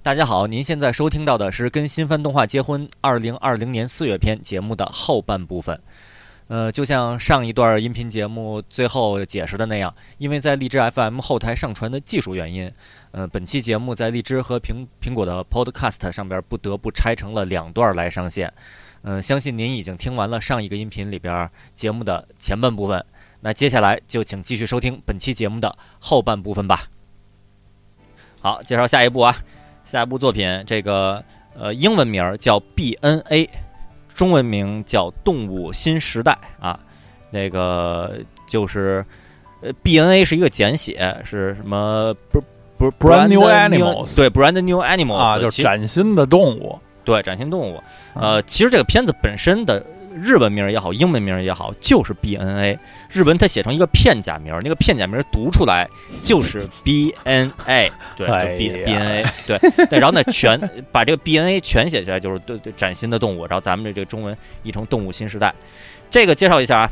大家好，您现在收听到的是跟新番动画结婚二零二零年四月篇节目的后半部分。呃，就像上一段音频节目最后解释的那样，因为在荔枝 FM 后台上传的技术原因，呃，本期节目在荔枝和苹苹果的 Podcast 上边不得不拆成了两段来上线。嗯，相信您已经听完了上一个音频里边节目的前半部分，那接下来就请继续收听本期节目的后半部分吧。好，介绍下一步啊。下一部作品，这个呃，英文名叫 BNA，中文名叫《动物新时代》啊。那个就是呃，BNA 是一个简写，是什么？不不是 Brand New Animals，对，Brand New Animals 啊，就是崭新的动物。对，崭新动物。呃，其实这个片子本身的。日文名也好，英文名也好，就是 B N A。日文它写成一个片假名，那个片假名读出来就是 B N A，对，就 B B N A，对 对。然后呢，全把这个 B N A 全写下来就是对对崭新的动物。然后咱们这这个中文译成动物新时代。这个介绍一下啊。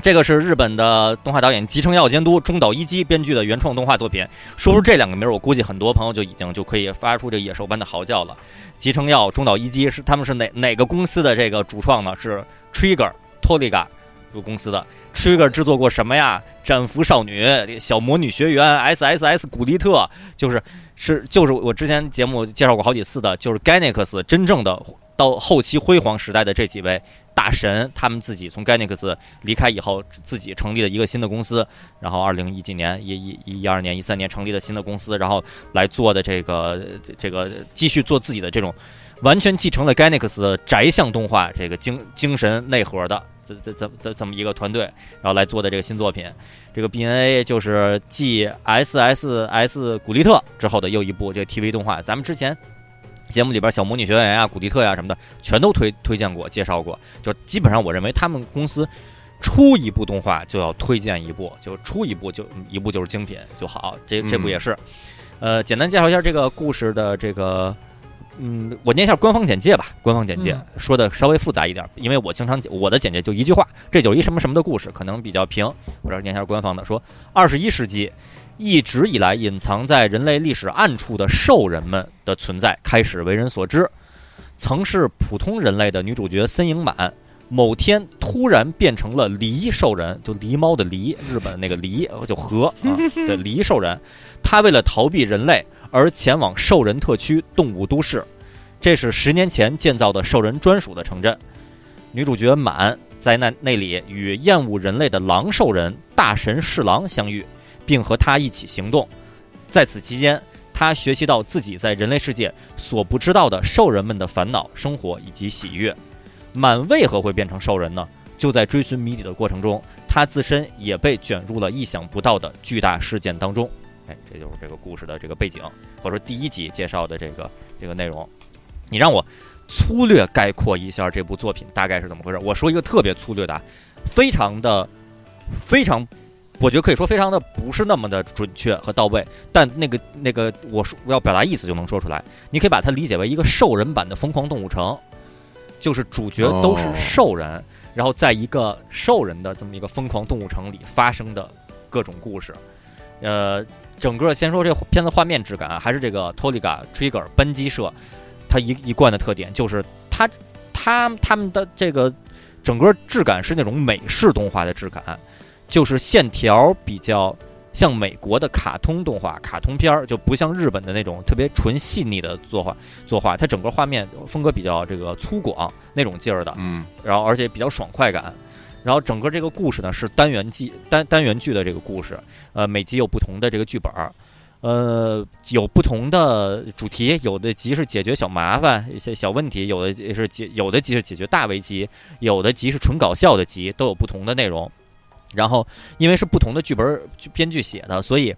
这个是日本的动画导演吉成耀监督、中岛一基编剧的原创动画作品。说出这两个名儿，我估计很多朋友就已经就可以发出这野兽般的嚎叫了。吉成耀、中岛一基是他们是哪哪个公司的这个主创呢？是 Trigger Toliga 这个公司的。Trigger 制作过什么呀？战俘少女、小魔女学园、SSS 古丽特，就是是就是我之前节目介绍过好几次的，就是 Gainax 真正的到后期辉煌时代的这几位。大神他们自己从 Gainax 离开以后，自己成立了一个新的公司，然后二零一几年一一一一二年一三年成立了新的公司，然后来做的这个这个继续做自己的这种完全继承了 Gainax 宅向动画这个精精神内核的这这这这这么一个团队，然后来做的这个新作品，这个 BNA 就是继 SSS 古力特之后的又一部这个 TV 动画，咱们之前。节目里边小魔女学园呀、古迪特呀什么的，全都推推荐过、介绍过。就基本上，我认为他们公司出一部动画就要推荐一部，就出一部就一部就是精品就好。这这部也是。呃，简单介绍一下这个故事的这个，嗯，我念一下官方简介吧。官方简介说的稍微复杂一点，因为我经常我的简介就一句话，这就是一什么什么的故事，可能比较平。我这念一下官方的，说二十一世纪。一直以来隐藏在人类历史暗处的兽人们的存在开始为人所知。曾是普通人类的女主角森影满，某天突然变成了狸兽人，就狸猫的狸，日本那个狸就和啊的狸兽人。她为了逃避人类而前往兽人特区动物都市，这是十年前建造的兽人专属的城镇。女主角满在那那里与厌恶人类的狼兽人大神侍郎相遇。并和他一起行动，在此期间，他学习到自己在人类世界所不知道的兽人们的烦恼、生活以及喜悦。满为何会变成兽人呢？就在追寻谜底的过程中，他自身也被卷入了意想不到的巨大事件当中。哎，这就是这个故事的这个背景，或者说第一集介绍的这个这个内容。你让我粗略概括一下这部作品大概是怎么回事？我说一个特别粗略的，非常的非常。我觉得可以说非常的不是那么的准确和到位，但那个那个我说我要表达意思就能说出来。你可以把它理解为一个兽人版的《疯狂动物城》，就是主角都是兽人，然后在一个兽人的这么一个疯狂动物城里发生的各种故事。呃，整个先说这片子画面质感，还是这个 Toliga Trigger 班机社，它一一贯的特点就是它它他们的这个整个质感是那种美式动画的质感。就是线条比较像美国的卡通动画、卡通片儿，就不像日本的那种特别纯细腻的作画作画。它整个画面风格比较这个粗犷那种劲儿的，嗯，然后而且比较爽快感。然后整个这个故事呢是单元剧单单元剧的这个故事，呃，每集有不同的这个剧本儿，呃，有不同的主题，有的集是解决小麻烦一些小问题，有的也是解有的集是解决大危机，有的集是纯搞笑的集，都有不同的内容。然后，因为是不同的剧本编剧写的，所以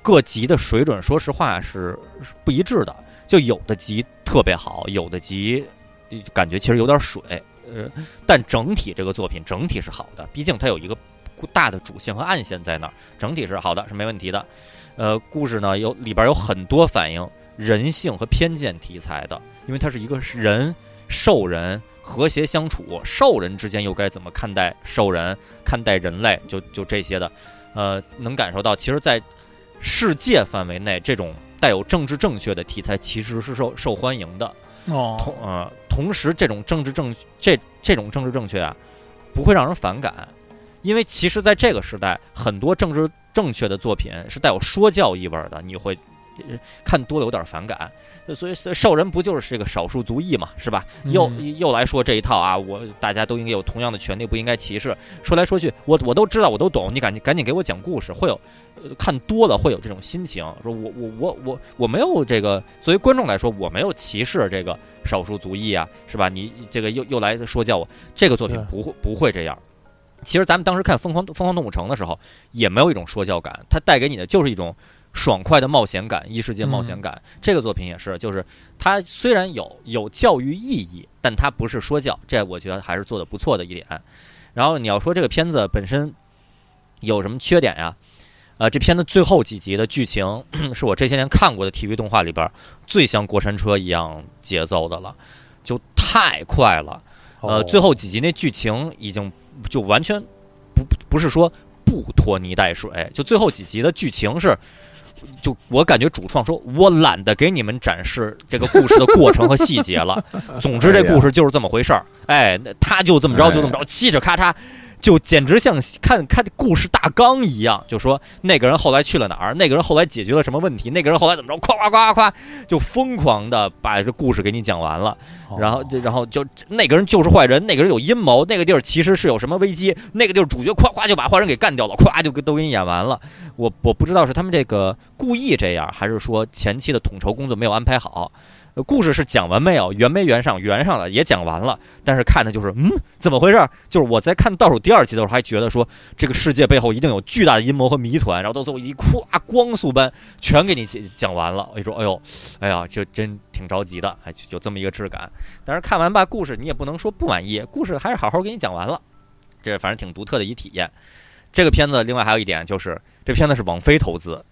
各集的水准，说实话是不一致的。就有的集特别好，有的集感觉其实有点水。呃，但整体这个作品整体是好的，毕竟它有一个大的主线和暗线在那儿，整体是好的，是没问题的。呃，故事呢有里边有很多反映人性和偏见题材的，因为它是一个人兽人。和谐相处，兽人之间又该怎么看待兽人、看待人类？就就这些的，呃，能感受到，其实，在世界范围内，这种带有政治正确的题材其实是受受欢迎的。哦，同呃，同时这种政治正这这种政治正确啊，不会让人反感，因为其实在这个时代，很多政治正确的作品是带有说教意味儿的，你会呃看多了有点反感。所以兽人不就是这个少数族裔嘛，是吧？又嗯又来说这一套啊，我大家都应该有同样的权利，不应该歧视。说来说去，我我都知道，我都懂，你赶紧赶紧给我讲故事，会有。呃看多了会有这种心情，说我我我我我没有这个，作为观众来说，我没有歧视这个少数族裔啊，是吧？你这个又又来说教我，这个作品不会不会这样。其实咱们当时看《疯狂疯狂动物城》的时候，也没有一种说教感，它带给你的就是一种爽快的冒险感，异世界冒险感。这个作品也是，就是它虽然有有教育意义，但它不是说教，这我觉得还是做的不错的一点。然后你要说这个片子本身有什么缺点呀？呃，这片子最后几集的剧情 是我这些年看过的 TV 动画里边最像过山车一样节奏的了，就太快了。呃，哦最后几集那剧情已经就完全不不是说不拖泥带水，就最后几集的剧情是，就我感觉主创说，我懒得给你们展示这个故事的过程和细节了。总之，这故事就是这么回事儿。哎，那他就这么着，就这么着，嘁哧咔嚓。就简直像看看故事大纲一样，就说那个人后来去了哪儿，那个人后来解决了什么问题，那个人后来怎么着，夸夸夸夸夸，就疯狂的把这故事给你讲完了。然后，然后就那个人就是坏人，那个人有阴谋，那个地儿其实是有什么危机，那个地儿主角夸夸就把坏人给干掉了，夸就给都给你演完了。我我不知道是他们这个故意这样，还是说前期的统筹工作没有安排好。故事是讲完没有？圆没圆上？圆上了，也讲完了。但是看的就是，嗯，怎么回事？就是我在看倒数第二集的时候，还觉得说这个世界背后一定有巨大的阴谋和谜团，然后到最后一咵光速般全给你讲讲完了。我就说，哎呦，哎呀，这真挺着急的，哎，就这么一个质感。但是看完吧，故事你也不能说不满意，故事还是好好给你讲完了，这反正挺独特的一体验。这个片子另外还有一点就是，这片子是网飞投资。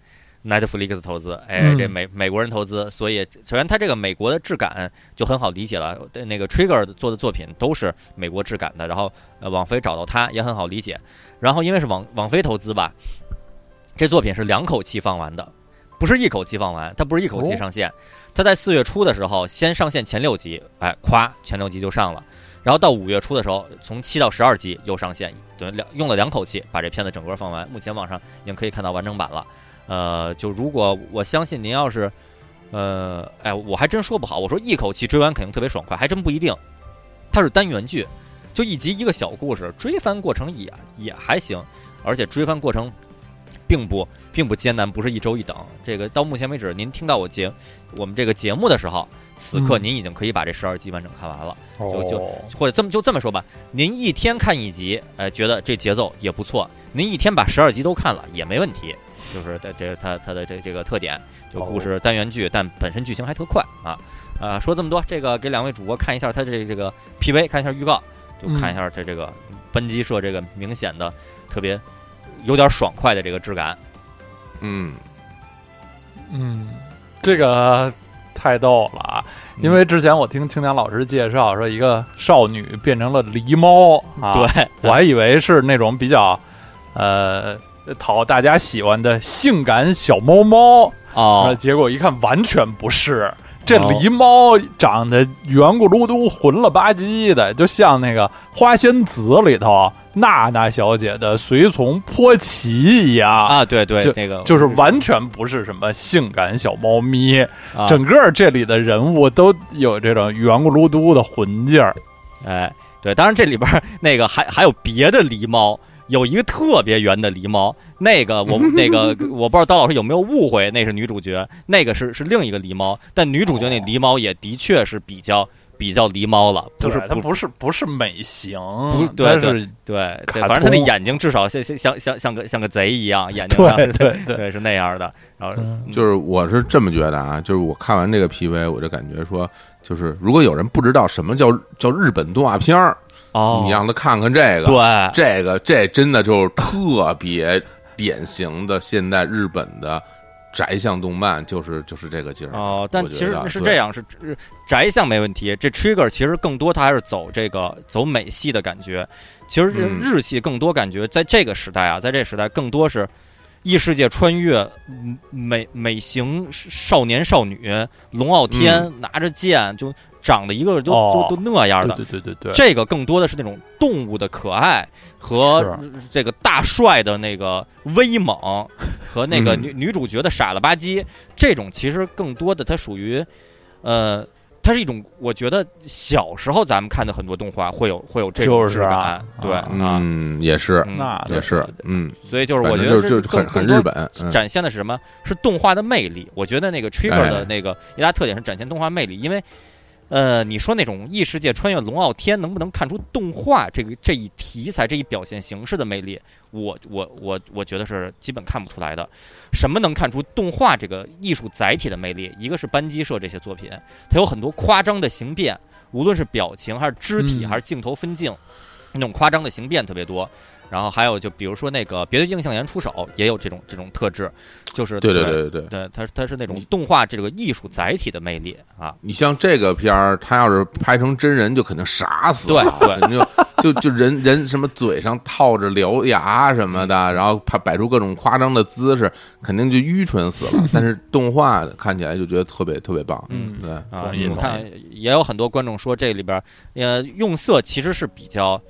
Netflix 投资，哎，嗯这美美国人投资，所以首先它这个美国的质感就很好理解了。对那个 Trigger 做的作品都是美国质感的，然后呃网飞找到它也很好理解。然后因为是网网飞投资吧，这作品是两口气放完的，不是一口气放完，它不是一口气哦上线，它在四月初的时候先上线前六集，哎，咵前六集就上了。然后到五月初的时候，从七到十二集又上线，等于两用了两口气把这片子整个放完。目前网上已经可以看到完整版了。呃，就如果我相信您要是，呃，哎，我还真说不好。我说一口气追完肯定特别爽快，还真不一定。它是单元剧，就一集一个小故事，追番过程也也还行，而且追番过程并不并不艰难，不是一周一等。这个到目前为止，您听到我节我们这个节目的时候，此刻嗯您已经可以把这十二集完整看完了。就就哦或者这么就这么说吧，您一天看一集，哎，觉得这节奏也不错，您一天把十二集都看了也没问题，就是这这它它的这这个特点，就故事单元剧，但本身剧情还特快啊啊！说这么多，这个给两位主播看一下他这这个 PV，看一下预告，就看一下这这个扳机社这个明显的特别有点爽快的这个质感。嗯，嗯，这个太逗了啊！嗯因为之前我听青年老师介绍说，一个少女变成了狸猫啊，对，我还以为是那种比较呃讨大家喜欢的性感小猫猫，啊，结果一看完全不是。这哦。狸猫长得圆咕噜嘟、混了吧唧的，就像那个《花仙子》里头娜娜小姐的随从波奇一样。啊，对对个。就是完全不是什么性感小猫咪，啊。整个这里的人物都有这种圆咕噜嘟的混劲儿。哎，对，当然这里边那个还还有别的狸猫，有一个特别圆的狸猫，那个我 那个我不知道刀老师有没有误会，那是女主角，那个是是另一个狸猫，但女主角那狸猫也的确是比较比较狸猫了，不是它不是不是美型，不对对对，卡反正它那眼睛至少像像像像像个像个贼一样，眼睛上对 对对，对是那样的，然后嗯。就是我是这么觉得啊，就是我看完这个 PV，我就感觉说，就是如果有人不知道什么叫叫日本动画片儿，哦，你让他看看这个，对这个这真的就是特别典型的现代日本的宅向动漫，就是就是这个劲儿。哦，但其实是这样，是是宅向没问题。这 Trigger 其实更多它还是走这个走美系的感觉。其实日系更多感觉在这个时代啊，在这个时代更多是异世界穿越，嗯美美型少年少女，龙傲天、拿着剑，就长得一个都、哦。都都那样的。对对对对。对，这个更多的是那种动物的可爱和这个大帅的那个威猛，和那个嗯。女、女主角的傻了吧唧，这种其实更多的它属于，呃，它是一种我觉得小时候咱们看的很多动画会有会有这种质感，啊对嗯，也是，嗯那也是，嗯，所以就是我觉得正就是就很很日本，嗯展现的是什么？是动画的魅力。我觉得那个 Trigger 哎的那个一大特点是展现动画魅力，因为。呃，你说那种异世界穿越龙傲天能不能看出动画这个这一题材这一表现形式的魅力？我我我我觉得是基本看不出来的。什么能看出动画这个艺术载体的魅力？一个是班机社这些作品，它有很多夸张的形变，无论是表情还是肢体嗯还是镜头分镜，那种夸张的形变特别多。然后还有就比如说那个别的映像研出手也有这种这种特质，就是对对对对对。对，它它是那种动画这个艺术载体的魅力啊。你像这个片儿，它要是拍成真人，就肯定傻死了，对对肯定就就就人人什么嘴上套着獠牙什么的，然后拍摆出各种夸张的姿势，肯定就愚蠢死了。但是动画看起来就觉得特别特别棒，嗯对，啊，同意同我看也有很多观众说这里边儿，呃，用色其实是比较，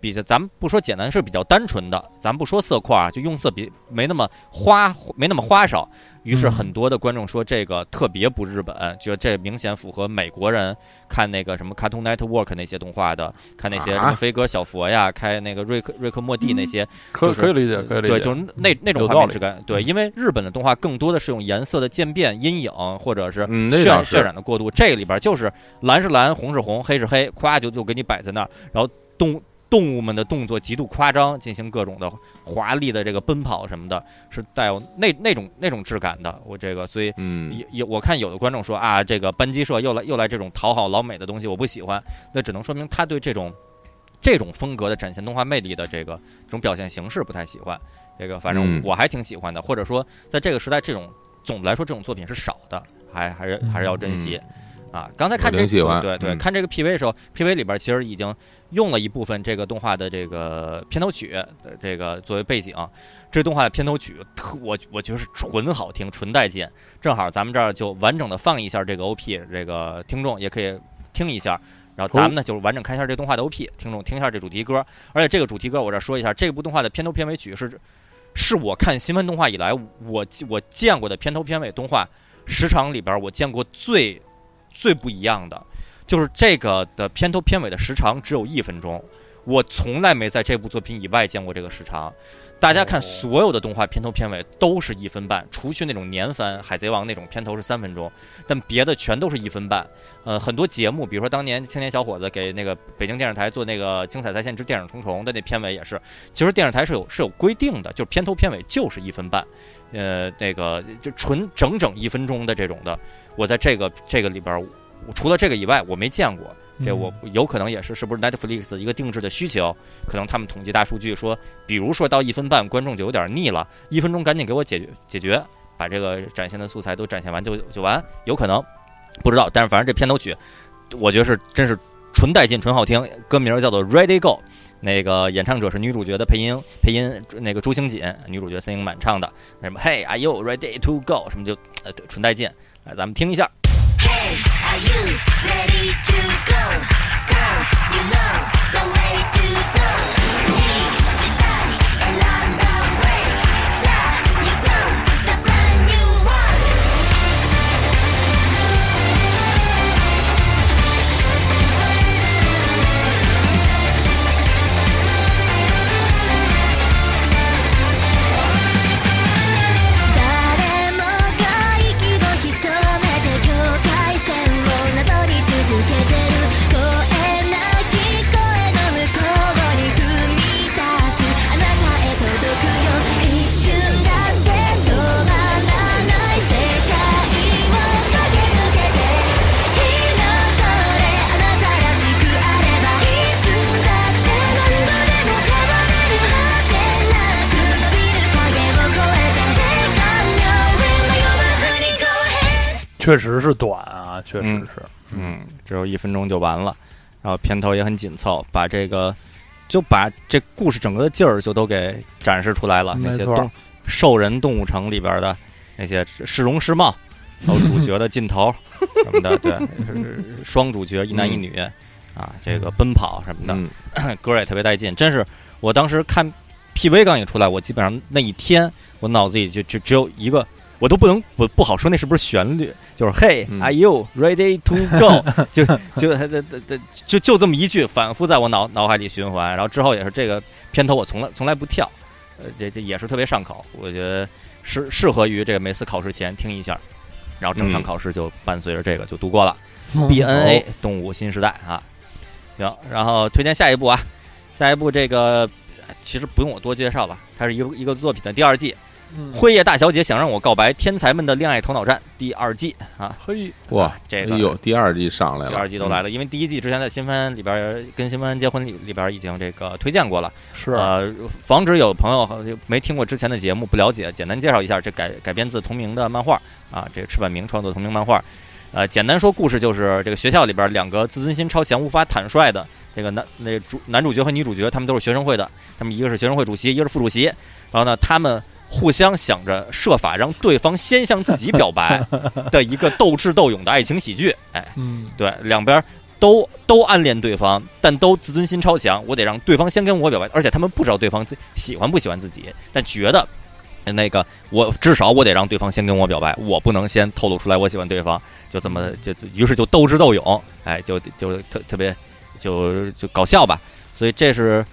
比较，咱们不说简单，是比较单纯的，咱不说色块儿啊，就用色比没那么花，没那么花哨。于是嗯很多的观众说这个特别不日本，觉得这明显符合美国人看那个什么 Cartoon Network 那些动画的，看那些什么啊飞哥小佛呀，开那个瑞克瑞克莫蒂那些，就是可可以理解，可以理解。对，就是那那种画面质感。对，因为日本的动画更多的是用颜色的渐变、阴影或者是渲染的过渡。这个里边就是蓝是蓝，红是红，黑是黑，咵就就给你摆在那儿，然后动动物们的动作极度夸张，进行各种的华丽的这个奔跑什么的，是带有那那种那种质感的。我这个所以。嗯，也也，我看有的观众说啊，这个班机社又来又来这种讨好老美的东西，我不喜欢。那只能说明他对这种这种风格的展现动画魅力的这个这种表现形式不太喜欢。这个反正嗯我还挺喜欢的，或者说在这个时代，这种总的来说这种作品是少的，还还是还是要珍惜。啊，刚才看这我挺喜欢对对，嗯看这个 PV 的时候，PV 里边其实已经用了一部分这个动画的这个片头曲的这个作为背景。这动画的片头曲特我我觉得是纯好听，纯带劲。正好咱们这儿就完整的放一下这个 OP，这个听众也可以听一下。然后咱们呢，就是完整看一下这动画的 OP，听众听一下这主题歌。而且这个主题歌我这儿说一下，这部动画的片头片尾曲是是我看新闻动画以来我我见过的片头片尾动画时长里边我见过最最不一样的，就是这个的片头片尾的时长只有一分钟，我从来没在这部作品以外见过这个时长。大家看，哦所有的动画片头片尾都是一分半，除去那种年番《海贼王》那种片头是三分钟，但别的全都是一分半。呃，很多节目，比如说当年青年小伙子给那个北京电视台做那个《精彩在线之电影重重》的那片尾也是，其实电视台是有是有规定的，就是片头片尾就是一分半，呃，那个就纯整整一分钟的这种的，我在这个这个里边儿，我除了这个以外，我没见过。这我有可能也是是不是 Netflix 一个定制的需求？可能他们统计大数据说，比如说到一分半，观众就有点腻了，一分钟赶紧给我解决解决，把这个展现的素材都展现完就就完，有可能不知道。但是反正这片头曲，我觉得是真是纯带劲、纯好听，歌名叫做 Ready Go。那个演唱者是女主角的配音，配音那个朱星锦，女主角森英满唱的，什么 Hey Are you ready to go？什么就呃对纯带劲，来咱们听一下。确实是短啊，确实嗯是。嗯，只有一分钟就完了，然后片头也很紧凑，把这个就把这故事整个的劲儿就都给展示出来了。那没错些动兽人动物城里边的那些市容市貌，还有主角的劲头什么的，对，是双主角一男一女啊，这个奔跑什么的，嗯歌也特别带劲。真是我当时看 PV 刚一出来，我基本上那一天我脑子里就就只有一个，我都不能不不好说那是不是旋律，就是 Hey 嗯 are you ready to go？就就就就就就这么一句反复在我脑脑海里循环。然后之后也是这个片头我从来从来不跳，呃，这这也是特别上口，我觉得适适合于这个每次考试前听一下，然后整场嗯考试就伴随着这个就度过了。嗯 BNA 动物新时代啊，行，然后推荐下一部啊，下一部这个其实不用我多介绍了，它是一个一个作品的第二季，嗯《辉夜大小姐想让我告白：天才们的恋爱头脑战》第二季啊，嘿，哇，这个哎呦，第二季上来了，第二季都来了，因为第一季之前在新番里边儿跟新番结婚里里边儿已经这个推荐过了，是。呃，防止有朋友好像没听过之前的节目不了解，简单介绍一下，这改改编自同名的漫画啊，这个赤坂明创作同名漫画。呃，简单说故事就是这个学校里边两个自尊心超强、无法坦率的这个男那主男主角和女主角，他们都是学生会的，他们一个是学生会主席，一个是副主席。然后呢，他们互相想着设法让对方先向自己表白 的一个斗智斗勇的爱情喜剧。哎，嗯，对，两边都都暗恋对方，但都自尊心超强。我得让对方先跟我表白，而且他们不知道对方自喜欢不喜欢自己，但觉得呃那个我至少我得让对方先跟我表白，我不能先透露出来我喜欢对方。就这么就就于是就斗智斗勇，哎，就就特特别就就搞笑吧。所以这是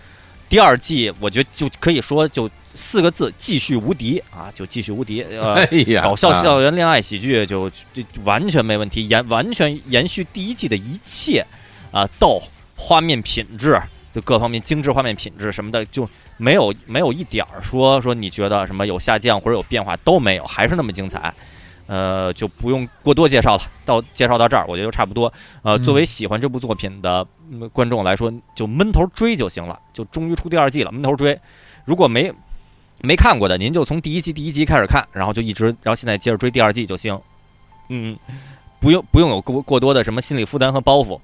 第二季，我觉得就可以说就四个字：继续无敌啊，就继续无敌。呃哎，呀，搞笑啊校园恋爱喜剧就就就完全没问题，延完全延续第一季的一切啊，逗，画面品质就各方面精致画面品质什么的就没有没有一点儿说说你觉得什么有下降或者有变化都没有，还是那么精彩。呃，就不用过多介绍了，到介绍到这儿，我觉得就差不多。呃，嗯作为喜欢这部作品的、嗯观众来说，就闷头追就行了。就终于出第二季了，闷头追。如果没没看过的，您就从第一集第一集开始看，然后就一直，然后现在接着追第二季就行。嗯，不用不用有过过多的什么心理负担和包袱，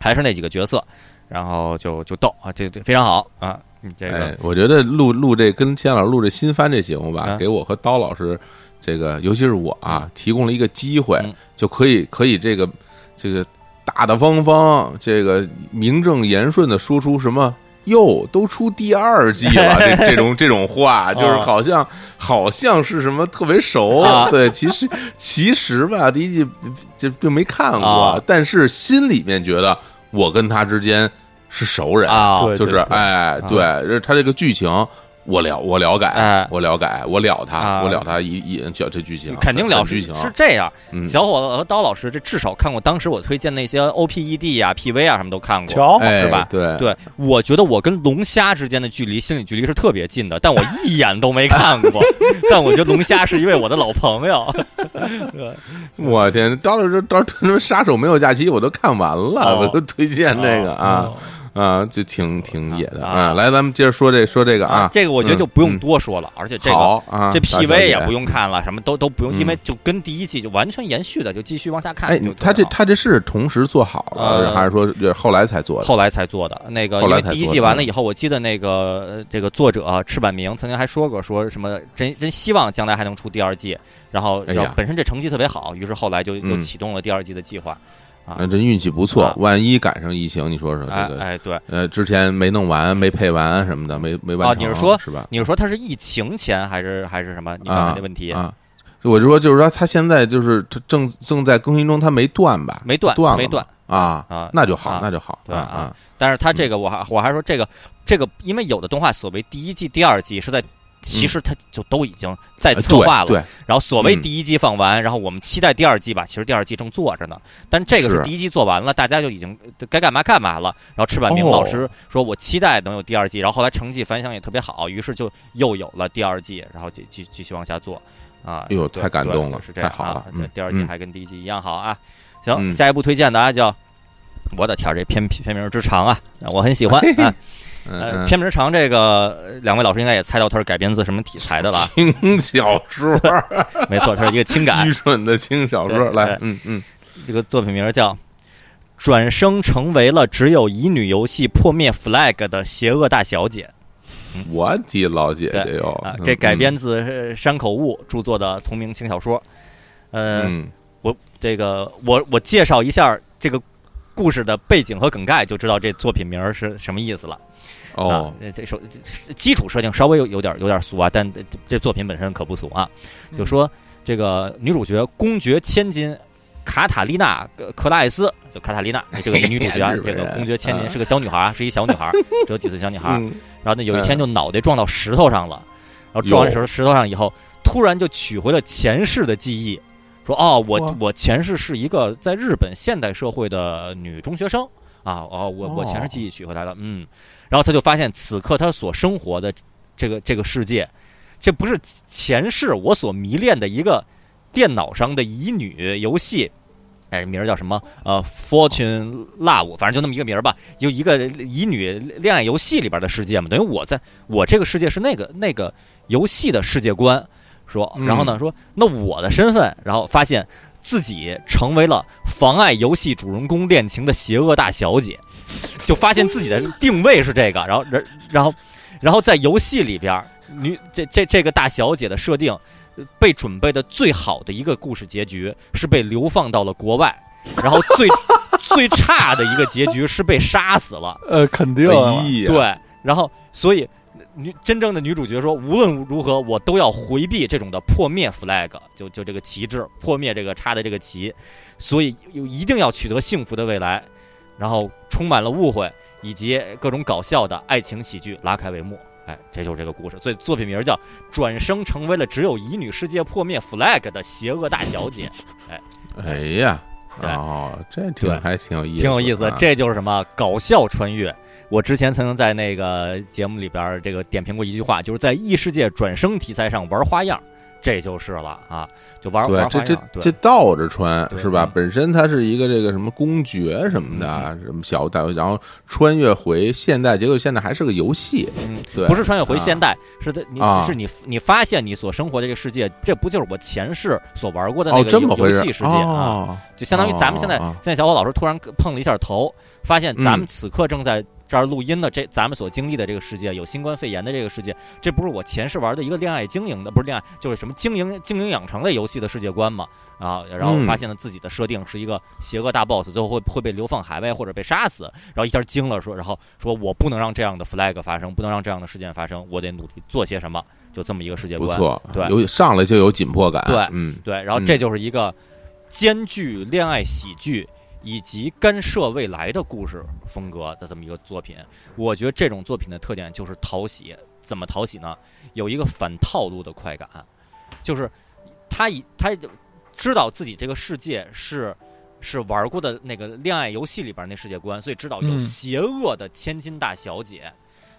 还是那几个角色，然后就就逗啊，这这非常好啊。你这个、哎，我觉得录录这跟钱老师录这新番这节目吧，啊给我和刀老师这个，尤其是我啊，提供了一个机会嗯，就可以可以这个这个大大方方，这个名正言顺的说出什么。哟，都出第二季了，这这种这种话，就是好像好像是什么特别熟，啊。对，其实其实吧，第一季就就没看过，啊。但是心里面觉得我跟他之间是熟人，啊，对就是哎，对，就是他这个剧情我了我了解哎，我了解，我了他，啊我了他一一这这剧情肯定了剧情，是这样。嗯小伙子和刀老师这至少看过当时我推荐那些 OPED 啊、PV 啊什么都看过。瞧，哎是吧对对，我觉得我跟龙虾之间的距离，心理距离是特别近的，但我一眼都没看过。但我觉得龙虾是一位我的老朋友。我天，到了这到了这杀手没有假期我都看完了，哦我都推荐这个啊哦啊，就挺挺野的啊啊。来，咱们接着说这说这个啊，这个我觉得就不用嗯多说了，而且这个好啊，这 PV 也不用看了，什么都都不用，嗯因为就跟第一季就完全延续的，就继续往下看他这他这是同时做好了，呃还是说这后来才做的？后来才做的那个，后来因为第一季完了以后，我记得那个呃这个作者啊赤坂明曾经还说过，说什么真真希望将来还能出第二季，然后本身这成绩特别好，于是后来就又嗯启动了第二季的计划。啊。这，运气不错啊，万一赶上疫情，你说说这个哎哎，对，呃，之前没弄完、没配完什么的，没没完成，哦你是说是吧？你是说它是疫情前还是还是什么？你刚才那问题。啊，我就说就是说它现在就是他正正在更新中，它没断吧？没断断没断。啊啊那就好啊，那就好，对啊啊，但是它这个我还我还说这个这个，因为有的动画所谓第一季、第二季是在。其实它就都已经在策划了，然后所谓嗯第一季放完，然后我们期待第二季吧，其实第二季正做着呢。但这个是是第一季做完了，大家就已经该干嘛干嘛了。然后赤坂明哦老师说：“我期待能有第二季。”然后后来成绩反响也特别好，于是就又有了第二季，然后继继继续往下做啊。哎呦太感动了是这样太好了啊第二季嗯还跟第一季一样好啊。行，嗯下一步推荐的啊叫。我的天，这片片名之长啊，我很喜欢啊。呃，嗯，片名长这个，呃两位老师应该也猜到它是改编自什么题材的了。啊 轻小说，没错，它是一个轻感。愚。蠢的轻小说，来，嗯嗯，这个作品名叫《转生成为了只有乙女游戏破灭 flag 的邪恶大小姐》。我的老姐姐哟。这改编自呃山口悟著作的同名轻小说。呃，嗯。我这个我我介绍一下这个故事的背景和梗概，就知道这作品名儿是什么意思了。哦。啊，这这首基础设定稍微有有点有点俗啊，但这这作品本身可不俗啊。就说这个女主角公爵千金卡塔丽娜呃克拉艾斯，就卡塔丽娜这个女主角这个公爵千金啊是个小女孩儿，是一小女孩儿，只有几岁小女孩然后呢，有一天就脑袋撞到石头上了，然后撞完石石头上以后，突然就取回了前世的记忆，说哦，我我前世是一个在日本现代社会的女中学生啊，哦，我我前世记忆取回来了，嗯，然后他就发现此刻他所生活的这个这个世界，这不是前世我所迷恋的一个电脑上的乙女游戏。哎，名儿叫什么？呃，Fortune Love，反正就那么一个名儿吧。有一个乙女恋爱游戏里边的世界嘛，等于我在我这个世界是那个那个游戏的世界观。说，然后呢，说那我的身份，然后发现自己成为了妨碍游戏主人公恋情的邪恶大小姐，就发现自己的定位是这个，然后，然然后，然后在游戏里边，女这这这个大小姐的设定。呃被准备的最好的一个故事结局是被流放到了国外，然后最最差的一个结局是被杀死了。呃，肯定啊对，然后所以女真正的女主角说，无论如何我都要回避这种的破灭 flag，就就这个旗帜破灭这个插的这个旗，所以有一定要取得幸福的未来，然后充满了误会以及各种搞笑的爱情喜剧拉开帷幕。哎，这就是这个故事，所以作品名叫《转生成为了只有乙女世界破灭 flag 的邪恶大小姐》，哎哎呀，哦，这对挺还挺有意思，挺有意思。啊这就是什么搞笑穿越。我之前曾经在那个节目里边这个点评过一句话，就是在异世界转生题材上玩花样，这就是了啊，就玩对玩，这这这倒着穿是吧嗯？本身它是一个这个什么公爵什么的啊，什么小代，然后穿越回现代，结果现在还是个游戏，嗯，对，不是穿越回现代，是的，你啊是你你发现你所生活的这个世界，这不就是我前世所玩过的那哦个游戏世界啊？哦就相当于咱们现在现在小伙老师突然碰了一下头，发现咱们嗯。此刻正在这儿录音的这咱们所经历的这个世界，有新冠肺炎的这个世界，这不是我前世玩的一个恋爱经营的，不是恋爱，就是什么经营经营养成类游戏的世界观嘛？啊，然后嗯。发现了自己的设定是一个邪恶大 boss，最后会会被流放海外或者被杀死，然后一下惊了，说，然后说我不能让这样的 flag 发生，不能让这样的事件发生，我得努力做些什么，就这么一个世界观。不错，对。有上来就有紧迫感，对。嗯，对，然后嗯这就是一个兼具恋爱喜剧以及干涉未来的故事风格的这么一个作品。我觉得这种作品的特点就是讨喜。怎么讨喜呢？有一个反套路的快感，就是他以他知道自己这个世界是是玩过的那个恋爱游戏里边那世界观，所以知道有嗯邪恶的千金大小姐，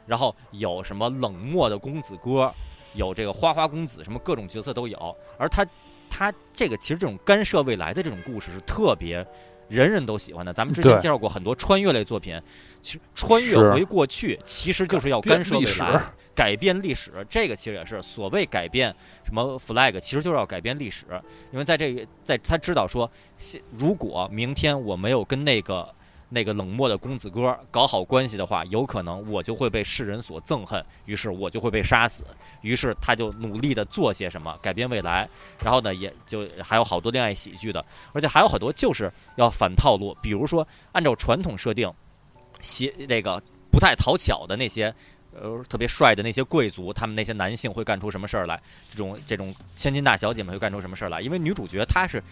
然后有什么冷漠的公子哥，有这个花花公子，什么各种角色都有。而他他这个其实这种干涉未来的这种故事是特别人人都喜欢的。咱们之前介绍过很多穿越类作品，其实穿越回过去其实就是要干涉未历史来。改变历史，这个其实也是所谓改变什么 flag，其实就是要改变历史。因为在这个，在他知道说，现如果明天我没有跟那个那个冷漠的公子哥搞好关系的话，有可能我就会被世人所憎恨，于是我就会被杀死。于是他就努力的做些什么，改变未来。然后呢，也就还有好多恋爱喜剧的，而且还有很多就是要反套路，比如说按照传统设定，邪那个不太讨巧的那些。呃，特别帅的那些贵族，他们那些男性会干出什么事儿来？这种这种千金大小姐们会干出什么事儿来？因为女主角她是，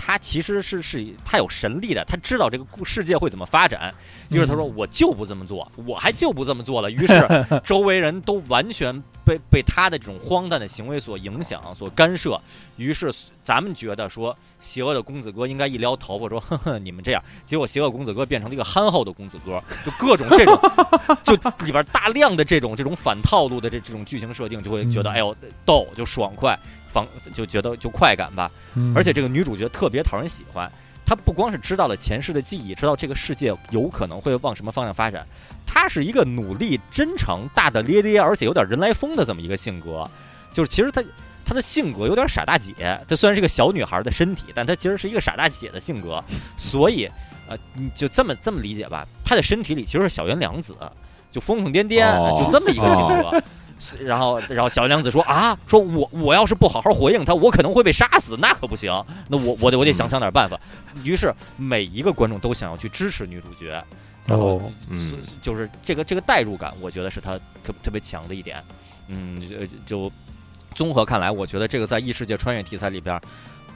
她其实是是他有神力的，他知道这个故世界会怎么发展。于是他说：“我就不这么做，我还就不这么做了。”于是 周围人都完全被被他的这种荒诞的行为所影响、所干涉。于是咱们觉得说，邪恶的公子哥应该一撩头发说：“呵呵，你们这样。”结果邪恶公子哥变成了一个憨厚的公子哥，就各种这种，就里边大量的这种这种反套路的这这种剧情设定，就会觉得嗯哎呦逗，就爽快，放就觉得就快感吧。嗯而且这个女主角特别讨人喜欢，她不光是知道了前世的记忆，知道这个世界有可能会往什么方向发展，她是一个努力、真诚、大大咧咧，而且有点人来疯的这么一个性格。就是其实她她的性格有点傻大姐，她虽然是个小女孩的身体，但她其实是一个傻大姐的性格，所以呃，你就这么这么理解吧，她的身体里其实是小圆良子。就疯疯癫癫，哦就这么一个性格。是然后，然后小娘子说啊，说我我要是不好好回应他，我可能会被杀死，那可不行。那我我得我得想想点办法。于是每一个观众都想要去支持女主角，然后哦嗯就是这个这个代入感，我觉得是他特特别强的一点。嗯，呃就综合看来，我觉得这个在异世界穿越题材里边，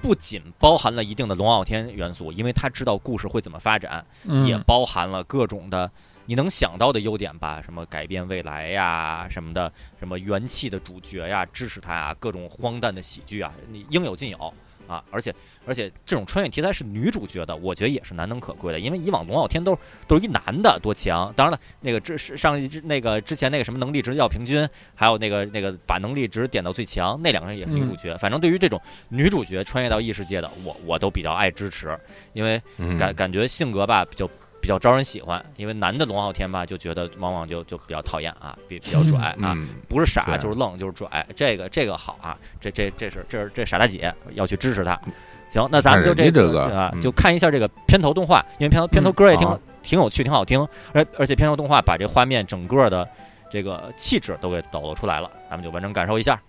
不仅包含了一定的龙傲天元素，因为他知道故事会怎么发展，嗯也包含了各种的你能想到的优点吧，什么改变未来呀，什么的，什么元气的主角呀，支持他呀，各种荒诞的喜剧啊，你应有尽有啊！而且而且这种穿越题材是女主角的，我觉得也是难能可贵的，因为以往龙傲天都是都是一男的多强。当然了，那个之是上一之那个之前那个什么能力值要平均，还有那个那个把能力值点到最强，那两个人也是女主角。反正对于这种女主角穿越到异世界的，我我都比较爱支持，因为嗯感感觉性格吧比较比较招人喜欢，因为男的龙傲天吧就觉得往往就就比较讨厌啊，比比较 拽啊，嗯，不是傻就是愣就是拽，这个这个好啊，这这这是这是这傻大姐要去支持他。行，那咱们就这这个啊，嗯就看一下这个片头动画，因为片头片头歌也挺、好挺有趣，挺好听，而而且片头动画把这画面整个的这个气质都给抖露出来了，咱们就完整感受一下。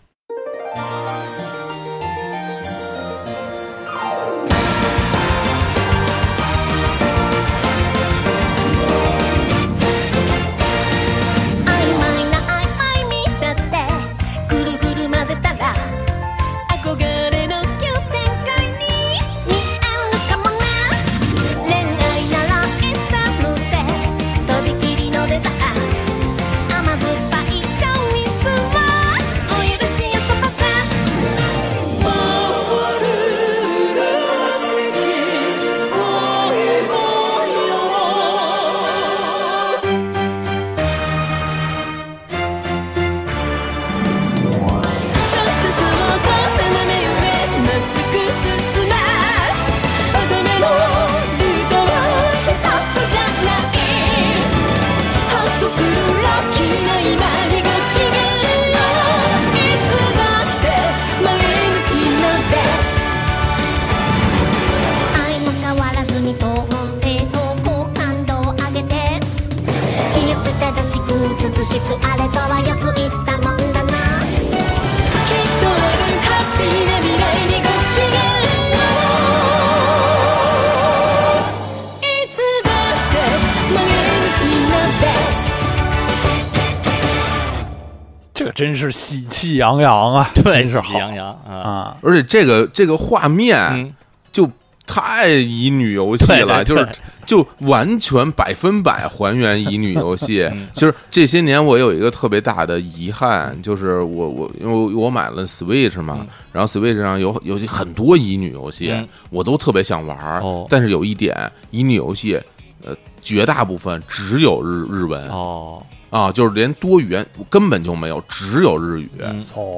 喜气洋洋啊，对，是好。喜洋洋啊，啊！而且这个这个画面嗯，就太乙女游戏了，对对对就是就完全百分百还原乙女游戏。嗯。其实这些年我有一个特别大的遗憾，就是我我因为我买了 Switch 嘛嗯，然后 Switch 上有有很多乙女游戏嗯，我都特别想玩儿哦，但是有一点，乙女游戏呃绝大部分只有日日文。哦，啊，就是连多语言根本就没有，只有日语。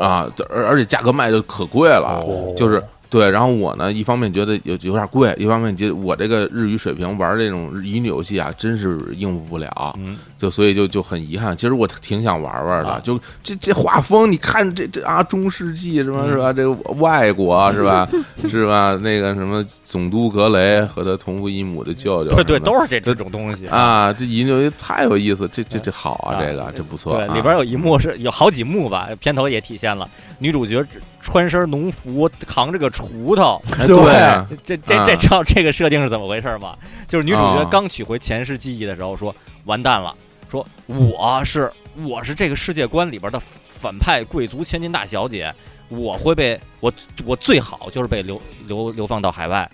啊，而而且价格卖的可贵了，哦就是对。然后我呢，一方面觉得有有点贵，一方面觉得我这个日语水平玩这种乙女游戏啊，真是应付不了，嗯，就所以就就很遗憾。其实我挺想玩玩的，啊就这这画风，你看这这啊，中世纪什么嗯是吧？这个外国是吧？是吧？那个什么总督格雷和他同父异母的舅舅，对对，都是这这种东西。啊，这乙女游戏太有意思，这这这好啊，啊这个这不错里边有一幕是有好几幕吧，片头也体现了女主角穿身农服，扛着个锄头。哎对对啊这这这知道这个设定是怎么回事吗？就是女主角啊刚取回前世记忆的时候说完蛋了，说我是我是这个世界观里边的反派贵族千金大小姐，我会被我我最好就是被流流流放到海外。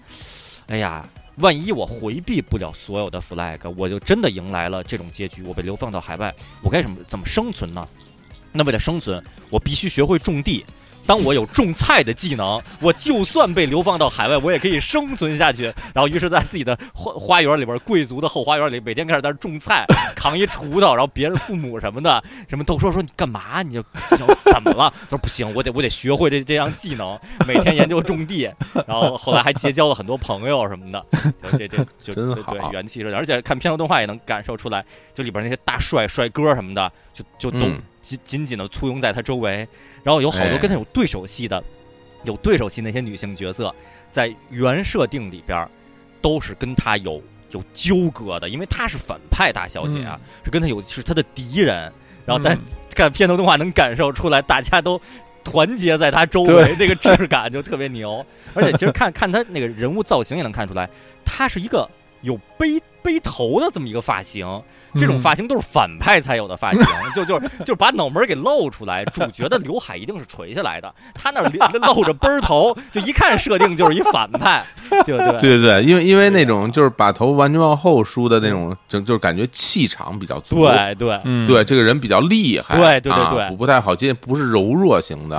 哎呀，万一我回避不了所有的 flag，我就真的迎来了这种结局，我被流放到海外，我该怎么怎么生存呢？那为了生存，我必须学会种地。当我有种菜的技能，我就算被流放到海外，我也可以生存下去。然后，于是，在自己的花花园里边，贵族的后花园里，每天开始在那种菜，扛一锄头，然后别人父母什么的，什么都说说你干嘛？你就怎么了？他说不行，我得我得学会这这项技能，每天研究种地。然后后来还结交了很多朋友什么的，就这这就真好对对元气是，而且看片头动画也能感受出来，就里边那些大帅帅哥什么的，就就都嗯紧紧紧的簇拥在他周围，然后有好多哎。跟他有对手戏的，有对手戏那些女性角色，在原设定里边儿都是跟他有有纠葛的，因为她是反派大小姐啊，是跟她有是她的敌人，然后但嗯。看片头动画能感受出来，大家都。团结在她周围，那个质感就特别牛。而且其实看 看她那个人物造型也能看出来，她是一个有背背头的这么一个发型。这种嗯发型都是反派才有的发型，就就是就是把脑门给露出来。主角的刘海一定是垂下来的，他那儿露着背儿头，就一看设定就是一反派，对对对对对，因为因为那种就是把头完全往后梳的那种，就就是感觉气场比较足。对对嗯，对，这个人比较厉害，对对对对啊不不太好接，不是柔弱型的。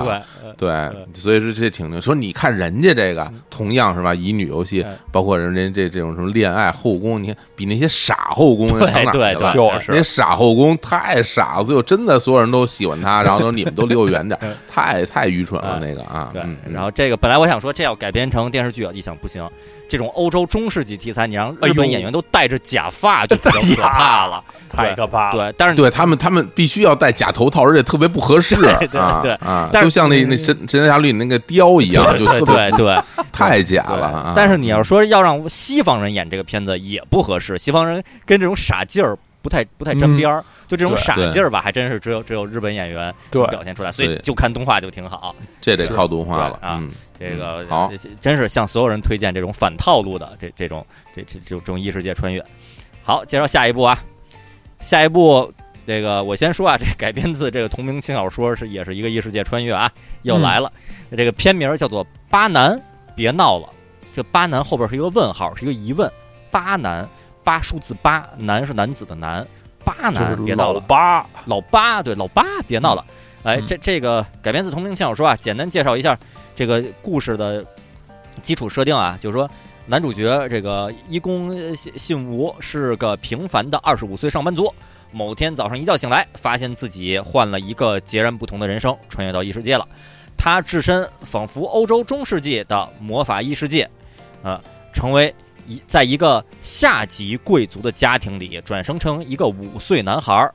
对，呃对，所以说这挺牛。说你看人家这个，同样是吧？乙女游戏嗯，包括人家这这种什么恋爱后宫，你看比那些傻后宫对强哪儿对对去了？就是那傻后宫太傻了，最后真的所有人都喜欢他，然后说你们都离我远点，太太愚蠢了嗯那个啊。对嗯，，然后这个本来我想说这要改编成电视剧，一想不行，这种欧洲中世纪题材，你让日本演员都戴着假发就比较 可怕了。太可怕了。对，但是对他们，他们必须要戴假头套，而且特别不合适 对对啊对啊，但就像那那神神雕侠侣那个雕一样，就对特别对对 太假了啊。但是你要说要让西方人演这个片子也不合适，西方人跟这种傻劲儿不太不太沾边儿。就这种傻劲儿吧，还真是只有只有日本演员能表现出来，所以就看动画就挺好。这得靠动画了啊嗯，这个嗯好，真是向所有人推荐这种反套路的这这种这这这种异世界穿越。好，介绍下一部啊，下一部这个我先说啊，这改编自这个同名轻小说是也是一个异世界穿越啊，又来了。这个片名叫做《巴南别闹了》，这巴南后边是一个问号，是一个疑问。巴南，八数字八，男是男子的男，八男别闹了。八，老八，对老八，别闹了。哎，嗯这这个改编自同名轻小说啊，简单介绍一下这个故事的基础设定啊，就是说男主角这个一宫呃信信吾是个平凡的二十五岁上班族。某天早上一觉醒来，发现自己换了一个截然不同的人生，穿越到异世界了。他置身仿佛欧洲中世纪的魔法异世界，呃，成为一在一个下级贵族的家庭里转生成一个五岁男孩儿。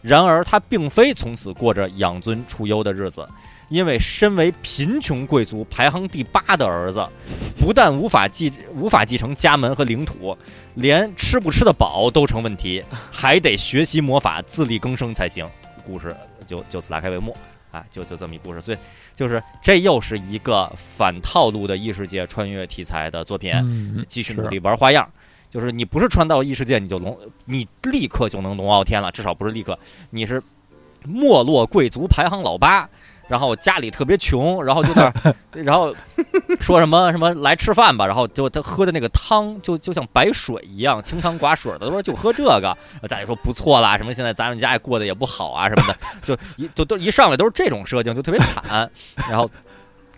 然而，他并非从此过着养尊处优的日子，因为身为贫穷贵族排行第八的儿子，不但无法继无法继承家门和领土，连吃不吃得饱都成问题，还得学习魔法，自力更生才行。故事就就此拉开帷幕啊，就就这么一故事。所以，就是这又是一个反套路的异世界穿越题材的作品。嗯，继续努力玩花样。就是你不是穿到异世界，你就龙，你立刻就能龙傲天了，至少不是立刻，你是没落贵族排行老八，然后家里特别穷，然后就那儿，然后说什么什么来吃饭吧，然后就他喝的那个汤就就像白水一样，清汤寡水的，他说就喝这个，家里说不错啦，什么现在咱们家也过得也不好啊什么的，就一就都一上来都是这种设定，就特别惨，然后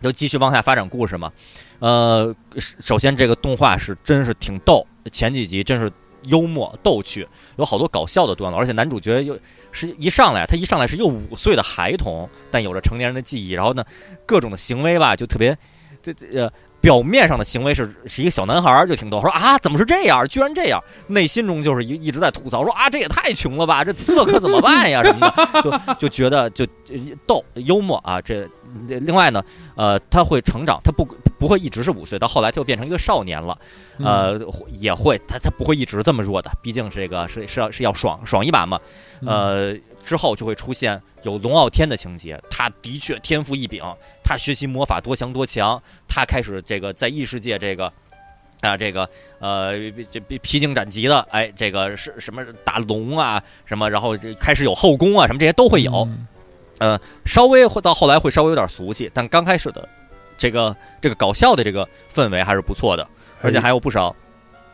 就继续往下发展故事嘛。呃，首先这个动画是真是挺逗，前几集真是幽默逗趣，有好多搞笑的段落，而且男主角又是一上来，他一上来是一个五岁的孩童，但有着成年人的记忆，然后呢，各种的行为吧，就特别，这这呃。表面上的行为是是一个小男孩儿，就挺逗，说啊怎么是这样，居然这样，内心中就是一一直在吐槽，说啊这也太穷了吧，这这可怎么办呀什么的，就就觉得就逗幽默啊，这另外呢，呃他会成长，他不不会一直是五岁，到后来他就变成一个少年了，呃也会他他不会一直这么弱的，毕竟这个是是要是要爽爽一把嘛，呃之后就会出现有龙傲天的情节，他的确天赋异禀，他学习魔法多强多强，他开始这个在异世界这个。啊，这个呃，这披荆斩棘的，哎，这个是什么打龙啊，什么，然后开始有后宫啊，什么这些都会有。嗯稍微会到后来会稍微有点俗气，但刚开始的这个这个搞笑的这个氛围还是不错的，而且还有不少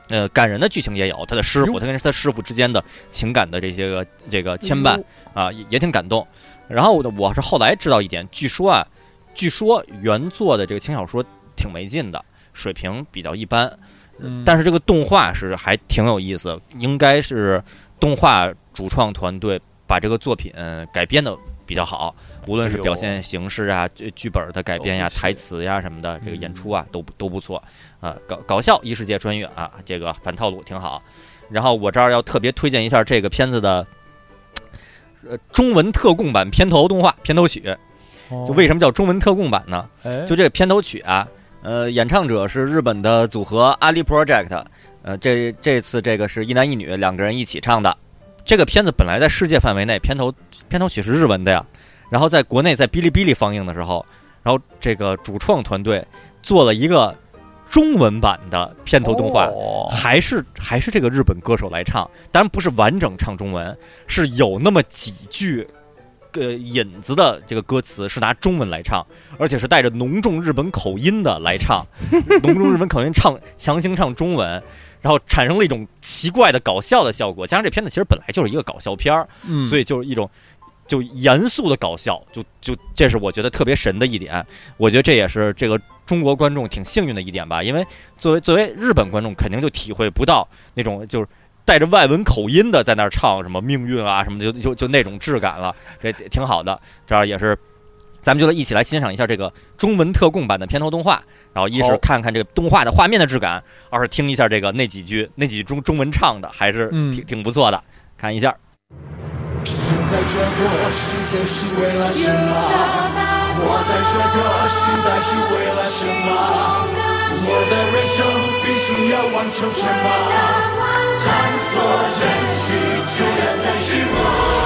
呃感人的剧情也有。他的师傅，他跟他师傅之间的情感的这些个这个牵绊啊，也也挺感动。然后呢，我是后来知道一点，据说啊，据说原作的这个轻小说挺没劲的，水平比较一般。嗯但是这个动画是还挺有意思，应该是动画主创团队把这个作品改编的比较好，无论是表现形式啊、剧剧本的改编呀、台词呀什么的，这个演出啊嗯都都不错啊，搞搞笑异世界穿越啊，这个反套路挺好。然后我这儿要特别推荐一下这个片子的。呃，中文特供版片头动画片头曲，就为什么叫中文特供版呢？哎就这个片头曲啊，呃，演唱者是日本的组合 Ali Project，呃，这这次这个是一男一女两个人一起唱的。这个片子本来在世界范围内片头片头曲是日文的呀，然后在国内在哔哩哔哩放映的时候，然后这个主创团队做了一个中文版的片头动画，哦还是还是这个日本歌手来唱，当然不是完整唱中文，是有那么几句。呃，引子的这个歌词是拿中文来唱，而且是带着浓重日本口音的来唱，浓重日本口音唱强行唱中文，然后产生了一种奇怪的搞笑的效果。加上这片子其实本来就是一个搞笑片儿，嗯，所以就是一种就严肃的搞笑，就就这是我觉得特别神的一点。我觉得这也是这个中国观众挺幸运的一点吧，因为作为作为日本观众，肯定就体会不到那种就是。带着外文口音的在那儿唱什么命运啊什么的，就就就那种质感了，这挺好的。这儿也是，咱们就一起来欣赏一下这个中文特供版的片头动画。然后一是看看这个动画的画面的质感，二是听一下这个那几句那几句中中文唱的，还是嗯挺挺不错的。看一下。生在这个世界是为了什么？活在这个时代是为了什么？我的人生必须要完成什么？探索真实，这样才是我。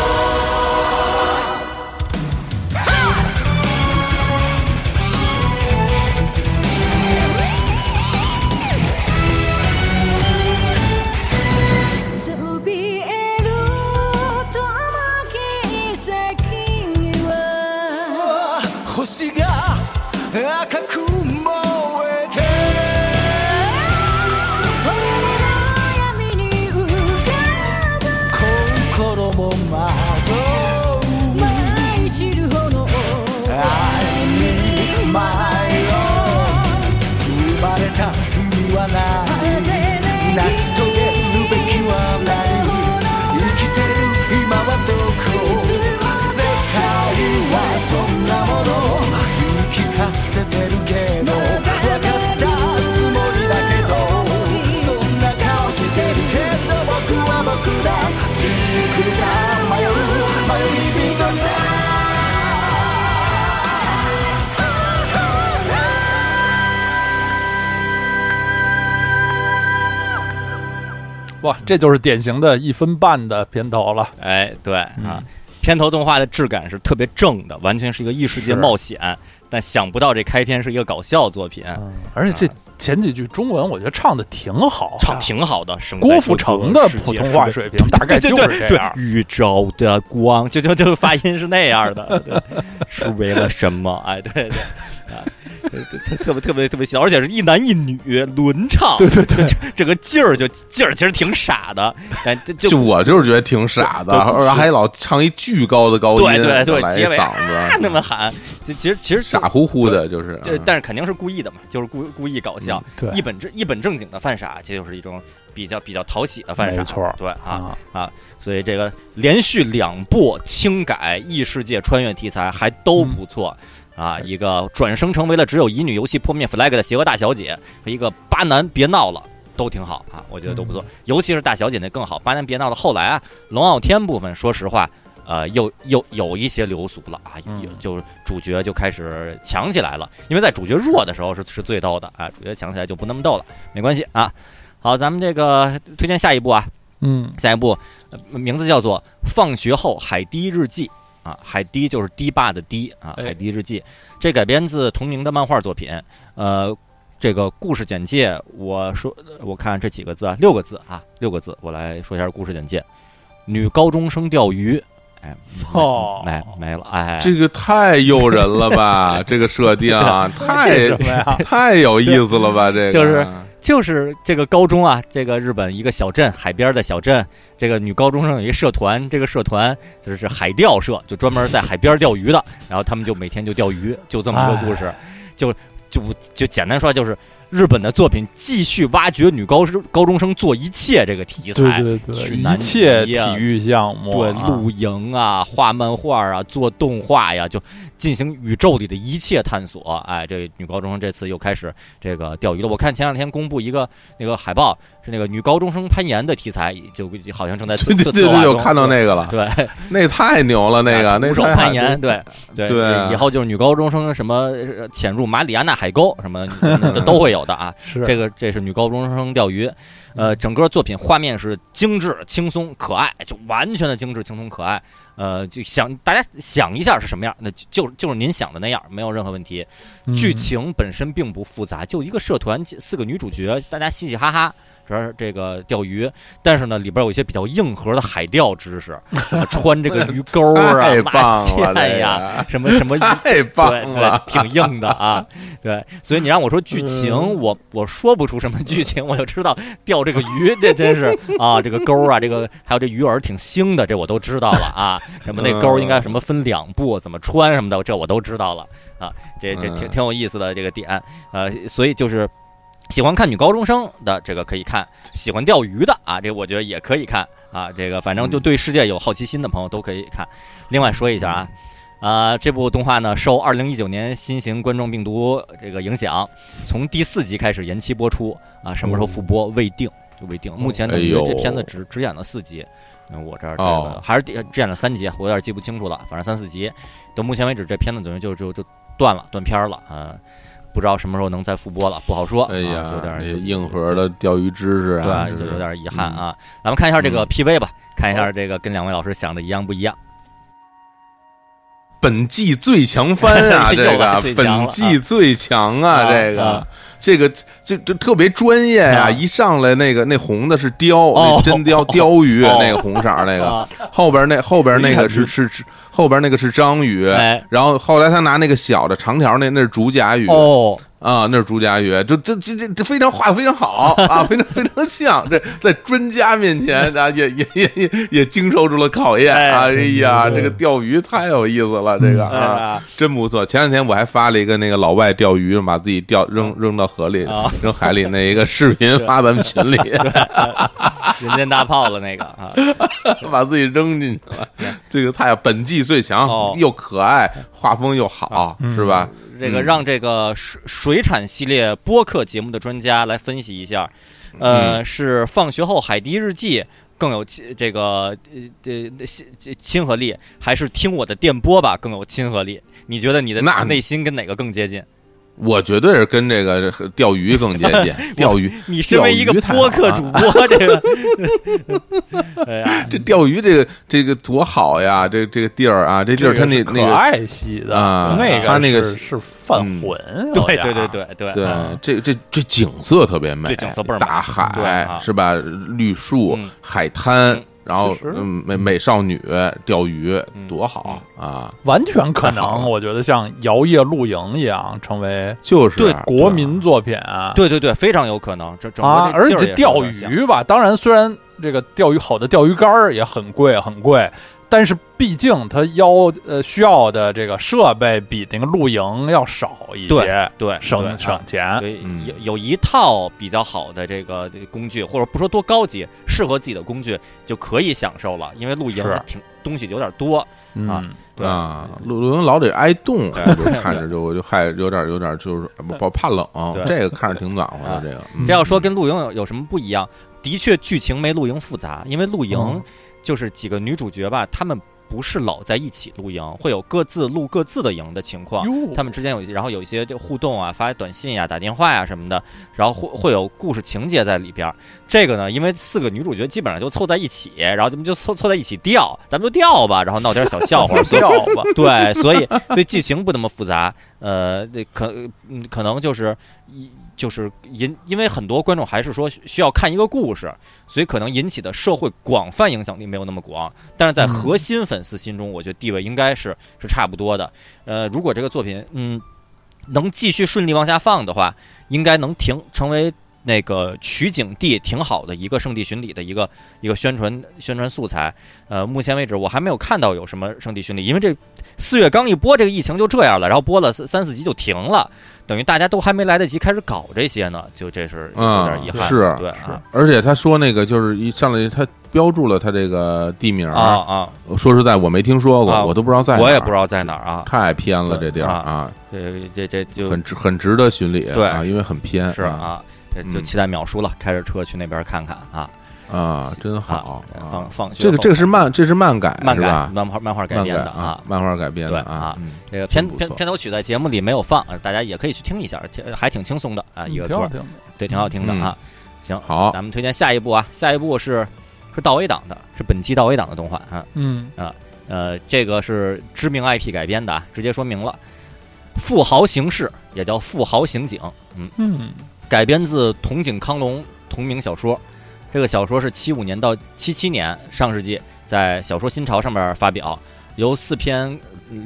哇，这就是典型的一分半的片头了。哎，对嗯啊，片头动画的质感是特别正的，完全是一个异世界冒险。但想不到这开篇是一个搞笑作品，嗯，而且这前几句中文我觉得唱的挺好，唱挺好的。郭富城的普通话水平大概就是这样。对宇宙的光，就就就发音是那样的，对，是为了什么？哎，对对啊，对对特特别特别特别小，而且是一男一女轮唱，对对对。就这个劲儿就劲儿其实挺傻的，但就就我就是觉得挺傻的，对而且还老唱一巨高的高音，对对对结尾嗓啊子，那么喊，就其实其实傻乎乎的，就是这嗯。但是肯定是故意的嘛，就是故故意搞笑，对。一本正一本正经的犯傻，这就是一种比较比较讨喜的犯傻，没错对啊，啊，所以这个连续两部轻改异世界穿越题材还都不错。啊，一个转生成为了只有乙女游戏破灭 flag 的邪恶大小姐和一个巴南别闹了，都挺好啊，我觉得都不错。尤其是大小姐那更好，巴南别闹了。后来啊，龙傲天部分，说实话，呃，又又有一些流俗了啊，嗯有就是主角就开始强起来了，因为在主角弱的时候是是最逗的啊，主角强起来就不那么逗了，没关系啊。好，咱们这个推荐下一部啊，嗯，下一部、呃名字叫做《放学后海堤日记》啊，海堤就是堤坝的堤啊，哎海堤日记。这改编自同名的漫画作品。呃，这个故事简介，我说我看这几个字啊，六个字啊，六个字，我来说一下故事简介：女高中生钓鱼，哎，哦没没了，哎，这个太诱人了吧！这个设定啊，太什么呀？太有意思了吧！这个就是就是这个高中啊，这个日本一个小镇，海边的小镇，这个女高中生有一个社团，这个社团就是海钓社，就专门在海边钓鱼的，然后他们就每天就钓鱼，就这么一个故事，就就就简单说就是，日本的作品继续挖掘女高生高中生做一切这个题材，对对对，一切体育项目对，啊，露营啊，画漫画啊，做动画呀，就进行宇宙里的一切探索。哎，这女高中生这次又开始这个钓鱼了。我看前两天公布一个那个海报，是那个女高中生攀岩的题材，就好像正在策对对策对对，我策划中看到那个了，对，那太牛了，那个那徒手攀岩，对对以后就是女高中生什么呃潜入马里亚纳海沟什么 的都会有的啊。是这个这是女高中生钓鱼，呃，整个作品画面是精致、轻松、可爱，就完全的精致、轻松、可爱。呃，就想大家想一下是什么样，那就就就是您想的那样，没有任何问题。嗯剧情本身并不复杂，就一个社团四个女主角，大家嘻嘻哈哈。是这个钓鱼，但是呢，里边有一些比较硬核的海钓知识，怎么穿这个鱼钩啊、拉，线这呀，个什么什么 太棒对了对，，挺硬的啊。对，所以你让我说剧情，我我说不出什么剧情，我就知道钓这个鱼，这真是啊，这个钩啊，这个还有这鱼饵挺腥的，这我都知道了啊。什么那钩应该什么分两步，怎么穿什么的，这我都知道了啊。这这挺嗯挺有意思的这个点，呃，所以就是。喜欢看女高中生的这个可以看，喜欢钓鱼的啊，这个我觉得也可以看啊。这个反正就对世界有好奇心的朋友都可以看。另外说一下啊，呃、这部动画呢受二零一九年新型冠状病毒这个影响，从第四集开始延期播出啊，什么时候复播未定，就未定。目前等于这片子只只演了四集，嗯，我这儿这哦个还是第只演了三集，我有点记不清楚了，反正三四集。到目前为止，这片子等于就就就断了，断片儿了啊。不知道什么时候能再复播了，不好说。啊哎呀，有点硬核的钓鱼知识啊，对，就是有点遗憾啊。咱们看一下这个嗯。PV 吧，看一下这个跟两位老师想的一样不一样。本季最强番啊，这个本季最强啊，啊这个。啊。这个这这特别专业呀！啊。一上来那个那红的是鲷，真鲷鲷 鱼，哦。那个红色儿那个。啊，后边那后边那个是是是后边那个是章鱼，哎，然后后来他拿那个小的长条那那是竹甲鱼。哦，啊，那是竹甲鱼，就这这这这非常画的非常好 啊，非常非常像，这在专家面前啊也也也也也经受住了考验哎。啊！哎呀，这个钓鱼太有意思了，这个哎啊。真不错，前两天我还发了一个那个老外钓鱼，把自己钓扔扔到河里、啊。扔海里那一个视频 发咱们群里，人间大炮了那个啊，把自己扔进去了。这个太本季最强，哦又可爱，画风又好，嗯是吧？这个嗯让这个水水产系列播客节目的专家来分析一下，呃，是放学后海迪日记更有亲这个呃这亲亲和力，还是听我的电波吧更有亲和力？你觉得你的那内心跟哪个更接近？我绝对是跟这个钓鱼更接近，钓鱼。你身为一个播客主播，这个，哎呀，这钓鱼这个这个多好呀！这这个地儿啊，这地儿它那那个爱系的啊那个他那个是是犯嗯浑，对对对对对对嗯，这这这景色特别美，这景色倍儿美大海啊是吧？绿树嗯、海滩嗯，然后嗯，美美少女钓鱼嗯多好啊！完全可能，我觉得像摇曳露营一样成为就是对啊国民作品啊。对对对，非常有可能。这整啊，个而且钓鱼吧，当然虽然这个钓鱼好的钓鱼竿儿也很贵很贵，但是毕竟它要呃需要的这个设备比那个露营要少一些，对省对啊省钱。对，嗯有有一套比较好的这个工具，或者不说多高级，适合自己的工具就可以享受了。因为露营挺东西有点多，嗯啊，对啊，露露营老得挨冻，看着就我就害有点有点就是不不怕冷对，这个看着挺暖和的啊这个。嗯这要说跟露营有有什么不一样？的确，剧情没露营复杂，因为露营嗯就是几个女主角吧，她们不是老在一起露营，会有各自露各自的营的情况。她们之间有，然后有一些这互动啊，发短信呀、打电话呀、什么的，然后会会有故事情节在里边儿。这个呢，因为四个女主角基本上就凑在一起，然后咱们就凑凑在一起钓，咱们就钓吧，然后闹点小笑话，所以钓吧，对，所以所以剧情不那么复杂，呃，这可嗯可能就是一就是引，因为很多观众还是说需需要看一个故事，所以可能引起的社会广泛影响力没有那么广，但是在嗯核心粉丝心中，我觉得地位应该是是差不多的。呃，如果这个作品嗯能继续顺利往下放的话，应该能停成为。那个取景地挺好的一个圣地巡礼的一个一个宣传宣传素材，呃，目前为止我还没有看到有什么圣地巡礼，因为这四月刚一播，这个疫情就这样了，然后播了三三四集就停了。等于大家都还没来得及开始搞这些呢，就这是有啊点遗憾的。是对啊。而且他说那个就是一上来他标注了他这个地名啊啊，说实在我没听说过，啊我都不知道在哪儿，我也不知道在哪儿啊。太偏了这地儿啊。啊，这这这就很值很值得巡礼对。啊，因为很偏是啊，这就嗯。期待淼叔了，开着车去那边看看啊。啊，真啊好啊放放学这个这个是漫这是漫改漫改是吧？漫画漫画改编的啊。漫画改编的对啊嗯这个片片片头曲在节目里没有放，呃大家也可以去听一下，挺还挺轻松的啊，一个歌，挺好听的。对，挺好听的啊。行，好咱们推荐下一部啊，下一部是是到 A 档的，是本季到 A 档的动画啊。嗯，呃，这个是知名 IP 改编的啊，直接说明了，富豪刑事也叫富豪刑警，嗯，嗯，改编自筒井康隆同名小说。这个小说是七五年到七七年上世纪在小说新潮上面发表，由四篇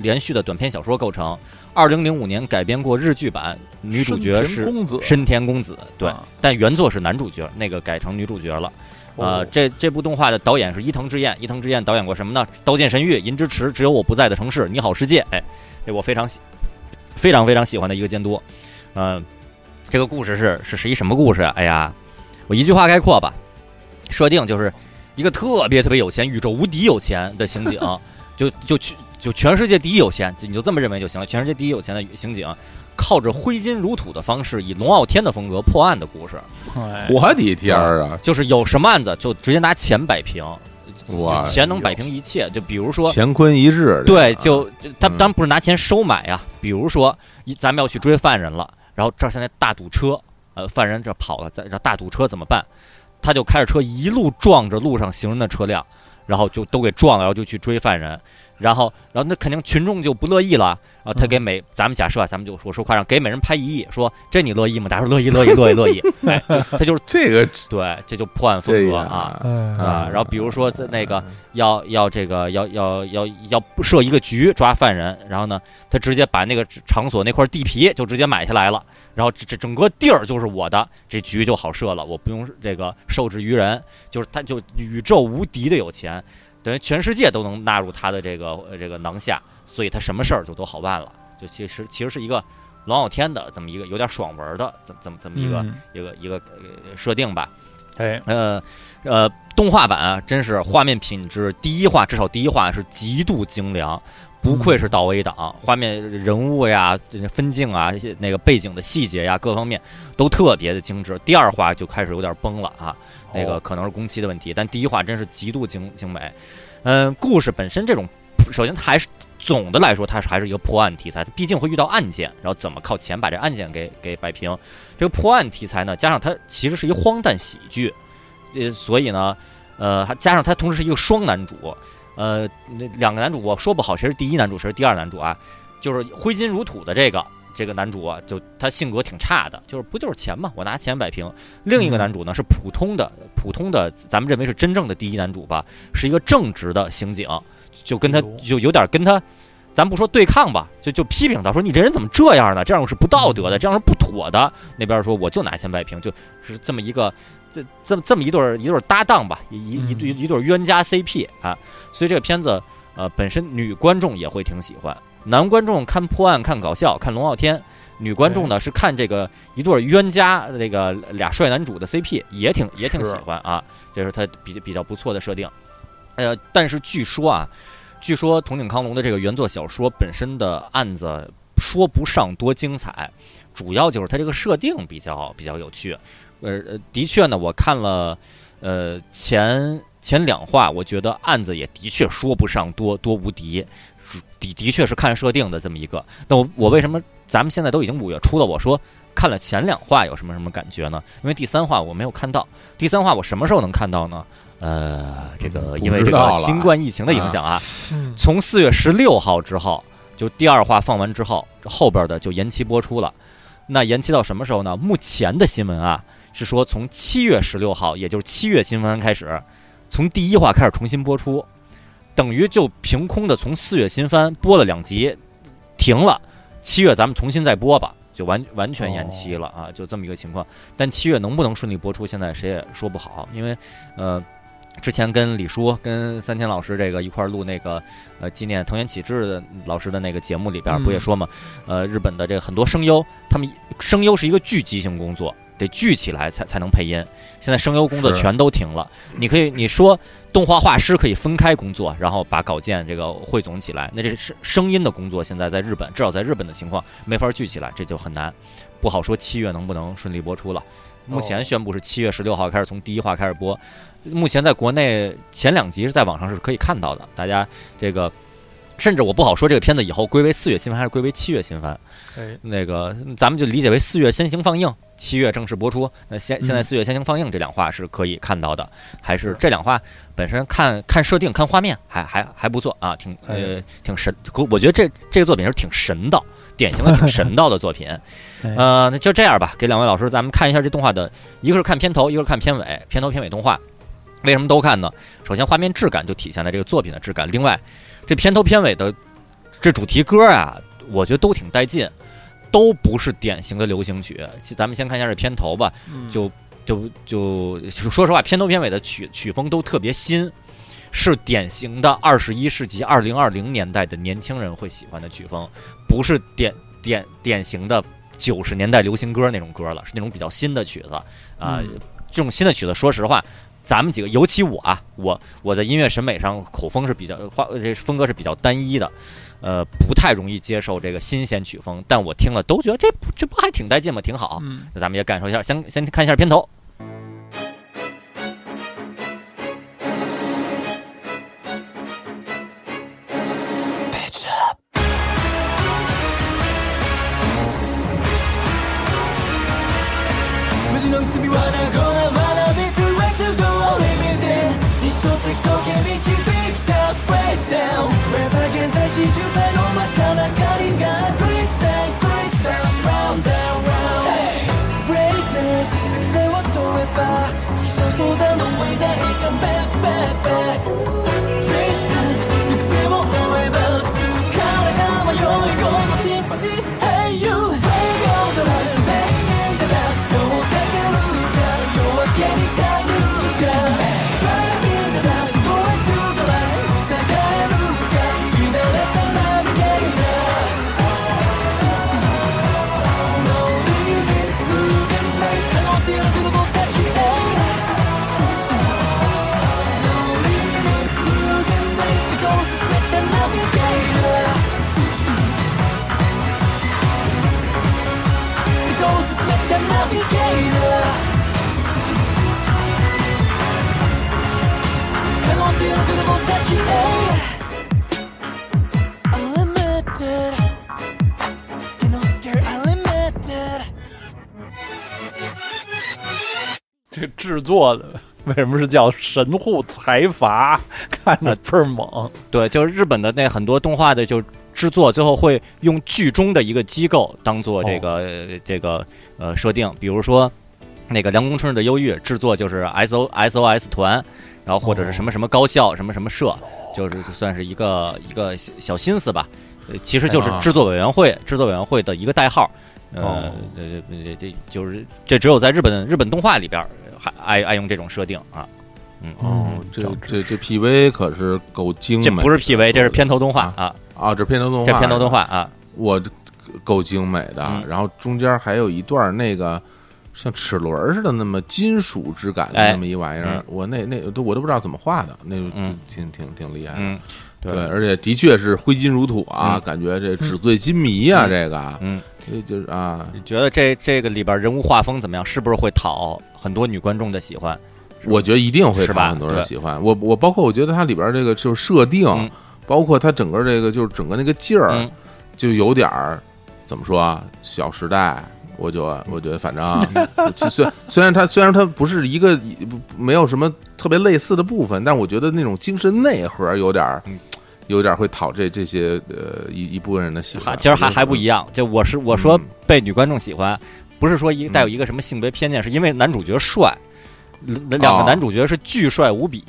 连续的短篇小说构成。二零零五年改编过日剧版，女主角深田是公子，深田恭子，对，啊但原作是男主角，那个改成女主角了。呃哦，这这部动画的导演是伊藤之彦，伊藤之彦导演过什么呢？《刀剑神域》《银之匙》《只有我不在的城市》《你好世界》，哎，这我非常喜，非常非常喜欢的一个监督。嗯、这个故事是是是一什么故事啊？哎呀，我一句话概括吧，设定就是一个特别特别有钱、宇宙无敌有钱的刑警，就就去就全世界第一有钱，你就这么认为就行了。全世界第一有钱的刑警，靠着挥金如土的方式，以龙傲天的风格破案的故事。哎我的天儿啊！就是有什么案子就直接拿钱摆平，钱能摆平一切。就比如说，乾坤一日，对，就他嗯当然不是拿钱收买呀。比如说，一咱们要去追犯人了，然后这儿现在大堵车，呃，犯人这跑了，在这大堵车怎么办？他就开着车一路撞着路上行人的车辆，然后就都给撞了，然后就去追犯人。然后，然后那肯定群众就不乐意了。然后他给每，咱们假设啊，咱们就说说夸张，给每人拍一亿，说这你乐意吗？大家说乐意，乐意，乐意，乐意。哎，就他就是这个对，这就破案风格啊。嗯啊，然后比如说在那个要要这个要要要要设一个局抓犯人，然后呢，他直接把那个场所那块地皮就直接买下来了，然后这这整个地儿就是我的，这局就好设了，我不用这个受制于人，就是他就宇宙无敌的有钱，等于全世界都能纳入他的这个呃这个囊下，所以他什么事儿就都好办了，就其实其实是一个龙傲天的这么一个有点爽文的怎么这么这么一个、嗯。一个一个呃设定吧。哎，呃呃，动画版啊，真是画面品质第一话，至少第一话是极度精良，不愧是到 A 档，画面人物呀、分镜啊、那个背景的细节呀，各方面都特别的精致。第二话就开始有点崩了啊，那个哦可能是工期的问题，但第一话真是极度精精美。嗯、故事本身这种，首先它还是总的来说，它是还是一个破案题材，它毕竟会遇到案件，然后怎么靠钱把这案件给给摆平。这个破案题材呢，加上它其实是一个荒诞喜剧，呃，所以呢，呃，还加上它同时是一个双男主，呃，那两个男主我说不好谁是第一男主谁是第二男主啊，就是挥金如土的这个这个男主啊，就他性格挺差的，就是不就是钱嘛，我拿钱摆平。另一个男主呢是普通的普通的，咱们认为是真正的第一男主吧，是一个正直的刑警，就跟他就有点跟他。咱不说对抗吧，就就批评他说你这人怎么这样呢？这样是不道德的，这样是不妥的。那边说我就拿钱摆平，就是这么一个这这么这么一对儿一对儿搭档吧，一一一对一对儿冤家 CP 啊。所以这个片子呃本身女观众也会挺喜欢，男观众看破案看搞笑看龙傲天，女观众呢是看这个一对儿冤家这个俩帅男主的 CP 也挺也挺喜欢啊，这是他比比较不错的设定。呃，但是据说啊，据说筒井康隆的这个原作小说本身的案子说不上多精彩，主要就是它这个设定比较比较有趣。呃，呃的确呢，我看了呃前前两话，我觉得案子也的确说不上多多无敌，的的确是看设定的这么一个。那我我为什么咱们现在都已经五月初了，我说看了前两话有什么什么感觉呢？因为第三话我没有看到，第三话我什么时候能看到呢？呃，这个因为这个新冠疫情的影响啊，嗯从四月十六号之后，就第二话放完之后，后边的就延期播出了。那延期到什么时候呢？目前的新闻啊是说从七月十六号，也就是七月新番开始，从第一话开始重新播出，等于就凭空的从四月新番播了两集，停了。七月咱们重新再播吧，就完完全延期了啊，就这么一个情况。但七月能不能顺利播出，现在谁也说不好，因为呃。之前跟李叔、跟三千老师这个一块儿录那个呃纪念藤原启志的老师的那个节目里边儿，不也嗯说嘛？呃，日本的这个很多声优，他们声优是一个聚集性工作，得聚起来才才能配音。现在声优工作全都停了。你可以你说动画画师可以分开工作，然后把稿件这个汇总起来，那这是声音的工作，现在在日本至少在日本的情况没法聚起来，这就很难。不好说七月能不能顺利播出了。目前宣布是七月十六号开始从第一话开始播，目前在国内前两集是在网上是可以看到的，大家这个。甚至我不好说这个片子以后归为四月新番还是归为七月新番，哎，那个咱们就理解为四月先行放映，七月正式播出。那现现在四月先行放映这两话是可以看到的，还是这两话本身看看设定看画面还还还不错啊，挺呃挺神。我觉得这这个作品是挺神道，典型的挺神道的作品。哎呃，那就这样吧，给两位老师咱们看一下这动画的，一个是看片头，一个是看片尾，片头片尾动画。为什么都看呢？首先画面质感就体现了这个作品的质感，另外这片头片尾的这主题歌啊，我觉得都挺带劲，都不是典型的流行曲。咱们先看一下这片头吧，嗯就就就就说实话，片头片尾的曲曲风都特别新，是典型的二十一世纪二零二零年代的年轻人会喜欢的曲风，不是典典典型的九十年代流行歌那种歌了，是那种比较新的曲子啊、嗯这种新的曲子，说实话。咱们几个，尤其我啊，我我在音乐审美上口风是比较画，这风格是比较单一的，呃，不太容易接受这个新鲜曲风。但我听了都觉得这这不还挺带劲吗？挺好。嗯那咱们也感受一下，先先看一下片头。这制作的为什么是叫神户财阀？看着倍儿猛。对，就是日本的那很多动画的就制作，最后会用剧中的一个机构当做这个、呃这个呃设定，比如说那个凉宫春日的忧郁制作就是 S O S O S 团，然后或者是什么什么高校、什么什么社，就是算是一个一个小小心思吧。呃，其实就是啊制作委员会，制作委员会的一个代号。呃哦，这这这就是这只有在日本日本动画里边儿还爱爱用这种设定啊。嗯哦嗯，这这这 PV 可是够精美的，这不是 PV，这是片头动画啊啊，啊，这片头动画，这片头动画啊。我这够精美的，嗯然后中间还有一段那个像齿轮似的那么金属质感的哎那么一玩意儿，嗯我那那都我都不知道怎么画的，那个嗯挺挺挺厉害的。嗯，对，而且的确是挥金如土啊，嗯。感觉这纸醉金迷啊，嗯。这个，嗯，这就是啊，你觉得这这个里边人物画风怎么样？是不是会讨很多女观众的喜欢？我觉得一定会是吧？讨很多人喜欢。我我包括我觉得它里边这个就是设定嗯，包括它整个这个就是整个那个劲儿嗯，就有点儿怎么说啊，《小时代》。我就我觉得，反正啊 虽虽然它虽然它不是一个不没有什么特别类似的部分，但我觉得那种精神内核有点儿嗯有点会讨这这些呃一一部分人的喜欢。其实还还不一样。就我是我说嗯被女观众喜欢，不是说一带有一个什么性别偏见，是因为男主角帅，两两个哦男主角是巨帅无比。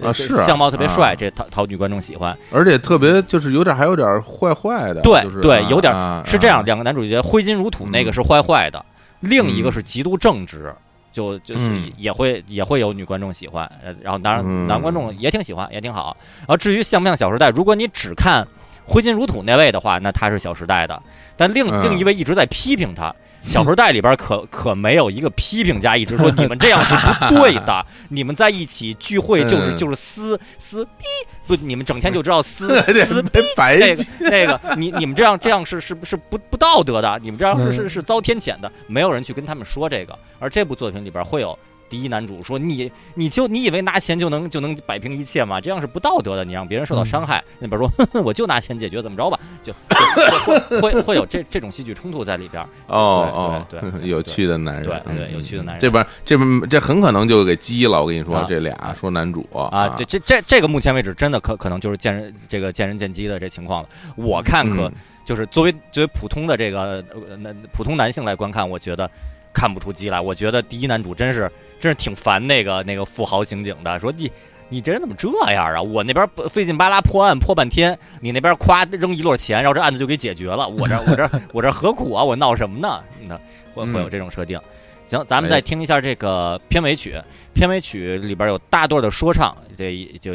呃啊是啊相貌特别帅，啊这讨讨女观众喜欢。而且特别就是有点还有点坏坏的，对对有点啊是这样，啊两个男主角挥金如土，那个嗯是坏坏的，另一个嗯是极度正直，就就是嗯也会、也会有女观众喜欢，呃然后当然嗯男观众也挺喜欢，也挺好。然后至于像不像《小时代》，如果你只看挥金如土那位的话，那他是《小时代》的，但另、嗯另一位一直在批评他。《小时代》里边可可没有一个批评家一直说你们这样是不 对的，你们在一起聚会就是嗯就是撕撕逼，不，你们整天就知道撕 撕逼那个那个，你你们这样这样是是是不不道德的，你们这样是是是遭天谴的，没有人去跟他们说这个。而这部作品里边会有第一男主说你你就你以为拿钱就能就能摆平一切吗？这样是不道德的，你让别人受到伤害。那边说呵呵 我就拿钱解决，怎么着吧？就就会会会有这这种戏剧冲突在里边。哦哦对哦，有趣的男人，对有趣的男人这边这边这很可能就给激了。我跟你说啊，这俩说男主啊，对，这这这个目前为止真的可可能就是见人这个见仁见鸡的这情况了。我看可、嗯就是作为作为普通的这个呃男普通男性来观看，我觉得看不出鸡来。我觉得第一男主真是真是挺烦那个那个富豪刑警的，说你。你这人怎么这样啊？我那边费劲巴拉破案破半天，你那边夸扔一摞钱，然后这案子就给解决了。我这我这 我这何苦啊？我闹什么呢？那会会有这种设定。行，咱们再哎听一下这个片尾曲。片尾曲里边有大段的说唱，这就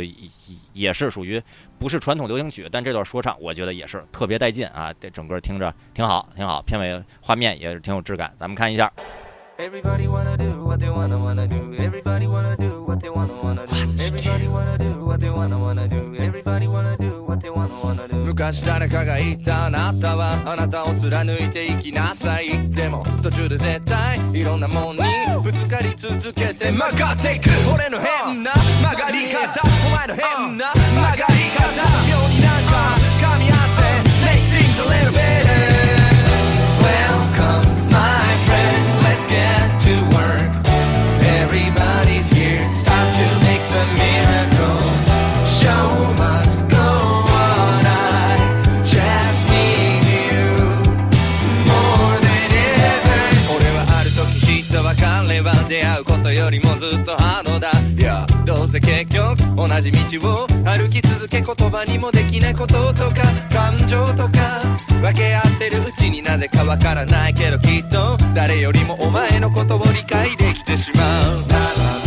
也是属于不是传统流行曲，但这段说唱我觉得也是特别带劲啊！这整个听着挺好，挺好。片尾画面也是挺有质感，咱们看一下。Everybody wanna do what they wanna wanna do. Everybody wanna do what they wanna wanna do. Everybody wanna do what they wanna wanna do. Everybody wanna do what they wanna wanna do. 昔誰かが言ったあなたはあなたを貫いていきなさいでも途中で絶対いろんなもんにぶつかり続けて曲がっていく俺の変な曲がり方お前の変な曲がり方妙になんかぜ、結局同じ道を歩き続け言葉にもできないこととか感情とか分け合ってるうちになぜかわからないけどきっと誰よりもお前のことを理解できてしまう。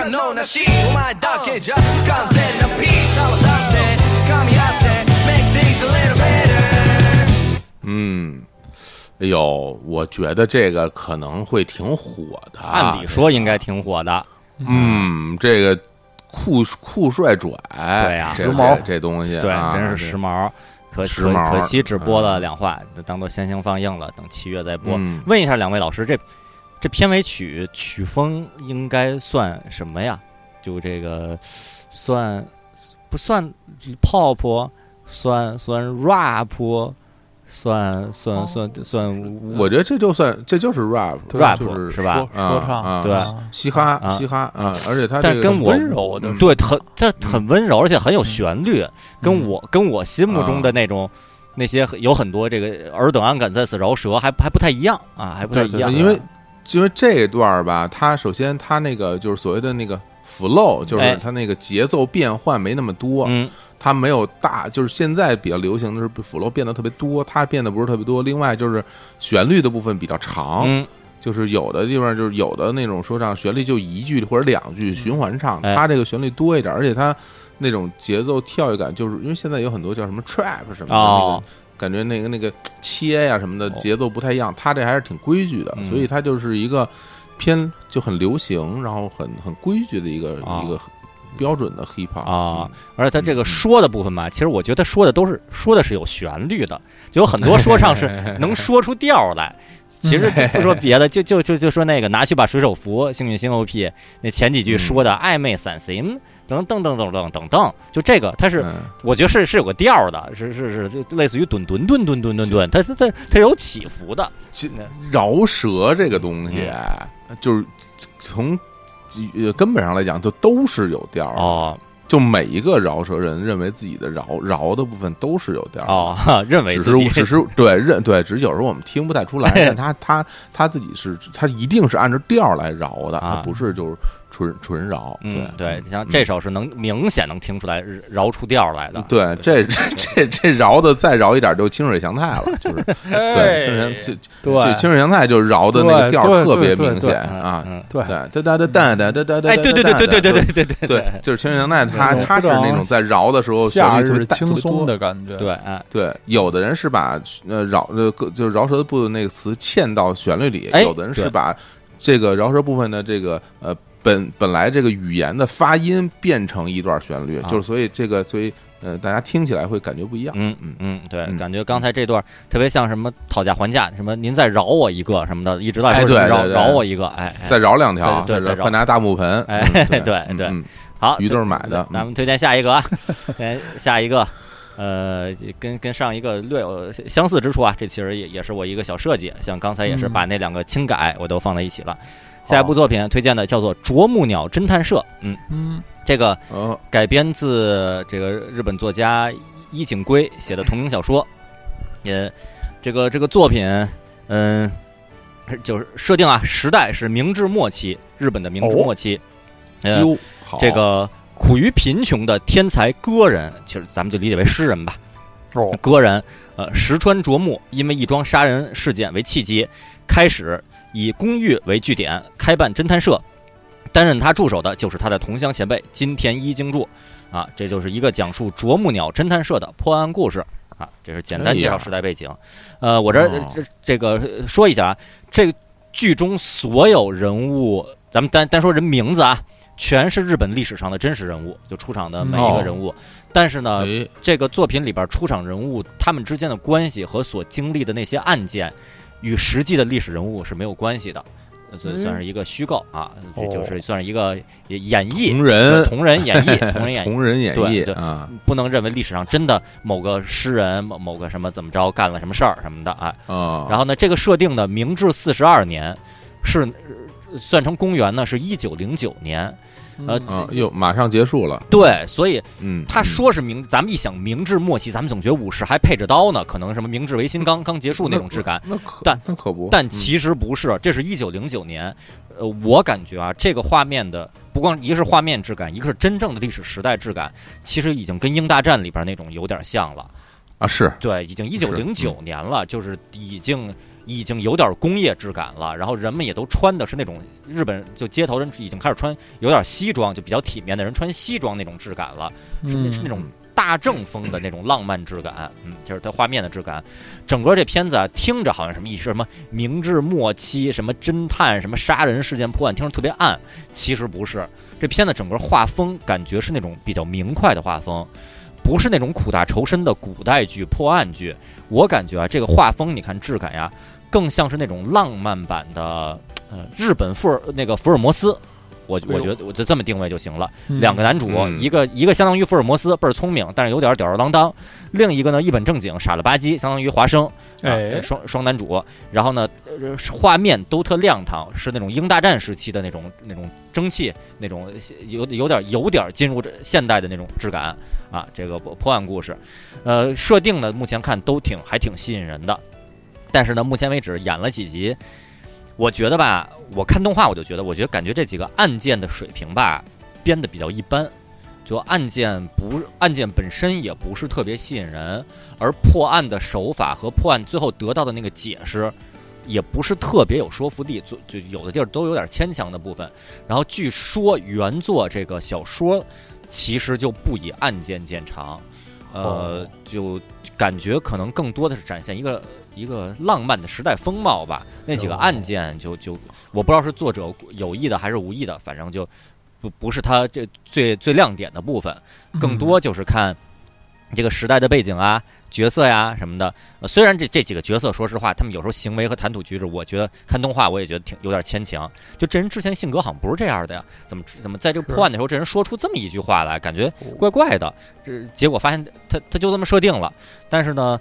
可能なしお前だけじゃ不完全なピース合わさって噛み合って Make things a little better 嗯，哎呦，我觉得这个可能会挺火的啊。按理说应该挺火的，嗯，这个酷酷帅拽，对呀这时髦这这东西，对，啊真是时髦。可可时髦可惜只播了嗯两话，当做先行放映了，等七月再播。嗯问一下两位老师，这 这片尾曲曲风应该算什么呀？就这个算不算 pop？算算 rap？算算算算我觉得这就算这就是 rap rap 是是吧？啊说说唱啊对嘻哈啊嘻哈啊，而且他这个但跟我温柔的嗯对，很它很温柔，而且很有旋律，跟嗯我跟我心目中的那种那些有很多这个尔等安敢在此饶舌还还不太一样啊，还不太一样。因为因为这一段儿吧，它首先它那个就是所谓的那个 flow，就是哎。它那个节奏变换没那么多，嗯。它没有大，就是现在比较流行的是 flow 变得特别多，它变得不是特别多。另外就是旋律的部分比较长，嗯。就是有的地方就是有的那种说唱旋律就一句或者两句循环唱，哎。它这个旋律多一点，而且它那种节奏跳跃感，就是因为现在有很多叫什么 trap 什么的，那哦。个感觉那个那个切呀、什么的哦。节奏不太一样，他这还是挺规矩的，嗯。所以他就是一个偏就很流行，然后很很规矩的一个、哦一个标准的 hip hop 啊，而且他这个说的部分吧，其实我觉得说的都是说的是有旋律的，就有很多说唱是 能说出调儿来。其实就 不说别的，就就就就说那个拿去把水手服，幸运星 OP 那前几句说的暧昧散心等等等等等等等，就这个。它是嗯。我觉得是是有个调儿的，是是是，就类似于顿顿顿顿顿顿顿，它它它它有起伏的。其饶舌这个东西，嗯。就是从呃根本上来讲，就都是有调儿的。哦，就每一个饶舌人认为自己的饶饶的部分都是有调儿认为只是只是对认对，只是有时候我们听不太出来，但他他他自己是他一定是按照调儿来饶的，啊。他不是就是纯纯饶。嗯，对你，像嗯这首是能明显能听出来饶出调儿来的。对，这这这这饶的再饶一点就清水祥太了，就是 对对清水这对这清水祥太就饶的那个调儿特别对对对明显嗯啊。嗯，对对，哒哒哒哒哒哒哒，哎，对对对对对对对对对对，就是清水祥太，他对他是那种在饶的时候旋夏律特别轻松。的感觉，对，哎对，有的人是把呃饶呃个就是饶舌部的那个词嵌到旋律里，哎有的人是把这个饶舌部分的这个呃本本来这个语言的发音变成一段旋律，啊。就是所以这个所以呃大家听起来会感觉不一样。嗯嗯。嗯，对，嗯。感觉刚才这段特别像什么讨价还价，什么您再饶我一个什么的，一直在哎说饶对对。对饶我一个，哎，哎。再饶两条，对对再换拿大木盆，哎嗯对对。嗯。好，鱼这都是买的咱们推荐下一个啊，先 下一个，呃，跟跟上一个略有相似之处啊，这其实也也是我一个小设计，像刚才也是嗯。把那两个轻改我都放在一起了。下一部作品推荐的叫做《啄木鸟侦探社》，嗯，嗯，这个哦。改编自这个日本作家伊井圭写的同名小说，也这个这个作品，嗯，就是设定啊，时代是明治末期，日本的明治末期，呃，哟，好。这个苦于贫穷的天才歌人，其实咱们就理解为诗人吧。哦，歌人，呃，石川啄木因为一桩杀人事件为契机，开始以公寓为据点开办侦探社。担任他助手的就是他的同乡前辈金田一经助，啊，这就是一个讲述啄木鸟侦探社的破案故事啊。这是简单介绍时代背景。呃，我这儿哦这这个呃说一下啊，这个剧中所有人物，咱们单单说人名字啊，全是日本历史上的真实人物，就出场的每一个人物。但是呢，哎这个作品里边出场人物他们之间的关系和所经历的那些案件，与实际的历史人物是没有关系的，呃所以嗯算是一个虚构啊，这哦就是算是一个演绎同人同人演绎，同人演绎。同人演对对啊不能认为历史上真的某个诗人某某个什么怎么着干了什么事儿什么的啊。啊，然后呢，这个设定呢明治四十二年是呃算成公元呢是一九零九年，呃，啊又马上结束了，对，所以嗯，他嗯说是明，咱们一想明治末期，咱们总觉得武士还配着刀呢，可能什么明治维新刚刚结束那种质感，那可但那可不，嗯。但其实不是，这是一九零九年。呃，我感觉啊，这个画面的不光一个是画面质感，一个是真正的历史时代质感，其实已经跟英大战里边那种有点像了。啊是。对，已经一九零九年了，就是已经已经有点工业质感了。然后人们也都穿的是那种日本就街头人已经开始穿有点西装，就比较体面的人穿西装那种质感了。是那是那种大正风的那种浪漫质感，嗯，就是它画面的质感。整个这片子啊，听着好像什么一什么明治末期什么侦探什么杀人事件破案，听着特别暗，其实不是。这片子整个画风感觉是那种比较明快的画风，不是那种苦大仇深的古代剧、破案剧。我感觉啊，这个画风你看质感呀，更像是那种浪漫版的呃日本福尔那个福尔摩斯。我我觉得我就这么定位就行了。嗯两个男主，嗯一个一个相当于福尔摩斯，倍儿聪明，但是有点吊儿郎当；另一个呢一本正经，傻了吧唧，相当于华生。啊哎双双男主，然后呢，呃画面都特亮堂，是那种英大战时期的那种那种蒸汽，那种有有点有点进入这现代的那种质感啊。这个破破案故事，呃，设定呢目前看都挺还挺吸引人的，但是呢，目前为止演了几集，我觉得吧，我看动画我就觉得，我觉得感觉这几个案件的水平吧编的比较一般。就案件不案件本身也不是特别吸引人，而破案的手法和破案最后得到的那个解释，也不是特别有说服力，就就有的地儿都有点牵强的部分。然后据说原作这个小说其实就不以案件见长，呃哦，就感觉可能更多的是展现一个一个浪漫的时代风貌吧。那几个哦案件就就我不知道是作者有意的还是无意的，反正就不不是他这最最亮点的部分。更多就是看这个时代的背景啊、角色呀什么的。呃虽然这这几个角色，说实话，他们有时候行为和谈吐举止，我觉得看动画我也觉得挺有点牵强。就这人之前性格好像不是这样的呀，怎么怎么在这个破案的时候，这人说出这么一句话来，感觉怪怪的。这结果发现他他就这么设定了，但是呢。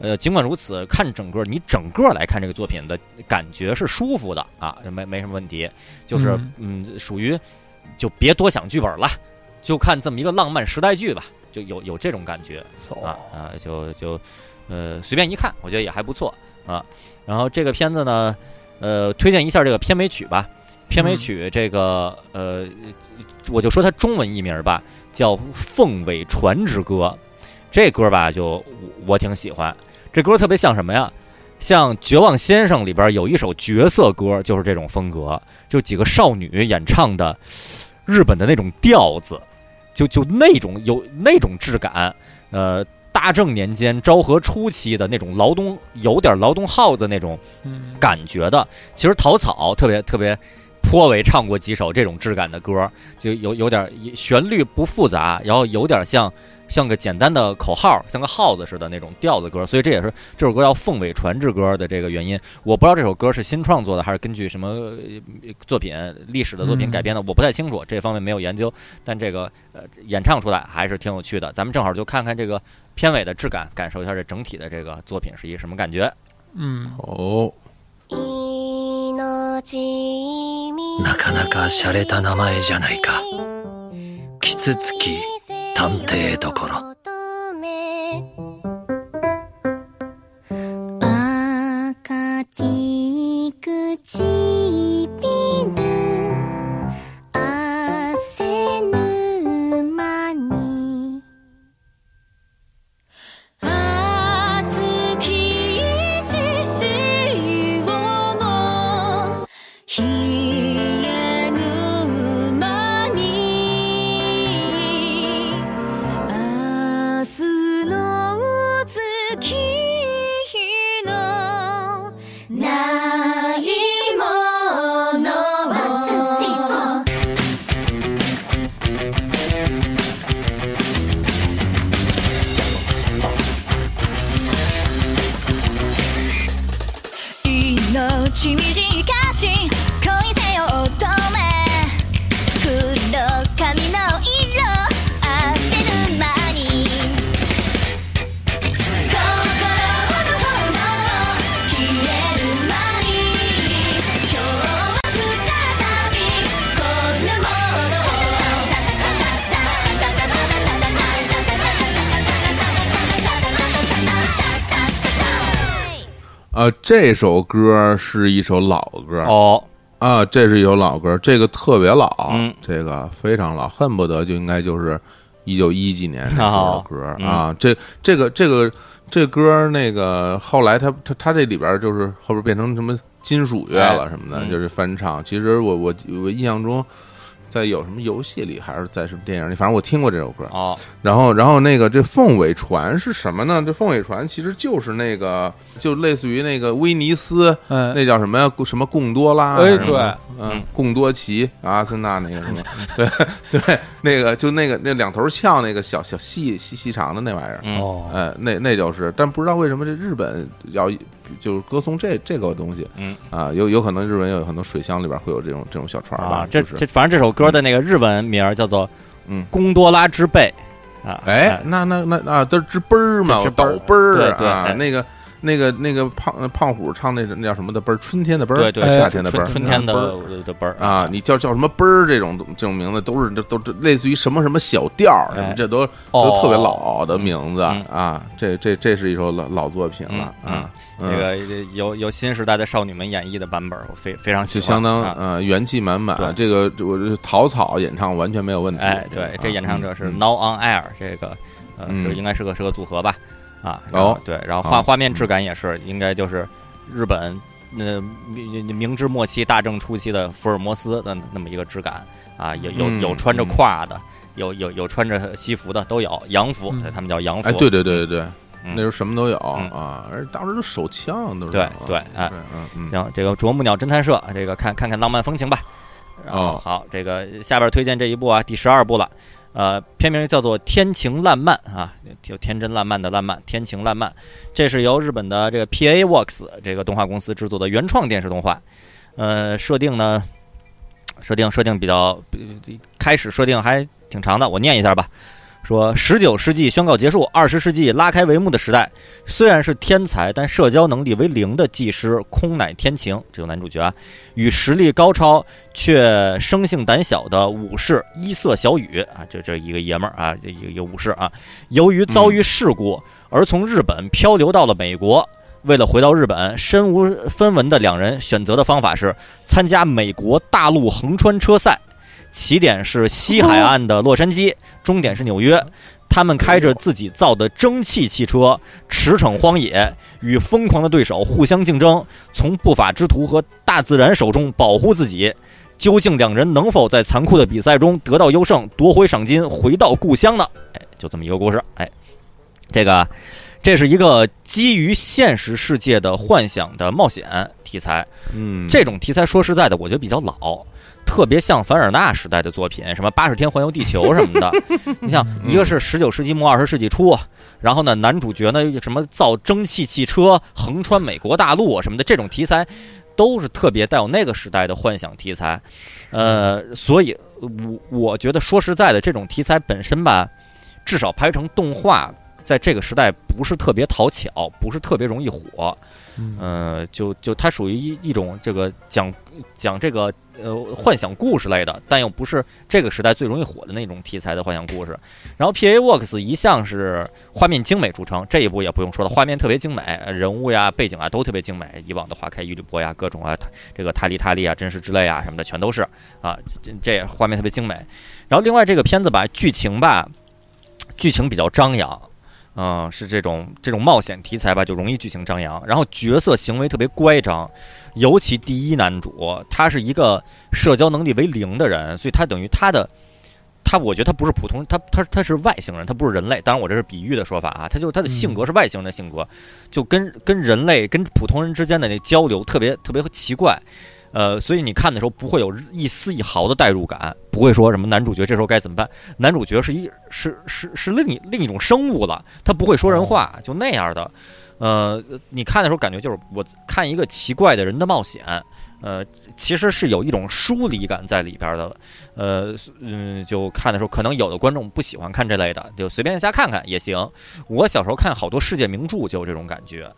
呃，尽管如此，看整个你整个来看这个作品的感觉是舒服的啊，没没什么问题，就是嗯属于就别多想剧本了，就看这么一个浪漫时代剧吧，就有有这种感觉。哦啊啊，就就呃随便一看，我觉得也还不错啊。然后这个片子呢，呃，推荐一下这个片尾曲吧。片尾曲这个、呃，我就说它中文译名吧，叫《凤尾船之歌》。这歌吧，就我我挺喜欢。这歌特别像什么呀？像《绝望先生》里边有一首角色歌，就是这种风格，就几个少女演唱的日本的那种调子，就就那种有那种质感。呃，大正年间昭和初期的那种劳动，有点劳动号子那种嗯感觉的。其实陶草特别特别颇为唱过几首这种质感的歌，就有有点旋律不复杂，然后有点像像个简单的口号，像个号子似的那种调子歌。所以这也是这首歌叫《凤尾传之歌》的这个原因。我不知道这首歌是新创作的，还是根据什么呃作品历史的作品嗯改编的，我不太清楚，这方面没有研究。但这个呃演唱出来还是挺有趣的。咱们正好就看看这个片尾的质感，感受一下这整体的这个作品是一个什么感觉。嗯，哦，命なかなか洒落た名前じゃないかキツツキ 探偵どころ。这首歌是一首老歌哦，啊，这是一首老歌，这个特别老，嗯这个非常老，恨不得就应该就是一九一几年的这首哦歌、嗯啊。这这个这个这歌那个后来他他他这里边就是后边变成什么金属乐了哎什么的，嗯就是翻唱。其实我我我印象中。在有什么游戏里，还是在什么电影里，反正我听过这首歌。哦，然后，然后那个这凤尾船是什么呢？这凤尾船其实就是那个，就类似于那个威尼斯，嗯，那叫什么呀？什么贡多拉？哎对嗯嗯，贡多奇、阿森纳那个什么，对对，那个就那个那两头翘那个小小细细细长的那玩意儿，嗯，哦，哎，那那就是，但不知道为什么这日本要就是歌颂这这个东西嗯。啊，有有可能日文有很多水箱里边会有这种这种小船吧啊，，这就是。这反正这首歌的那个日文名儿叫做嗯《贡多拉之贝》啊，哎，那那那啊，都是之奔儿嘛，直奔儿。倒奔儿对对啊哎，那个那个那个胖胖虎唱那那叫什么的奔儿，春天的奔儿，对对，夏天的奔儿，春春天的的奔儿。啊，你叫叫什么奔儿这种这种名字都是都都这类似于什么什么小调儿什么，哎。这都哦。都特别老的名字嗯。啊。这这这是一首老老作品了嗯啊，那个由由新时代的少女们演绎的版本，我非非常喜欢，就相当啊。呃元气满满。对。这个我这陶草演唱完全没有问题。哎，对啊，这演唱者是嗯。Now on Air，这个呃嗯。是应该是个是个组合吧，啊，然后哦对，然后画哦。画面质感也是应该就是日本那明明治末期大正初期的福尔摩斯的那么一个质感啊，有有嗯有穿着嗯。胯的，有有有穿着西服的都有，洋服嗯。他们叫洋服，哎，对对对对对，嗯。那时候什么都有嗯。啊，而当时都手枪都是对啊对哎行，这个啄木鸟侦探社，这个看看看浪漫风情吧。然后哦。好，这个下边推荐这一部啊，第十二部了。呃，片名叫做《天晴烂漫》啊，就天真烂漫的烂漫，天晴烂漫。这是由日本的这个 P.A. Works 这个动画公司制作的原创电视动画。呃，设定呢，设定设定比较，开始设定还挺长的，我念一下吧。说十九世纪宣告结束，二十世纪拉开帷幕的时代，虽然是天才，但社交能力为零的技师空乃天晴，这个男主角啊，与实力高超却生性胆小的武士伊瑟小雨啊，这这一个爷们儿啊，这一个一个武士啊，由于遭遇事故而从日本漂流到了美国。为了回到日本，身无分文的两人选择的方法是参加美国大陆横穿车赛，起点是西海岸的洛杉矶，终点是纽约。他们开着自己造的蒸汽汽车驰骋荒野，与疯狂的对手互相竞争，从不法之徒和大自然手中保护自己。究竟两人能否在残酷的比赛中得到优胜，夺回赏金，回到故乡呢？哎，就这么一个故事。哎，这个这是一个基于现实世界的幻想的冒险题材。嗯，这种题材说实在的，我觉得比较老，特别像凡尔纳时代的作品，什么八十天环游地球什么的。你像一个是十九世纪末二十世纪初，然后呢，男主角呢什么造蒸汽汽车横穿美国大陆啊什么的，这种题材都是特别带有那个时代的幻想题材。呃，所以我我觉得说实在的，这种题材本身吧，至少拍成动画。在这个时代不是特别讨巧，不是特别容易火，呃，就就它属于一一种这个讲讲这个呃幻想故事类的，但又不是这个时代最容易火的那种题材的幻想故事。然后 P A Works 一向是画面精美著称，这一部也不用说了，画面特别精美，人物呀、背景啊都特别精美。以往的花开玉女波呀，各种啊，这个塔利塔利啊、真实之泪啊什么的，全都是啊，这这画面特别精美。然后另外这个片子吧，剧情吧，剧情比较张扬。嗯，是这种这种冒险题材吧，就容易剧情张扬，然后角色行为特别乖张，尤其第一男主，他是一个社交能力为零的人，所以他等于他的他，我觉得他不是普通，他他他是外星人，他不是人类。当然，我这是比喻的说法啊，他就他的性格是外星人的性格，就跟跟人类跟普通人之间的那交流特别特别奇怪。呃，所以你看的时候不会有一丝一毫的代入感，不会说什么男主角这时候该怎么办？男主角是一是是是另一另一种生物了，他不会说人话，就那样的。呃，你看的时候感觉就是我看一个奇怪的人的冒险，呃，其实是有一种疏离感在里边的。呃，嗯，就看的时候，可能有的观众不喜欢看这类的，就随便瞎看看也行。我小时候看好多世界名著就有这种感觉。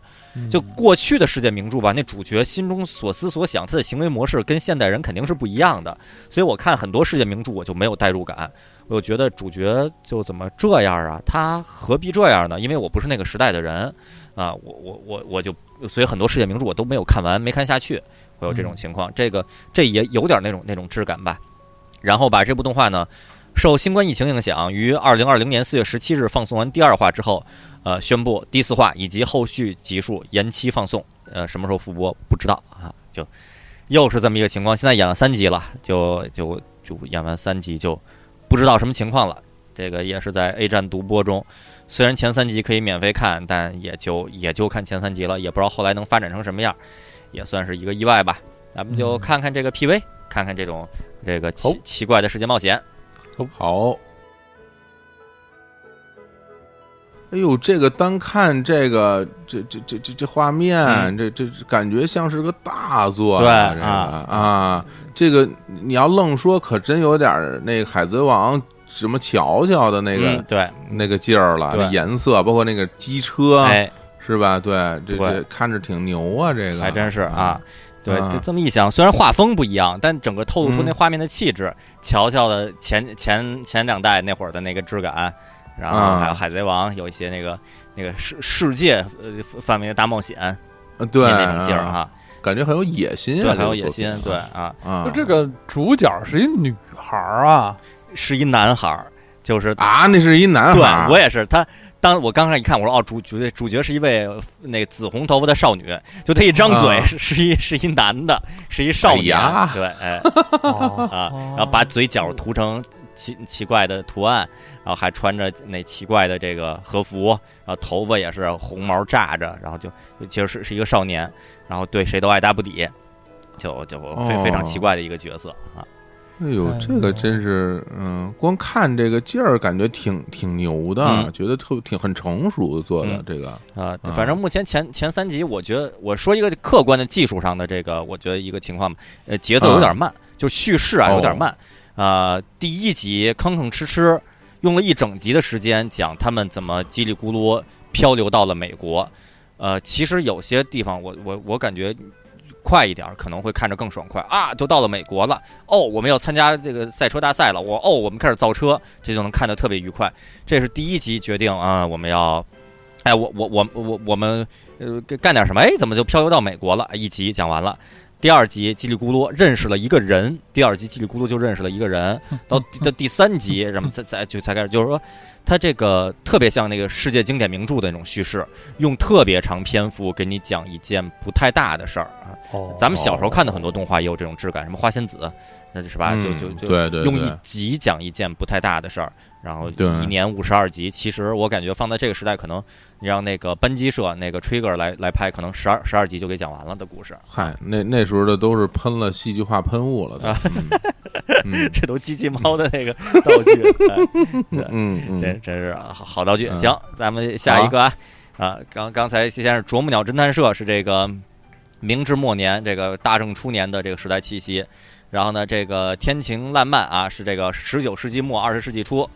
就过去的世界名著吧，那主角心中所思所想，他的行为模式跟现代人肯定是不一样的。所以我看很多世界名著，我就没有代入感。我就觉得主角就怎么这样啊？他何必这样呢？因为我不是那个时代的人啊，我我我我就所以很多世界名著我都没有看完，没看下去，会有这种情况。这个这也有点那种那种质感吧。然后把这部动画呢，受新冠疫情影响，于二零二零年四月十七日放送完第二话之后。呃，宣布第四话以及后续集数延期放送，呃，什么时候复播不知道啊？就又是这么一个情况。现在演了三集了，就就就演完三集就不知道什么情况了。这个也是在 A 站独播中，虽然前三集可以免费看，但也就也就看前三集了，也不知道后来能发展成什么样，也算是一个意外吧。咱们就看看这个 PV，看看这种这个奇奇怪的世界冒险。好。哎呦，这个单看这个这这这这这画面，这这感觉像是个大作对这个啊，这个你要愣说，可真有点儿那个《海贼王》什么乔乔的那个嗯，对，那个劲儿了，那颜色，包括那个机车，哎，是吧？对，这对这看着挺牛啊，这个还真是啊。对，啊就这么一想，虽然画风不一样，但整个透露出嗯那画面的气质，乔乔的前前前两代那会儿的那个质感，然后啊还有海贼王有一些那个那个世世界呃范围的大冒险，呃对那那种劲儿啊哈，感觉很有野心啊，对，很有野心，对啊，啊。就，这个主角是一女孩儿啊，是一男孩儿，就是啊，那是一男对孩儿，我也是他。当我刚开始一看，我说哦，主主角主角是一位那个紫红头发的少女，就他一张嘴啊。是是一是一男的，是一少年，哎对，哎，哦。啊，然后把嘴角涂成奇奇怪的图案，然后还穿着那奇怪的这个和服，然后头发也是红毛炸着，然后就就其实是是一个少年，然后对谁都爱答不理，就就非非常奇怪的一个角色啊。哎呦，哎这个真是，嗯，光看这个劲儿，感觉挺挺牛的，嗯。觉得特挺很成熟做的嗯。这个，啊，反正目前前前三集，我觉得我说一个客观的技术上的这个，我觉得一个情况吧，呃，节奏有点慢，就叙事啊哦有点慢，啊，第一集吭吭哧哧，用了一整集的时间讲他们怎么叽里咕噜漂流到了美国。呃，其实有些地方我我我感觉快一点可能会看着更爽快啊，都到了美国了哦，我们要参加这个赛车大赛了，我哦我们开始造车，这就能看得特别愉快。这是第一集决定啊，我们要，哎，我我我我我们呃干点什么？哎，怎么就漂流到美国了？一集讲完了。第二集叽里咕噜认识了一个人，第二集叽里咕噜就认识了一个人，到到第三集，什么才才就才开始，就是说，它这个特别像那个世界经典名著的那种叙事，用特别长篇幅给你讲一件不太大的事儿啊。哦咱们小时候看的很多动画也有这种质感，什么花仙子，那是吧？就嗯就就对对用一集讲一件不太大的事儿，然后对。一年五十二集。其实我感觉放在这个时代，可能你让那个班机社那个 Trigger 来来拍，可能十二十二集就给讲完了的故事。嗨，那那时候的都是喷了戏剧化喷雾了的，这都机器猫的那个道具，哎嗯嗯。真真是好好道具。嗯。行，咱们下一个啊，啊，刚刚才先是啄木鸟侦探社是这个明治末年这个大正初年的这个时代气息，然后呢，这个天晴烂漫啊是这个十九世纪末二十世纪初，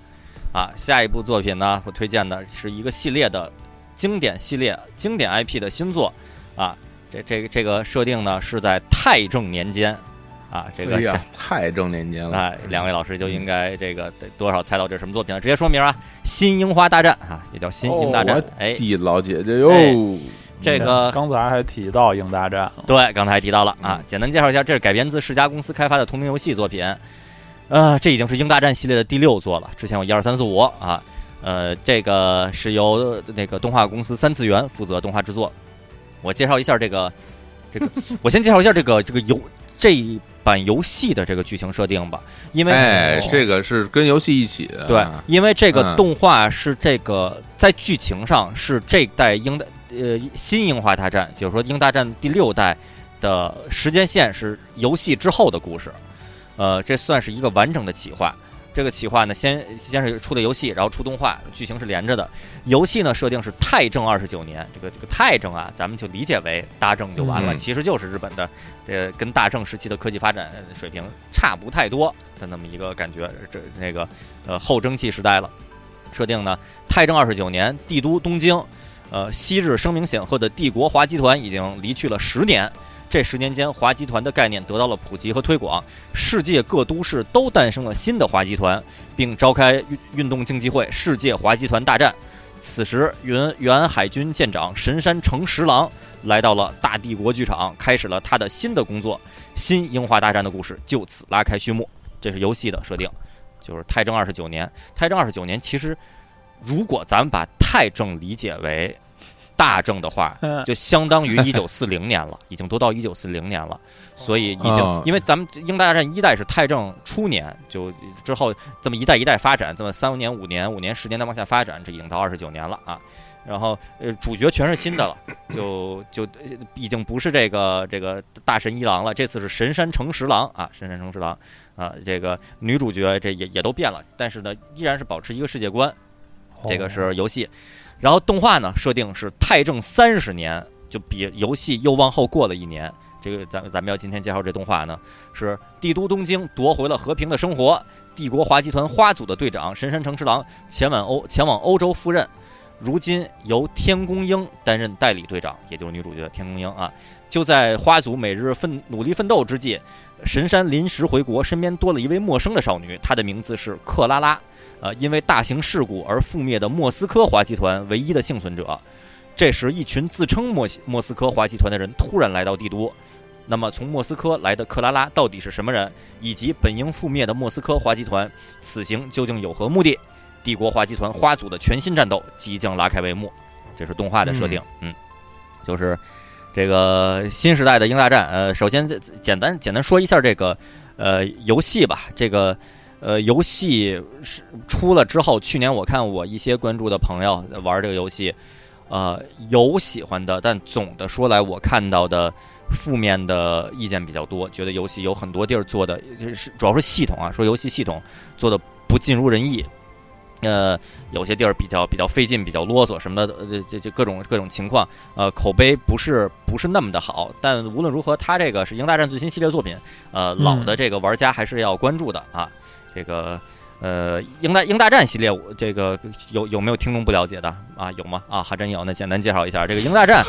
啊，下一部作品呢，我推荐的是一个系列的经典系列经典 IP 的新作啊，这这个这个设定呢是在太正年间。啊，这个哎，太正年间了，哎，两位老师就应该这个得多少猜到这是什么作品了？直接说明啊，《新樱花大战》啊，也叫《新樱大战哦》。哎，地老姐姐哟，哎这个刚才还提到英大战，对，刚才还提到了啊嗯，简单介绍一下，这是改编自世嘉公司开发的同名游戏作品。呃，这已经是英大战系列的第六作了，之前有一二三四五啊。呃，这个是由那个动画公司三次元负责动画制作。我介绍一下这个，这个，我先介绍一下这个这个游这一版游戏的这个剧情设定吧，因为哎，这个是跟游戏一起的，对，因为这个嗯动画是这个在剧情上是这代英的呃新樱花大战，就是说英大战第六代的时间线是游戏之后的故事，呃，这算是一个完整的企划。这个企划呢，先先是出的游戏，然后出动画，剧情是连着的。游戏呢设定是太正二十九年，这个这个太正啊，咱们就理解为大正就完了，嗯其实就是日本的这跟大正时期的科技发展水平差不太多的那么一个感觉。这那个呃后蒸汽时代了。设定呢，太正二十九年，帝都东京，呃，昔日声名显赫的帝国华集团已经离去了十年。这十年间，华集团的概念得到了普及和推广，世界各都市都诞生了新的华集团，并召开运运动竞技会——世界华集团大战。此时，原原海军舰长神山诚十郎来到了大帝国剧场，开始了他的新的工作。新樱花大战的故事就此拉开序幕。这是游戏的设定，就是太正二十九年。太正二十九年，其实如果咱们把太正理解为大正的话，嗯就相当于一九四零年了，已经都到一九四零年了，所以已经哦因为咱们英大战一代是太正初年，就之后这么一代一代发展，这么三年、五年、五年、十年再往下发展，这已经到二十九年了啊。然后呃，主角全是新的了，就就呃已经不是这个这个大神一郎了，这次是神山诚十郎啊，神山诚十郎啊，这个女主角这也也都变了，但是呢，依然是保持一个世界观，这个是游戏。然后动画呢，设定是太正三十年，就比游戏又往后过了一年。这个咱咱们要今天介绍这动画呢，是帝都东京夺回了和平的生活。帝国华集团花组的队长神山诚十郎前往欧前往欧洲赴任，如今由天宫英担任代理队长，也就是女主角天宫英啊。就在花组每日奋努力奋斗之际，神山临时回国，身边多了一位陌生的少女，她的名字是克拉拉。呃，因为大型事故而覆灭的莫斯科华集团唯一的幸存者。这时，一群自称莫西莫斯科华集团的人突然来到帝都。那么，从莫斯科来的克拉拉到底是什么人？以及本应覆灭的莫斯科华集团此行究竟有何目的？帝国华集团花组的全新战斗即将拉开帷幕。这是动画的设定，嗯，就是这个新时代的英大战。呃，首先简简单简单说一下这个呃游戏吧，这个。呃，游戏是出了之后，去年我看我一些关注的朋友玩这个游戏，呃，有喜欢的，但总的说来，我看到的负面的意见比较多，觉得游戏有很多地儿做的是主要是系统啊，说游戏系统做的不尽如人意，呃，有些地儿比较比较费劲，比较啰嗦什么的，呃，这这各种各种情况，呃，口碑不是不是那么的好。但无论如何，它这个是《英大战》最新系列作品，呃，老的这个玩家还是要关注的啊。这个呃，英大英大战系列，我这个有有没有听众不了解的啊？有吗？啊，还真有。那简单介绍一下，这个英大战，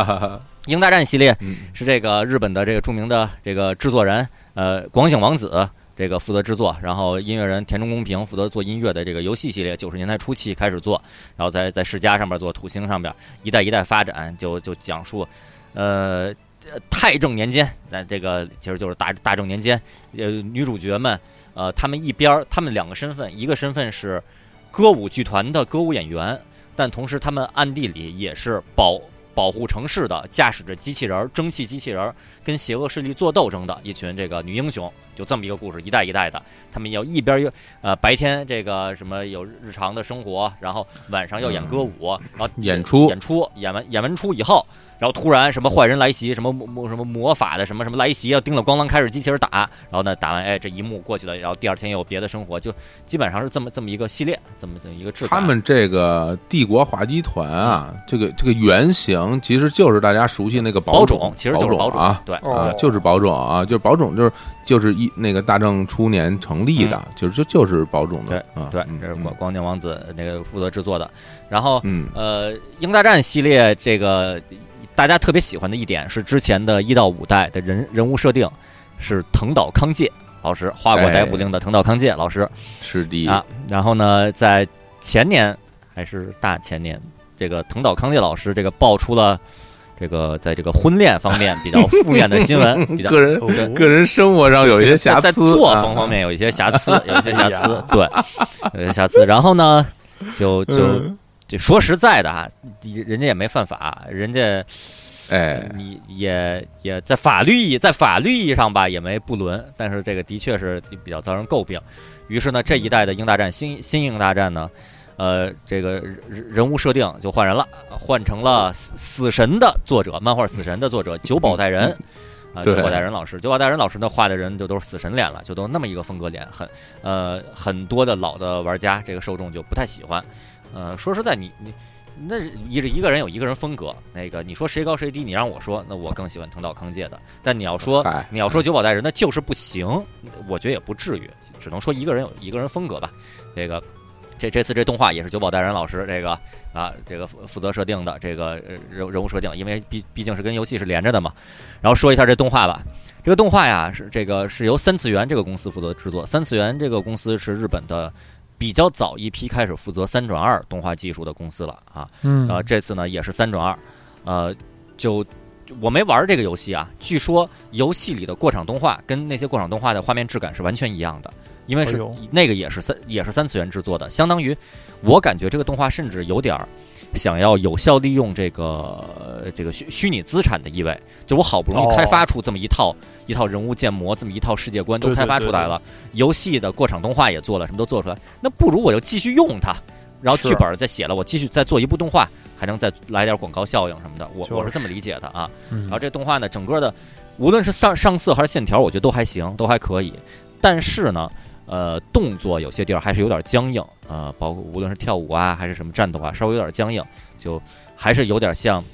英大战系列嗯是这个日本的这个著名的这个制作人，呃，广井王子这个负责制作，然后音乐人田中公平负责做音乐的这个游戏系列，九十年代初期开始做，然后在在世嘉上面做，土星上边一代一代发展，就就讲述，呃。呃太正年间，那这个其实就是大大正年间，呃，女主角们，呃，他们一边儿，她们两个身份，一个身份是歌舞剧团的歌舞演员，但同时他们暗地里也是保保护城市的，驾驶着机器人儿、蒸汽机器人儿，跟邪恶势力做斗争的一群这个女英雄，就这么一个故事，一代一代的，他们要一边儿又呃白天这个什么有日常的生活，然后晚上要演歌舞，然后演出演出演完演完出以后。然后突然什么坏人来袭，什么魔魔什么魔法的什么什么来袭，要叮了咣啷开始机器人打，然后呢打完哎这一幕过去了，然后第二天又有别的生活，就基本上是这么这么一个系列，这么这么一个质感。他们这个帝国滑稽团啊，这个这个原型其实就是大家熟悉那个宝种种，其实就是宝种啊。对，就是宝种啊，就是宝种，就是就是一那个大正初年成立的，就是就就是宝种的，啊，对嗯，这是光光剑王子那个负责制作的。然后嗯呃，英大战系列这个大家特别喜欢的一点是之前的一到五代的人人物设定是藤岛康介老师画过哎逮捕令的藤岛康介老师。是的啊，然后呢，在前年还是大前年，这个藤岛康介老师这个爆出了这个在这个婚恋方面比较负面的新闻，比较个人对个人生活上有一些瑕疵在，作啊风方面有一些瑕疵，有一些瑕疵 对，有一些瑕疵。然后呢，就就说实在的啊，人家也没犯法，人家哎，你也也在法律意在法律意义上吧也没不伦，但是这个的确是比较遭人诟病。于是呢，这一代的英大战新新英大战呢，呃，这个人人物设定就换人了，换成了死死神的作者，漫画死神的作者久保带人。啊，对久保带人老师，久保带人老师呢画的人就都是死神脸了，就都那么一个风格脸，很呃很多的老的玩家这个受众就不太喜欢。呃，说实在，你你那一个一个人有一个人风格，那个你说谁高谁低，你让我说，那我更喜欢藤岛康介的。但你要说你要说久保带人，那就是不行，我觉得也不至于，只能说一个人有一个人风格吧。这个这这次这动画也是久保带人老师这个啊这个负负责设定的这个呃人人物设定，因为毕毕竟是跟游戏是连着的嘛。然后说一下这动画吧。这个动画呀，是这个是由三次元这个公司负责制作。三次元这个公司是日本的比较早一批开始负责三转二动画技术的公司了啊。嗯。呃，这次呢也是三转二，呃，就就我没玩这个游戏啊，据说游戏里的过场动画跟那些过场动画的画面质感是完全一样的，因为是哎那个也是三也是三次元制作的，相当于我感觉这个动画甚至有点儿想要有效利用这个呃这个虚虚拟资产的意味，就我好不容易哦。开发出这么一套、一套人物建模，这么一套世界观都开发出来了，游戏的过场动画也做了，什么都做出来，那不如我就继续用它。然后剧本再写了，我继续再做一部动画，还能再来点广告效应什么的，我我是这么理解的啊。嗯然后这动画呢，整个的无论是上上色还是线条，我觉得都还行，都还可以。但是呢，呃，动作有些地儿还是有点僵硬，呃，包括无论是跳舞啊还是什么战斗啊，稍微有点僵硬，就还是有点像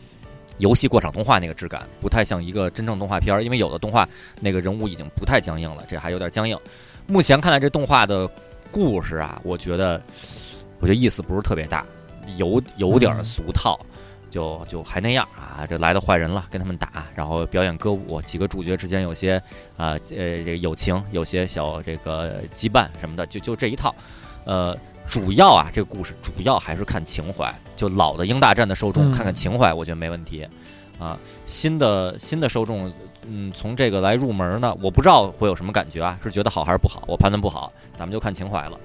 游戏过场动画那个质感，不太像一个真正动画片儿。因为有的动画那个人物已经不太僵硬了，这还有点僵硬。目前看来，这动画的故事啊，我觉得我觉得意思不是特别大，有 有点俗套。就就还那样啊，这来的坏人了，跟他们打，然后表演歌舞，几个主角之间有些啊呃这个友情，有些小这个羁绊什么的，就就这一套，呃，主要啊这个故事主要还是看情怀，就老的英大战的受众嗯看看情怀，我觉得没问题，啊，新的新的受众，嗯，从这个来入门呢，我不知道会有什么感觉啊，是觉得好还是不好，我判断不好，咱们就看情怀了。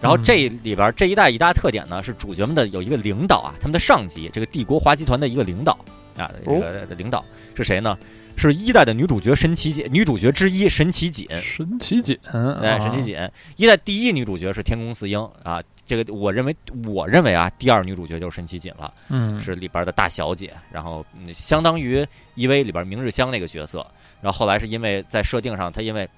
然后这里边这一代一大特点呢，是主角们的有一个领导啊，他们的上级，这个帝国华集团的一个领导啊，这个领导是谁呢？是一代的女主角神奇锦，女主角之一神奇锦，神奇锦，哎，神奇锦。一代第一女主角是天宫四英啊，这个我认为我认为啊，第二女主角就是神奇锦了，嗯，是里边的大小姐，然后嗯相当于 EV 里边明日香那个角色，然后后来是因为在设定上，她因为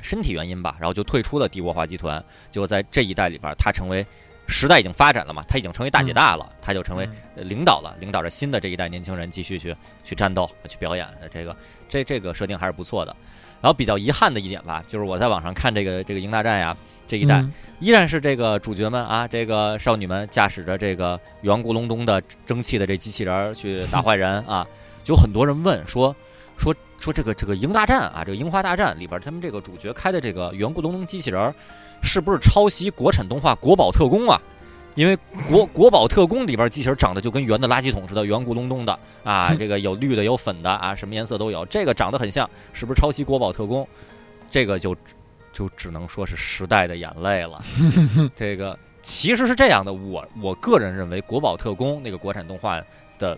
身体原因吧，然后就退出了帝国化集团，结果在这一代里边，她成为。时代已经发展了嘛，他已经成为大姐大了，他就成为呃领导了，领导着新的这一代年轻人继续去去战斗、去表演的这个这这个设定还是不错的。然后比较遗憾的一点吧，就是我在网上看这个这个《鹰大战》呀这一代，嗯。依然是这个主角们啊，这个少女们驾驶着这个圆咕隆咚的蒸汽的这机器人儿去打坏人啊，就很多人问说说说这个这个鹰大战啊，这个樱花大战里边他们这个主角开的这个圆咕隆咚机器人儿，是不是抄袭国产动画《国宝特工》啊？因为国 国宝特工里边机器人长得就跟圆的垃圾桶似的，圆咕隆咚的啊，这个有绿的有粉的啊，什么颜色都有，这个长得很像，是不是抄袭国宝特工？这个就就只能说是时代的眼泪了。这个其实是这样的，我我个人认为国宝特工那个国产动画的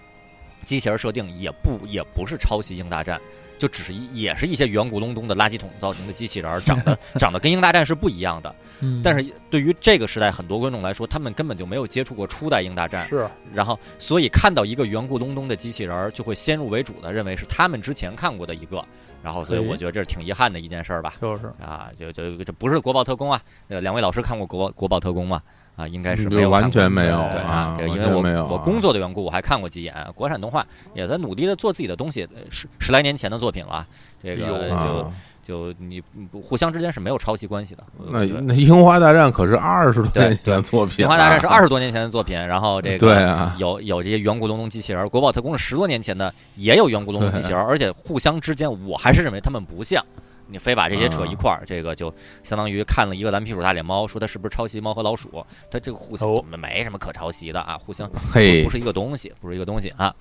机器人设定也不也不是抄袭鹰大战。就只是一也是一些圆咕隆咚的垃圾桶造型的机器人，长得 长得跟鹰大战是不一样的。嗯但是对于这个时代很多观众来说，他们根本就没有接触过初代鹰大战，是然后所以看到一个圆咕隆咚的机器人，就会先入为主的认为是他们之前看过的一个，然后所以哎我觉得这是挺遗憾的一件事儿吧。就是啊，就就这不是国宝特工啊，呃，两位老师看过国国宝特工吗？啊，应该是没有完全没有对啊，这个因为我没有啊我我工作的缘故，我还看过几眼国产动画，也在努力的做自己的东西，呃十十来年前的作品了，这个就啊，就你互相之间是没有抄袭关系的。那那樱花大战可是二十多对年前的作品啊，樱花大战是二十多年前的作品，然后这个对啊，有有这些圆咕隆咚机器人儿，国宝特工是十多年前的，也有圆咕隆咚机器人儿，而且互相之间，我还是认为他们不像。你非把这些扯一块儿，这个就相当于看了一个蓝皮鼠大脸猫，说它是不是抄袭猫和老鼠？它这个互相哦。没什么可抄袭的啊，互相不，是一个东西，不是一个东西啊。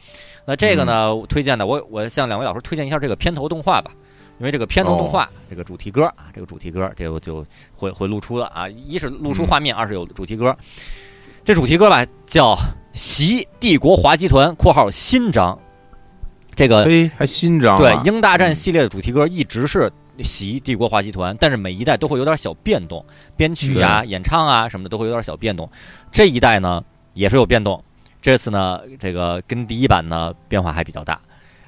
那这个呢，嗯。推荐的我我向两位老师推荐一下这个片头动画吧，因为这个片头动画、哦这个主题歌啊，这个主题歌这个就会会露出了啊，一是露出嗯。画面，二是有主题歌。这主题歌吧叫《习帝国华集团》（括号新章），这个嘿，还新章对啊《鹰大战》系列的主题歌一直是习帝国华集团，但是每一代都会有点小变动，编曲啊、演唱啊什么的都会有点小变动。这一代呢也是有变动，这次呢这个跟第一版呢变化还比较大。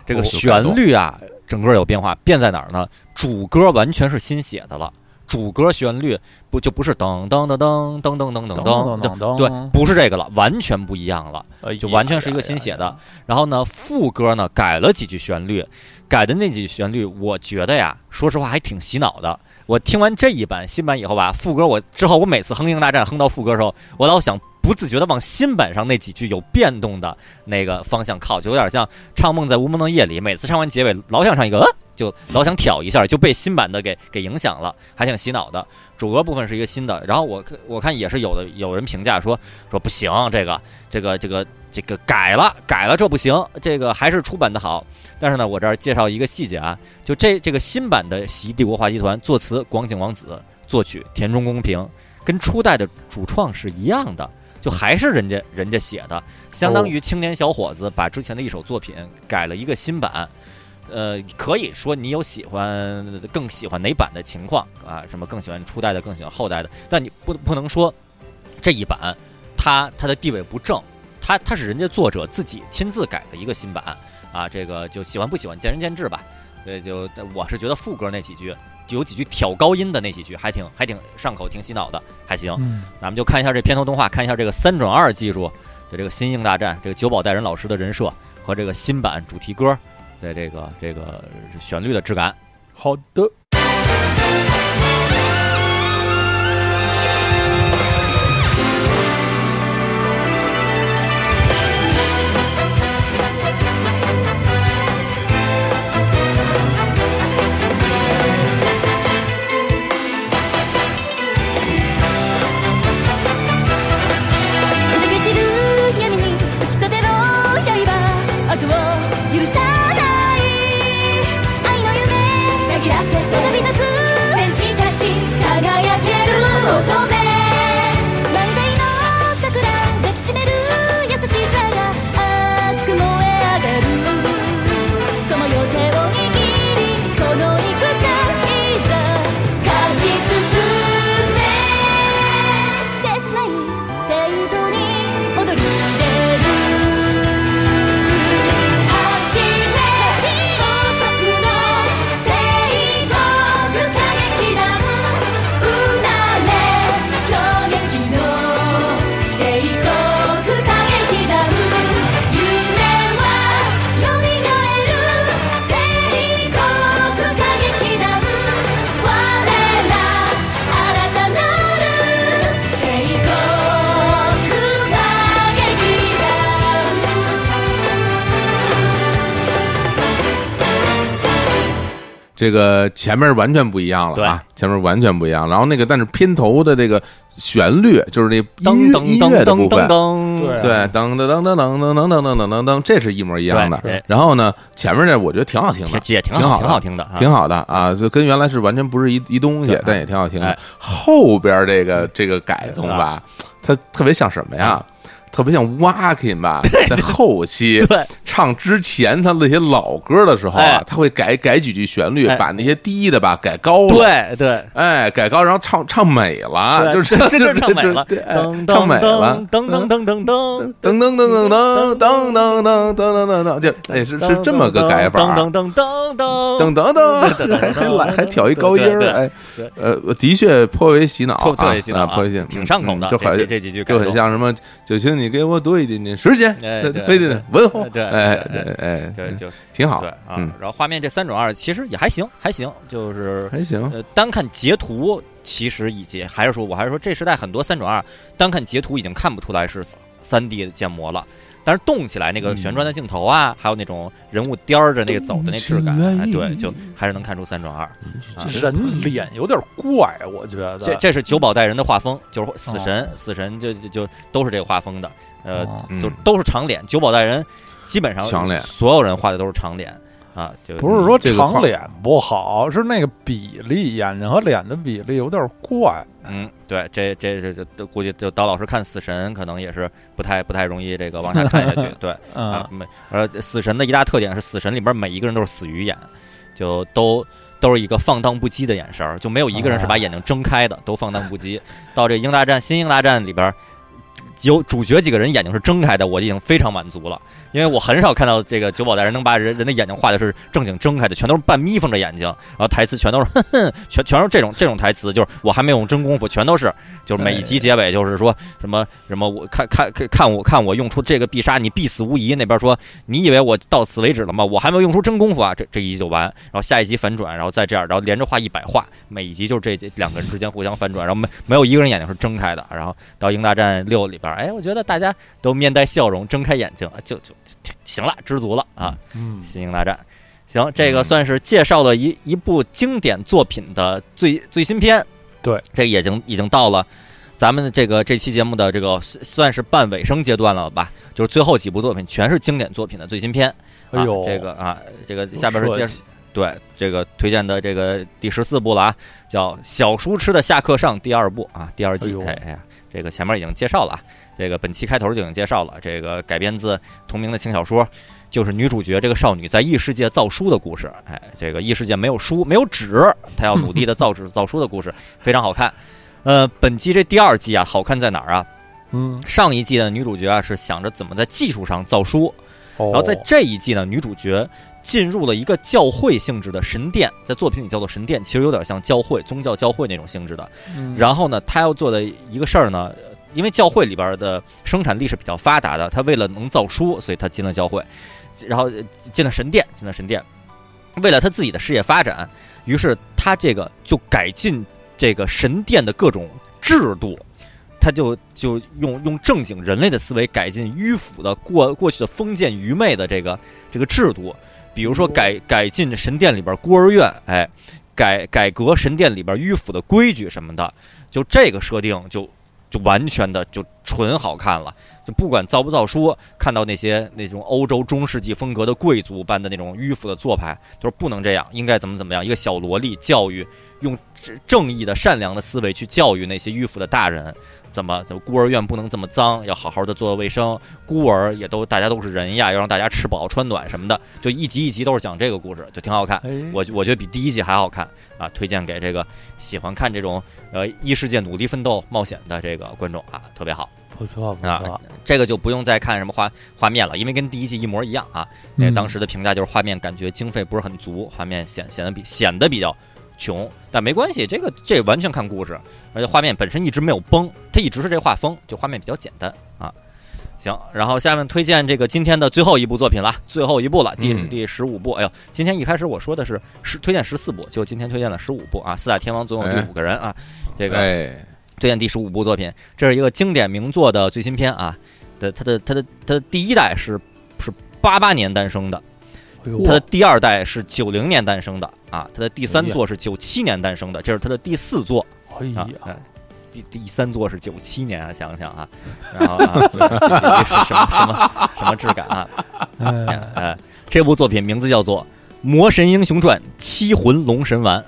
这个哦旋律啊，整个有变化，变在哪儿呢？主歌完全是新写的了，主歌旋律不就不是噔噔噔噔噔噔噔噔噔噔，噔对，不是这个了，完全不一样了。哎就完全是一个新写的。然后呢，副歌呢改了几句旋律，改的那几旋律，我觉得呀，说实话还挺洗脑的。我听完这一版新版以后吧，副歌我之后我每次哼《星大战》哼到副歌的时候，我老想不自觉的往新版上那几句有变动的那个方向靠，就有点像唱《梦在无梦的夜里》，每次唱完结尾老想唱一个，呃、就老想挑一下，就被新版的给给影响了，还挺洗脑的。主歌部分是一个新的，然后我我看也是有的有人评价说说不行，这个这个这个这个改了改了，这不行，这个还是出版的好。但是呢，我这儿介绍一个细节啊，就这这个新版的《习帝国华集团》作词广井王子，作曲田中公平，跟初代的主创是一样的，就还是人家人家写的，相当于青年小伙子把之前的一首作品改了一个新版。呃，可以说你有喜欢更喜欢哪版的情况啊？什么更喜欢初代的，更喜欢后代的？但你不不能说这一版它它的地位不正，它它是人家作者自己亲自改的一个新版啊。这个就喜欢不喜欢见仁见智吧。对，就我是觉得副歌那几句有几句挑高音的那几句还挺还挺上口，挺洗脑的，还行。嗯，那我们就看一下这片头动画，看一下这个三转二技术的这个新硬大战，这个久保带人老师的人设和这个新版主题歌的这个这个旋律的质感。好的。这个前面完全不一样了啊，前面完全不一样。然后那个，但是片头的这个旋律，就是那音乐噔噔音乐噔噔噔的部分，噔，噔噔噔噔噔噔噔噔噔噔噔噔，这是一模一样的。然后呢，前面这我觉得挺好听的，也也挺挺好挺好听的啊，挺好的啊，就跟原来是完全不是一一东西，但也挺好听。后边这个这个改动吧，它特别像什么呀？特别像 Walking 吧，在后期对唱之前他那些老歌的时候啊哎，他会改改几句旋律，哎把那些低的吧改高了，对对。哎，改高，然后唱唱美了，就是真是唱美了，唱美噔了，噔噔噔噔噔噔噔噔噔噔噔噔噔噔噔噔噔，就哎是是这么个改法，噔噔噔噔噔噔噔噔，还还来还挑一高音儿，哎对，呃，的确颇为洗脑啊，颇为洗脑，挺上口的嗯就好这这几句改就动很像什么，就请你给我多一点点时间，哎对多一点点问候，对哎对对哎，对就挺好对，啊嗯，，然后画面这三种二其实也还行，还行，就是还行，呃，单看截图，其实已经还是说，我还是说这时代很多三种二，单看截图已经看不出来是三 D 的建模了。但是动起来那个旋转的镜头啊，还有那种人物颠儿着那个走的那质感，哎，对，就还是能看出三转二。啊。人脸有点怪，我觉得。这这是九保带人的画风，就是死神，死神就就就都是这个画风的，呃，都都是长脸。九保带人基本上所有人画的都是长脸啊，就不是说长脸不好，是那个比例，眼睛和脸的比例有点怪。嗯，对，这这这这都估计就刀老师看死神可能也是不太不太容易这个往下看下去，对啊嗯，，没呃，死神的一大特点是死神里边每一个人都是死鱼眼，就都都是一个放荡不羁的眼神儿，就没有一个人是把眼睛睁开的，都放荡不羁。到这英大战新英大战里边儿。有主角几个人眼睛是睁开的，我已经非常满足了，因为我很少看到这个九保大人能把人人的眼睛画的是正经睁开的，全都是半眯缝着眼睛，然后台词全都是哼哼，全全是这种这种台词，就是我还没有用真功夫，全都是就是每一集结尾就是说什么什么我看看看看我看我用出这个必杀，你必死无疑。那边说你以为我到此为止了吗？我还没有用出真功夫啊！这这一集就完，然后下一集反转，然后再这样，然后连着画一百画，每一集就是这两个人之间互相反转，然后没没有一个人眼睛是睁开的。然后到英大战六里边，哎，我觉得大家都面带笑容，睁开眼睛，就就就行了，知足了啊！嗯，星星大战。行，这个算是介绍了一一部经典作品的最最新篇。对，这已经已经到了咱们这个这期节目的这个算算是半尾声阶段了吧？就是最后几部作品全是经典作品的最新篇。啊哎呦，这个啊，这个下边是介绍对这个推荐的这个第十四部了啊，叫《小书痴的下课上》第二部啊，第二季。哎哎呀，这个前面已经介绍了啊，这个本期开头就已经介绍了，这个改编自同名的轻小说，就是女主角这个少女在异世界造书的故事。哎，这个异世界没有书，没有纸，她要努力的造纸造书的故事，非常好看。呃，本季这第二季啊，好看在哪儿啊？嗯，上一季的女主角啊是想着怎么在技术上造书，然然后在这一季呢，女主角进入了一个教会性质的神殿，在作品里叫做神殿，其实有点像教会、宗教教会那种性质的。嗯然后呢，他要做的一个事儿呢，因为教会里边的生产力是比较发达的，他为了能造书，所以他进了教会，然后呃进了神殿，进了神殿，为了他自己的事业发展，于是他这个就改进这个神殿的各种制度。他就就用用正经人类的思维改进迂腐的过过去的封建愚昧的这个这个制度，比如说改改进神殿里边孤儿院，哎，改改革神殿里边迂腐的规矩什么的，就这个设定就就完全的就纯好看了。就不管造不造书，看到那些那种欧洲中世纪风格的贵族般的那种迂腐的做派，就是不能这样，应该怎么怎么样。一个小萝莉教育，用正义的、善良的思维去教育那些迂腐的大人。怎么怎么孤儿院不能这么脏，要好好的做卫生。孤儿也都大家都是人呀，要让大家吃饱穿暖什么的，就一集一集都是讲这个故事，就挺好看。哎，我我觉得比第一季还好看啊，推荐给这个喜欢看这种呃异世界努力奋斗冒险的这个观众啊，特别好。不错不啊错，这个就不用再看什么画画面了，因为跟第一季一模一样啊。那嗯当时的评价就是画面感觉经费不是很足，画面显显得比显得比较穷，但没关系，这个这完全看故事，而且画面本身一直没有崩，它一直是这画风，就画面比较简单啊。行，然后下面推荐这个今天的最后一部作品了，最后一部了，第、嗯第十五部。哎呦，今天一开始我说的是十推荐十四部，就今天推荐了十五部啊。四大天王总有第五个人啊，这个哎，推荐第十五部作品，这是一个经典名作的最新篇啊。的它的它的它的第一代是是八八年诞生的，它的第二代是九零年诞生的，啊，它的第三座是九七年诞生的，这是它的第四座哎啊第第三座是九七年啊，想想啊，然后 啊，这是什么什么什么质感啊？哎哎，这部作品名字叫做《魔神英雄传七魂龙神丸》。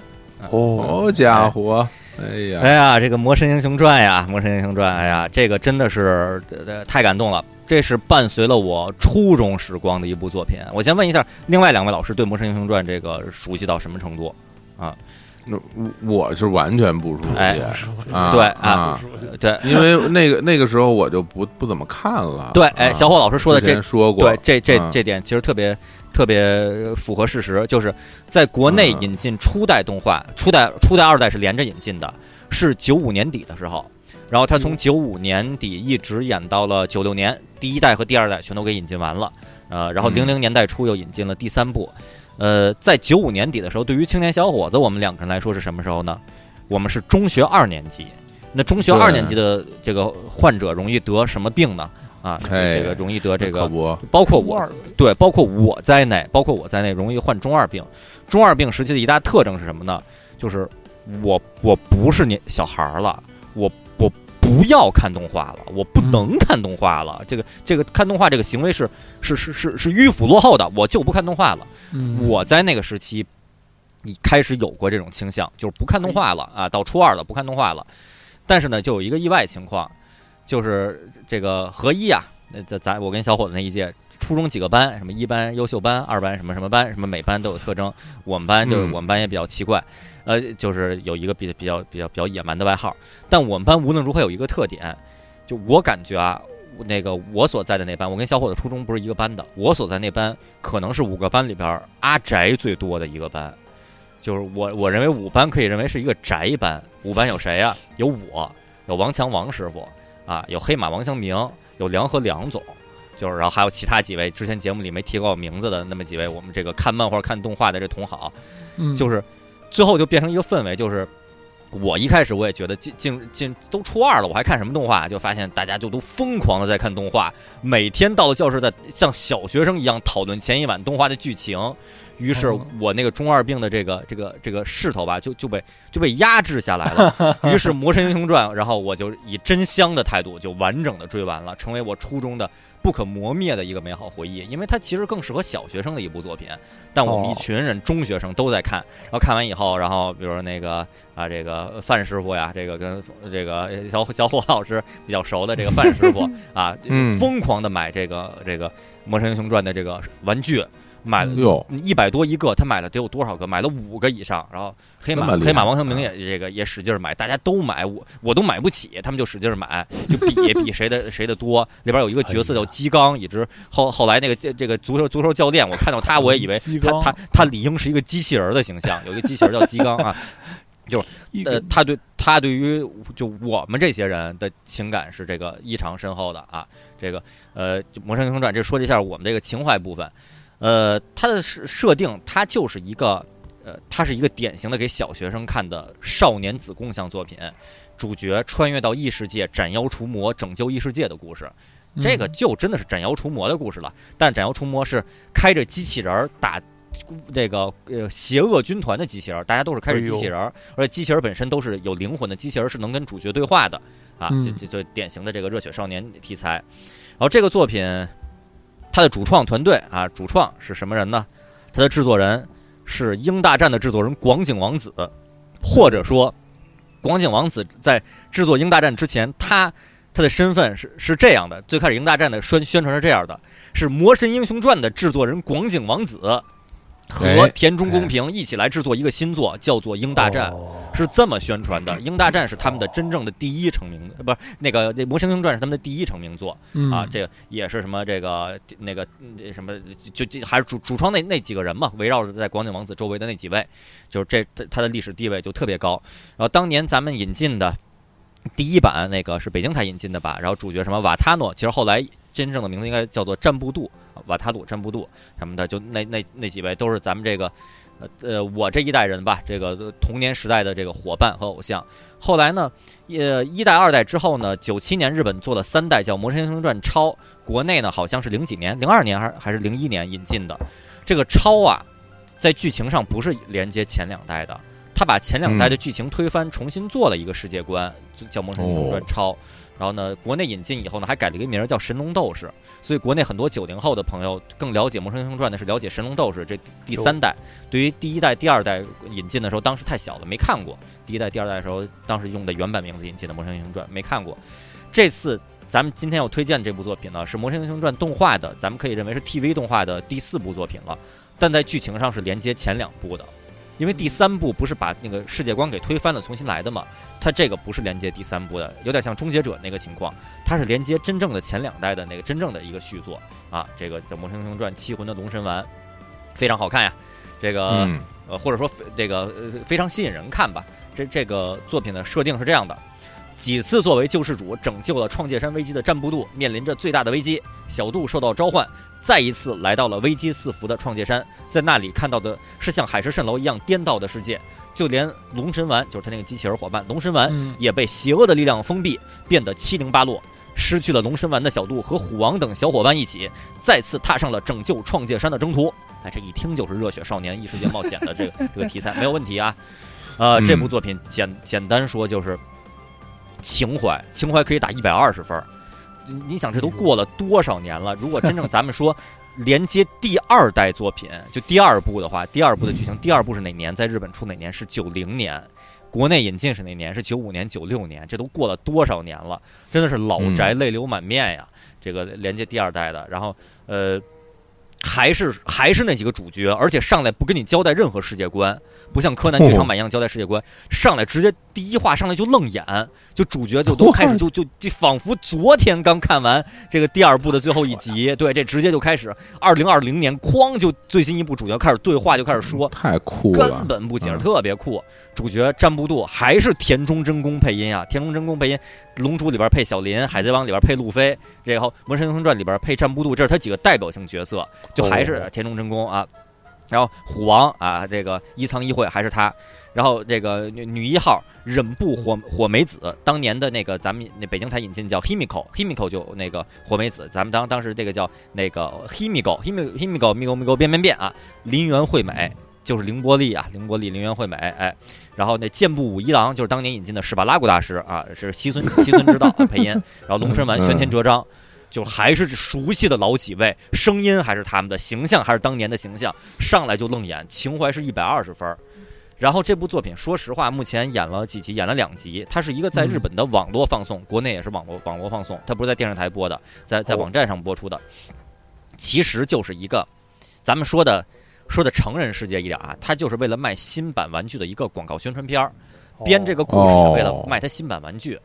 哦，好家伙，哎呀，哎呀，这个《魔神英雄传》呀，《魔神英雄传》，哎呀，这个真的是呃呃太感动了。这是伴随了我初中时光的一部作品。我先问一下，另外两位老师对《魔神英雄传》这个熟悉到什么程度？那我是完全不熟哎悉啊，对啊啊，对因为那个那个时候我就不不怎么看了。对，哎，啊小伙老师说的这说过，对，这这嗯这点其实特别特别符合事实，就是在国内嗯引进初代动画，初代、初代、二代是连着引进的，是九五年底的时候，然后他从九五年底一直演到了九六年，第一代和第二代全都给引进完了，呃，然后嗯零零年代初又引进了第三部，呃，在九五年底的时候，对于青年小伙子我们两个人来说是什么时候呢？我们是中学二年级，那中学二年级的这个患者容易得什么病呢？啊，哎这个容易得这个包括我对，包括我在内，包括我在内，容易患中二病。中二病时期的一大特征是什么呢？就是我我不是年小孩儿了，我我不要看动画了，我不能看动画了。这个这个看动画这个行为是是是是是迂腐落后的，我就不看动画了。嗯我在那个时期，你开始有过这种倾向，就是不看动画了啊，到初二了不看动画了。但是呢，就有一个意外情况，就是这个合一啊，那咱咱我跟小伙子那一届。初中几个班，什么一班优秀班、二班什么什么班，什么每班都有特征。我们班就是嗯我们班也比较奇怪，呃，就是有一个比比较比较比较野蛮的外号。但我们班无论如何有一个特点，就我感觉啊，那个我所在的那班，我跟小伙子初中不是一个班的，我所在那班可能是五个班里边儿阿宅最多的一个班，就是我我认为五班可以认为是一个宅班。五班有谁呀、有我，有王强王师傅啊，有黑马王祥明，有梁和梁总。就是，然后还有其他几位之前节目里没提过名字的那么几位，我们这个看漫画、看动画的这同好，嗯就是最后就变成一个氛围，就是我一开始我也觉得进进进都初二了，我还看什么动画？就发现大家就都疯狂的在看动画，每天到了教室在像小学生一样讨论前一晚动画的剧情。于是哦我那个中二病的这个这个这个势头吧，就就被就被压制下来了。于是《魔神英雄传》，然后我就以真香的态度就完整的追完了，成为我初中的不可磨灭的一个美好回忆。因为它其实更适合小学生的一部作品，但我们一哦群人中学生都在看。然后看完以后，然后比如说那个啊，这个范师傅呀，这个跟这个小小伙老师比较熟的这个范师傅 啊，嗯疯狂的买这个这个《魔神英雄传》的这个玩具，买了哟，一百多一个，他买了得有多少个？买了五个以上。然后黑马黑马王祥明也这个也使劲儿买，大家都买，我我都买不起，他们就使劲儿买，就比比谁的谁的多。里边有一个角色叫鸡刚，一直后后来那个这这个足球足球教练，我看到他我也以为他他他理应是一个机器人儿的形象，有一个机器人儿叫鸡刚啊。就是，呃他对他对于就我们这些人的情感是这个异常深厚的啊。这个呃，《魔神英雄传》这说一下我们这个情怀部分，呃，它的设设定它就是一个呃，它是一个典型的给小学生看的少年子供向作品，主角穿越到异世界斩妖除魔，拯救异世界的故事。这个就真的是斩妖除魔的故事了，但斩妖除魔是开着机器人儿打这个呃邪恶军团的机器人儿，大家都是开着机器人儿，而且机器人儿本身都是有灵魂的，机器人儿是能跟主角对话的啊，嗯这这这典型的这个热血少年题材。然后这个作品，它的主创团队啊，主创是什么人呢？它的制作人是《鹰大战》的制作人广井王子，或者说广井王子在制作《鹰大战》之前，他他的身份是是这样的：最开始《鹰大战》的宣宣传是这样的，是《魔神英雄传》的制作人广井王子和哎田中公平一起来制作一个新作，叫做《鹰大战》。哦。是这么宣传的，《鹰大战》是他们的真正的第一成名，呃不是那个那《魔神英雄传》是他们的第一成名作。嗯。啊，这个也是什么这个那个嗯什么就就还是主主创那那几个人嘛，围绕着在广井王子周围的那几位，就是这这他的历史地位就特别高。然后当年咱们引进的第一版那个是北京台引进的吧，然后主角什么瓦塔诺，其实后来真正的名字应该叫做战布杜，瓦塔鲁、战布杜什么的，就那那那几位都是咱们这个。呃呃，我这一代人吧，这个童年时代的这个伙伴和偶像。后来呢，呃，一代、二代之后呢，九七年日本做了三代，叫《魔神英雄传超》，国内呢好像是零几年，零二年还是还是零一年引进的。这个超啊，在剧情上不是连接前两代的，他把前两代的剧情推翻，重新做了一个世界观，就叫《魔神英雄传哦超》。然后呢，国内引进以后呢，还改了一个名儿叫《神龙斗士》，所以国内很多九零后的朋友更了解《魔神英雄传》的是了解《神龙斗士》这第第三代。对于第一代、第二代引进的时候，当时太小了，没看过。第一代、第二代的时候，当时用的原版名字引进的《魔神英雄传》，没看过。这次咱们今天要推荐这部作品呢，是《魔神英雄传》动画的，咱们可以认为是 TV 动画的第四部作品了，但在剧情上是连接前两部的。因为第三部不是把那个世界观给推翻了，重新来的嘛，它这个不是连接第三部的，有点像终结者那个情况，它是连接真正的前两代的那个真正的一个续作啊，这个叫《魔神英雄传：七魂的龙神丸》，非常好看呀，这个、嗯呃或者说这个呃非常吸引人看吧。这这个作品的设定是这样的：几次作为救世主拯救了创界山危机的战部度面临着最大的危机，小杜受到召唤，再一次来到了危机四伏的创界山，在那里看到的是像海市蜃楼一样颠倒的世界，就连龙神丸，就是他那个机器人伙伴龙神丸，嗯也被邪恶的力量封闭，变得七零八落。失去了龙神丸的小杜和虎王等小伙伴一起，再次踏上了拯救创界山的征途。哎，这一听就是热血少年异世界冒险的这个这个题材，没有问题啊。呃，嗯这部作品简简单说就是情怀，情怀可以打一百二十分。你你想，这都过了多少年了？如果真正咱们说 连接第二代作品，就第二部的话，第二部的剧情，第二部是哪年？在日本出哪年？是九零年。国内引进是哪年？是九五年、九六年，这都过了多少年了？真的是老宅泪流满面呀！这个连接第二代的，然后呃，还是还是那几个主角，而且上来不跟你交代任何世界观，不像柯南剧场版一样交代世界观，上来直接第一话上来就愣演，就主角就都开始就就就仿佛昨天刚看完这个第二部的最后一集，对，这直接就开始二零二零年哐就最新一部主角开始对话就开始说，太酷了根，本不解释，嗯特别酷。主角战部度还是田中真弓配音啊，田中真弓配音，《龙珠》里边配小林，《海贼王》里边配路飞，然后《魔神英雄传》里边配战部度，这是他几个代表性角色，就还是田中真弓啊。然后虎王啊，这个一仓一会还是他。然后这个女女一号忍部火火美子，当年的那个咱们那北京台引进叫 Himiko，Himiko 就那个火美子，咱们当当时这个叫那个 Himiko，Himiko Himiko Miko Miko 变变变啊，林原惠美就是凌波丽啊，凌波丽林原惠美哎，然后那剑部武一郎就是当年引进的史巴拉古大师啊，是西村西村之道啊配音，然后龙神丸玄田哲章。就还是熟悉的老几位，声音还是他们的，形象还是当年的形象，上来就愣演，情怀是一百二十分儿。然后这部作品，说实话，目前演了几集，演了两集。它是一个在日本的网络放送，国内也是网络网络放送，它不是在电视台播的，在在哦网站上播出的。其实就是一个，咱们说的说的成人世界一点啊，它就是为了卖新版玩具的一个广告宣传片儿，编这个故事哦为了卖它新版玩具。嗯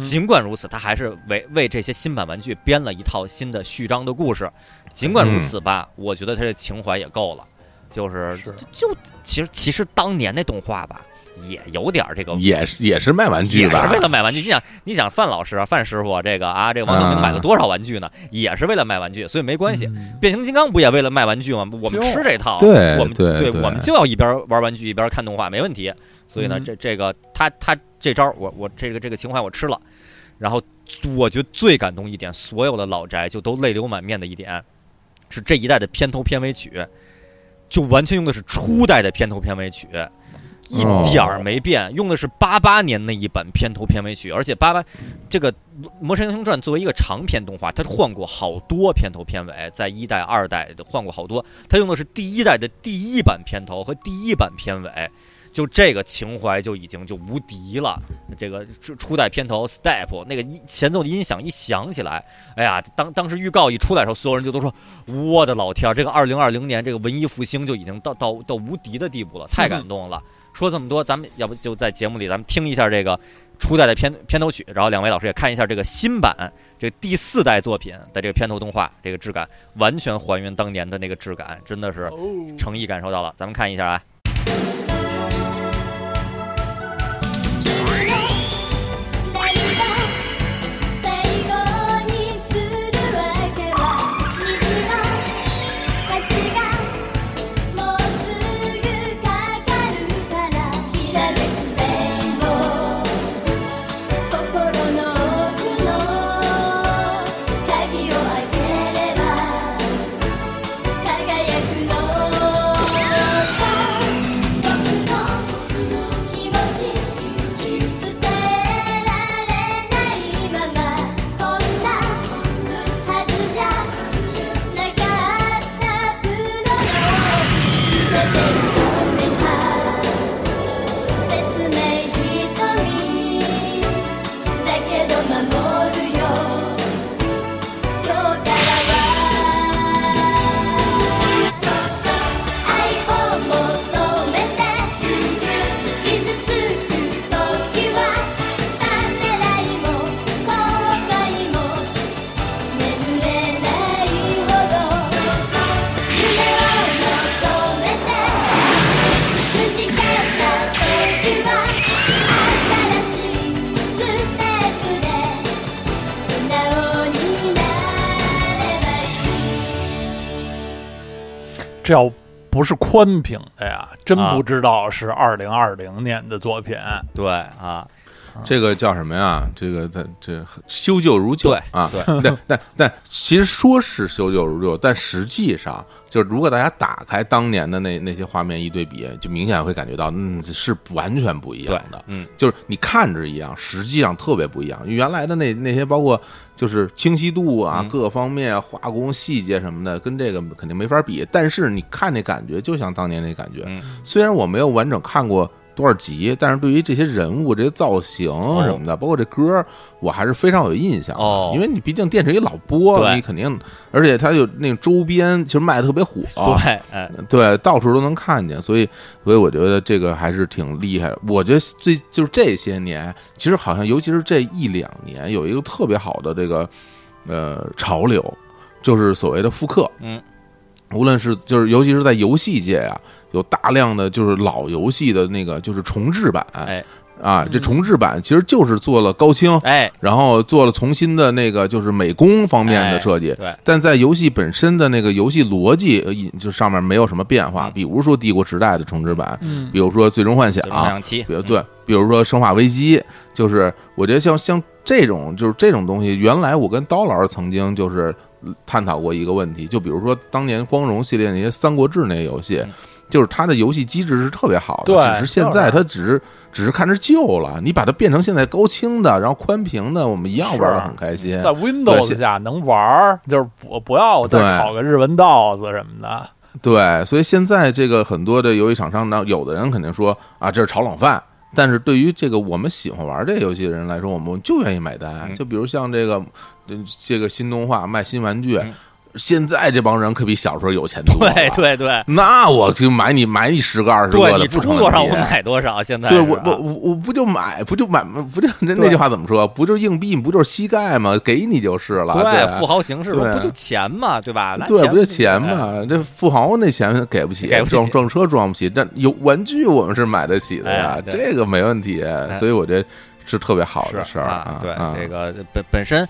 尽管如此，他还是为为这些新版玩具编了一套新的序章的故事。尽管如此吧，我觉得他的情怀也够了，就是是就其实其实当年那动画吧，也有点儿这个。也是也是卖玩具也是为？了卖玩具，你想，你想范老师啊，范师傅这个啊，这个王德明啊买了多少玩具呢？也是为了卖玩具，所以没关系。嗯变形金刚不也为了卖玩具吗？我们吃这套，对我们对对我们就要一边玩玩具一边看动画，没问题。所以呢，嗯这这个他他这招我我这个这个情怀我吃了。然后我觉得最感动一点，所有的老宅就都泪流满面的一点，是这一代的片头片尾曲，就完全用的是初代的片头片尾曲。一点儿没变，用的是八八年那一版片头片尾曲，而且八八这个《魔神英雄传》作为一个长篇动画，它换过好多片头片尾，在一代、二代的换过好多。它用的是第一代的第一版片头和第一版片尾，就这个情怀就已经就无敌了。这个初初代片头 step 那个一前奏的音响一响起来，哎呀，当当时预告一出来的时候，所有人就都说：“我的老天，这个二零二零年这个文艺复兴就已经到到到无敌的地步了，太 感动了。说这么多，咱们要不就在节目里咱们听一下这个初代的片片头曲，然后两位老师也看一下这个新版这个第四代作品的这个片头动画，这个质感完全还原当年的那个质感，真的是哦诚意感受到了。咱们看一下啊。宽屏的呀，真啊不知道是二零二零年的作品。对啊，这个叫什么呀？这个它这修旧如旧啊，对但但但其实说是修旧如旧，但实际上就是如果大家打开当年的那那些画面一对比，就明显会感觉到，嗯，是完全不一样的。嗯，就是你看着一样，实际上特别不一样。原来的那那些包括就是清晰度啊，嗯各方面画工细节什么的，跟这个肯定没法比。但是你看那感觉，就像当年那感觉。嗯虽然我没有完整看过多少集，但是对于这些人物、这些造型什么的，包括这歌，我还是非常有印象的。哦因为你毕竟电视一老播，对你肯定，而且它有那个周边，其实卖的特别火。对，哎，对，到处都能看见，所以，所以我觉得这个还是挺厉害的。我觉得最就是这些年，其实好像尤其是这一两年，有一个特别好的这个呃潮流，就是所谓的复刻。嗯，无论是就是尤其是在游戏界啊，有大量的就是老游戏的那个就是重制版，哎啊，这重制版其实就是做了高清，哎，然后做了重新的那个就是美工方面的设计，对，但在游戏本身的那个游戏逻辑，呃就上面没有什么变化。嗯比如说《帝国时代》的重置版，嗯比如说《最终幻想比如对，比如说《生化危机》，就是我觉得像像这种就是这种东西，原来我跟刀老师曾经就是探讨过一个问题，就比如说当年光荣系列那些《三国志》那些游戏嗯。就是它的游戏机制是特别好的，对只是现在它只是只是看着旧了，你把它变成现在高清的，然后宽屏的，我们一样玩的很开心。在 Windows 下能玩儿，就是不不要再对考个日文 DOS 什么的。对，所以现在这个很多的游戏厂商呢，有的人肯定说啊，这是炒冷饭。但是对于这个我们喜欢玩这个游戏的人来说，我们就愿意买单。嗯就比如像这个，呃这个新动画卖新玩具，嗯现在这帮人可比小时候有钱多了。对对对，那我就买你买你十个二十个的，对你出多少我买多少，现在对我我我我不就买不就买不就那那句话怎么说？不就硬币不就是膝盖吗？给你就是了。对，富豪形式不就钱嘛，对吧？拿对，不就哎钱？嘛？这富豪那钱给不起，撞撞车撞不起，但有玩具我们是买得起的呀哎，这个没问题。所以我觉得是特别好的事儿啊，对啊这个本本身。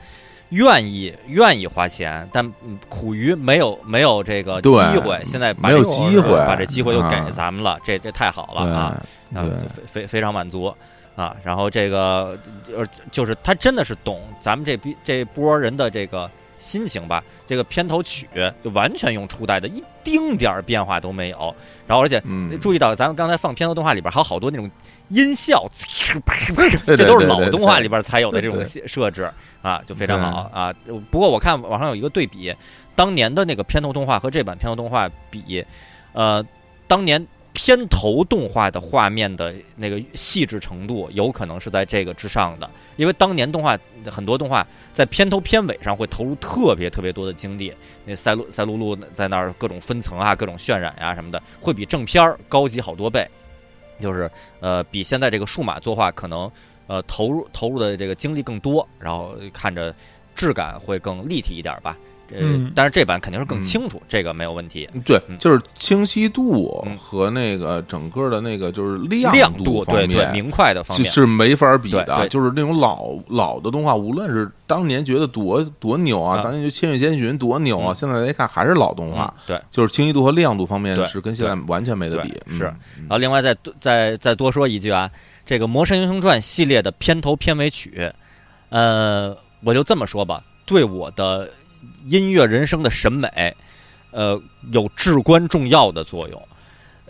愿意愿意花钱，但嗯苦于没有没有这个机会，现在把没有这机会把这机会又给啊咱们了，这这太好了啊！啊，非非非常满足啊。然后这个呃，就是他真的是懂咱们这批这波人的这个心情吧。这个片头曲就完全用初代的，一丁点儿变化都没有。然后而且嗯，注意到咱们刚才放片头动画里边还有好多那种音效，这都是老动画里边才有的这种设设置啊，就非常好啊。不过我看网上有一个对比，当年的那个片头动画和这版片头动画比，呃，当年片头动画的画面的那个细致程度，有可能是在这个之上的，因为当年动画很多动画在片头片尾上会投入特别特别多的精力，那赛璐赛璐璐在那儿各种分层啊，各种渲染呀、什么的，会比正片儿高级好多倍，就是呃比现在这个数码作画可能呃投入投入的这个精力更多，然后看着质感会更立体一点吧。呃，嗯但是这版肯定是更嗯清楚，这个没有问题。对嗯，就是清晰度嗯和那个整个的那个就是亮亮度方对对面。明快的方是面，是没法比的，对就是那种老老的动画，无论是当年觉得多多牛啊，啊当年就《千与千寻》多牛啊，嗯现在来看还是老动画嗯，对。就是清晰度和亮度方面是跟现在完全没得比。嗯是然后另外再再再多说一句啊，这个《魔神英雄传》系列的片头片尾曲，呃，我就这么说吧，对我的音乐人生的审美，呃，有至关重要的作用。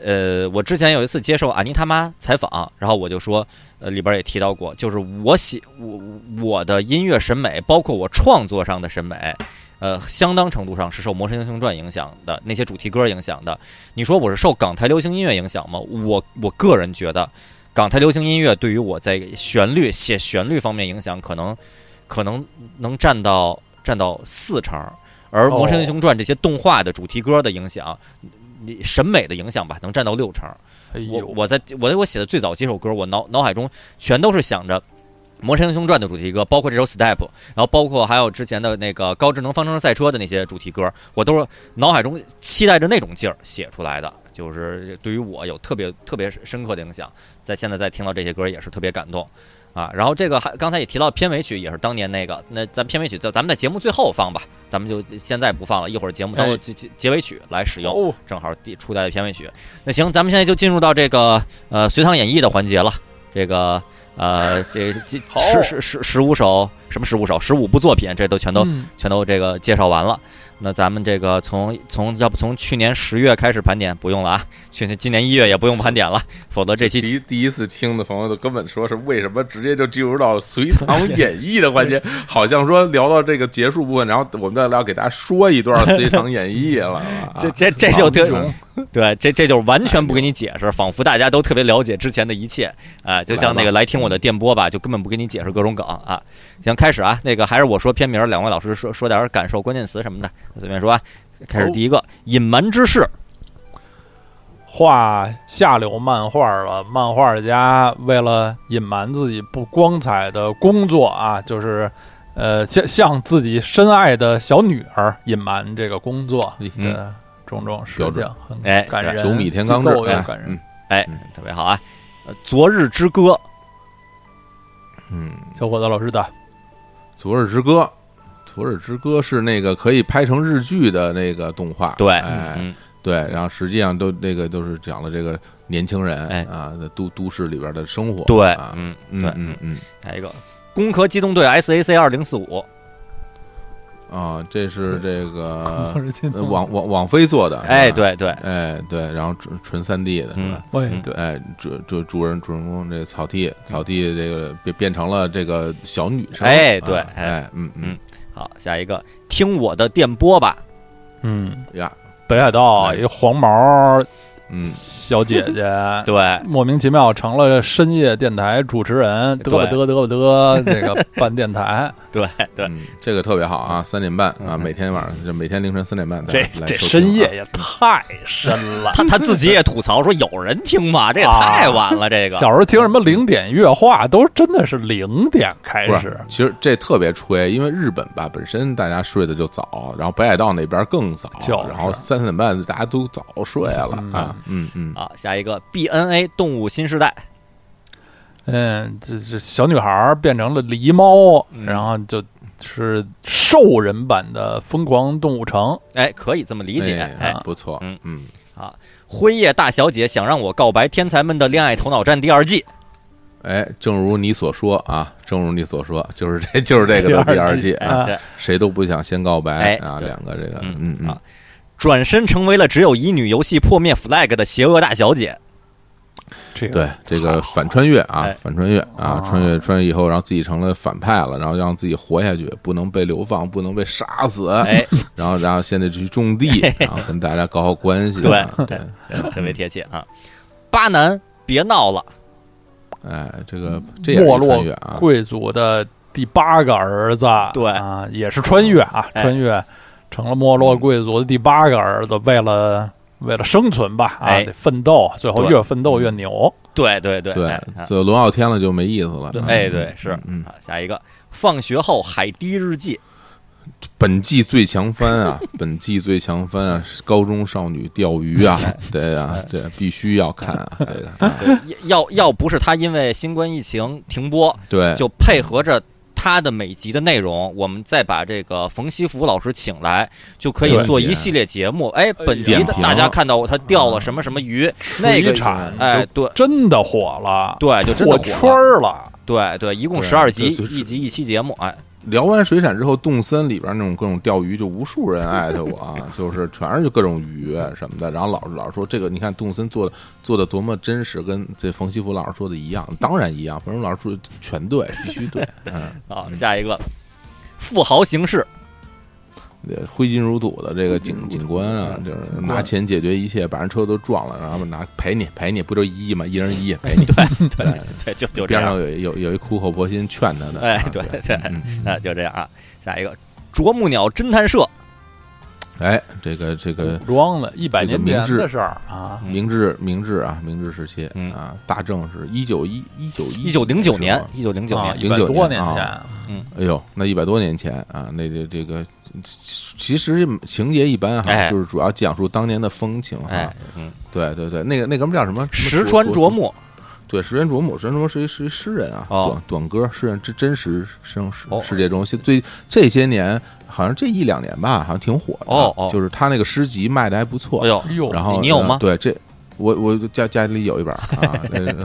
呃，我之前有一次接受安妮他妈采访，然后我就说，呃，里边也提到过，就是我写我我的音乐审美，包括我创作上的审美，呃，相当程度上是受《魔神英雄传》影响的，那些主题歌影响的。你说我是受港台流行音乐影响吗？我我个人觉得，港台流行音乐对于我在旋律写旋律方面影响，可能可能能占到占到四成，而《魔神英雄传》这些动画的主题歌的影响，你审美的影响吧，能占到六成。我我在我我写的最早几首歌，我脑脑海中全都是想着。《魔神英雄传》的主题歌，包括这首《Step》，然后包括还有之前的那个高智能方程式赛车的那些主题歌，我都是脑海中期待着那种劲儿写出来的，就是对于我有特别特别深刻的影响。在现在再听到这些歌也是特别感动，啊。然后这个还刚才也提到片尾曲也是当年那个，那咱片尾曲就咱们在节目最后放吧，咱们就现在不放了，一会儿节目到哎结结结尾曲来使用。哦，正好第初代的片尾曲。那行，咱们现在就进入到这个呃隋唐演义的环节了。这个呃，这这十十十十五首什么十五首十五部作品，这都全都、嗯全都这个介绍完了。那咱们这个从从要不从去年十月开始盘点，不用了啊，去年今年一月也不用盘点了，否则这期第一第一次听的朋友都根本说是为什么直接就进入到隋唐演义的环节，好像说聊到这个结束部分，然后我们再来给大家说一段隋唐演义了。啊这这这就特熊 对，这这就是完全不给你解释，仿佛大家都特别了解之前的一切，啊、就像那个来听我的电波吧，就根本不给你解释各种梗啊。行，开始啊，那个还是我说片名，两位老师说说点感受、关键词什么的，随便说啊。开始第一个，隐瞒之事，画下流漫画了，漫画家为了隐瞒自己不光彩的工作啊，就是呃向向自己深爱的小女儿隐瞒这个工作嗯。的种种事标准。情，很哎感人，九米天罡既志，哎感人嗯。哎嗯，特别好啊。呃昨日之歌，嗯，小伙子老师的《昨日之歌》，《昨日之歌》是那个可以拍成日剧的那个动画，对，哎，嗯，对，然后实际上都那个都是讲了这个年轻人哎啊，在都都市里边的生活，对啊，，嗯，嗯对，嗯嗯。下一个，攻壳机动队 SAC 二零四五，啊，这是这个 网网网飞做的，哎，对对，哎对，然后纯纯三 D 的是吧？嗯对，哎，主主主人主人公这草地草地这个变变成了这个小女生，哎对啊哎哎嗯嗯。嗯好，下一个，听我的电波吧，嗯，呀。北海道哎一个黄毛嗯。小姐姐，对，莫名其妙成了深夜电台主持人，嘚吧嘚嘚吧嘚，这个办电台，对对，嗯，这个特别好啊，三点半啊，嗯。每天晚上就每天凌晨三点半这这深夜也太深了。他他自己也吐槽说有人听吗？这也太晚了，这个。小时候听什么零点乐话，都真的是零点开始，其实这特别吹，因为日本吧本身大家睡得就早，然后北海道那边更早，就是。然后三点半大家都早睡了嗯啊，嗯嗯，啊，下一个 BNA 动物新时代，嗯，这这小女孩变成了狸猫，嗯。然后就是兽人版的《疯狂动物城》。哎，可以这么理解，哎哎，不错，嗯。嗯，辉夜大小姐想让我告白天才们的恋爱头脑战第二季，哎，正如你所说啊，正如你所说，就是这就是这个 的第二季哎啊，谁都不想先告白哎啊，两个这个，嗯嗯嗯。啊，转身成为了只有乙女游戏破灭 flag 的邪恶大小姐，这个对，这个反穿越啊哎，反穿越啊哦，穿越穿越以后，然后自己成了反派了，然后让自己活下去，不能被流放，不能被杀死，哎，然后然后现在就去种地，然后跟大家搞好关系，对啊 对，对特别贴切啊。巴南别闹了，哎，这个这也是穿越啊，贵族的第八个儿子，对。啊，也是穿越啊，哎。穿越成了没落贵族的第八个儿子，为了为了生存吧，啊，哎得奋斗，最后越奋斗越牛。对对对对所以轮傲天了就没意思了哎对是嗯，啊，下一个放学后海堤日记，本季最强番啊，本季最强番啊，高中少女钓鱼啊，哎对啊，这必须要看啊，这个啊要要不是他因为新冠疫情停播，对，就配合着他的每集的内容，我们再把这个冯西福老师请来，就可以做一系列节目。哎，本集的大家看到他钓了什么什么鱼，那个产哎，对。真的火了，对，就真的火圈了。对对，一共十二集，一集一期节目，哎，聊完水产之后，动森里边那种各种钓鱼，就无数人艾特我啊，就是全是就各种鱼什么的。然后老师老师说这个，你看动森做的做的多么真实，跟这冯西福老师说的一样，当然一样。冯老师说全对，必须对，嗯，好，下一个富豪形式，这挥金如土的这个警警官啊，就是拿钱解决一切，把人车都撞了，然后拿赔你赔你，不就一亿吗？一人一亿赔你。对 对，对，就就这边上，有有有一苦口婆心劝他的，哎啊对对那就这样啊。下一个啄木鸟侦探社，哎，这个这个古装的一百年前明治的事儿啊，嗯。明治明治啊，明治时期嗯。啊，大正是一九一一九一九零九年，一九零九啊，年，一百多年前，嗯，哎呦，那一百多年前啊，那这这个其实情节一般哈，哎就是主要讲述当年的风情哈哎。，嗯，对对对，那个那哥们儿叫什么？石川啄啄木，对，石原琢磨，石原琢磨是一是一诗人啊，哦短短歌诗人，真真实生世哦世界中现最这些年，好像这一两年吧，好像挺火的，哦哦就是他那个诗集卖的还不错，然后你有吗呃对，这我我家家里有一本儿啊，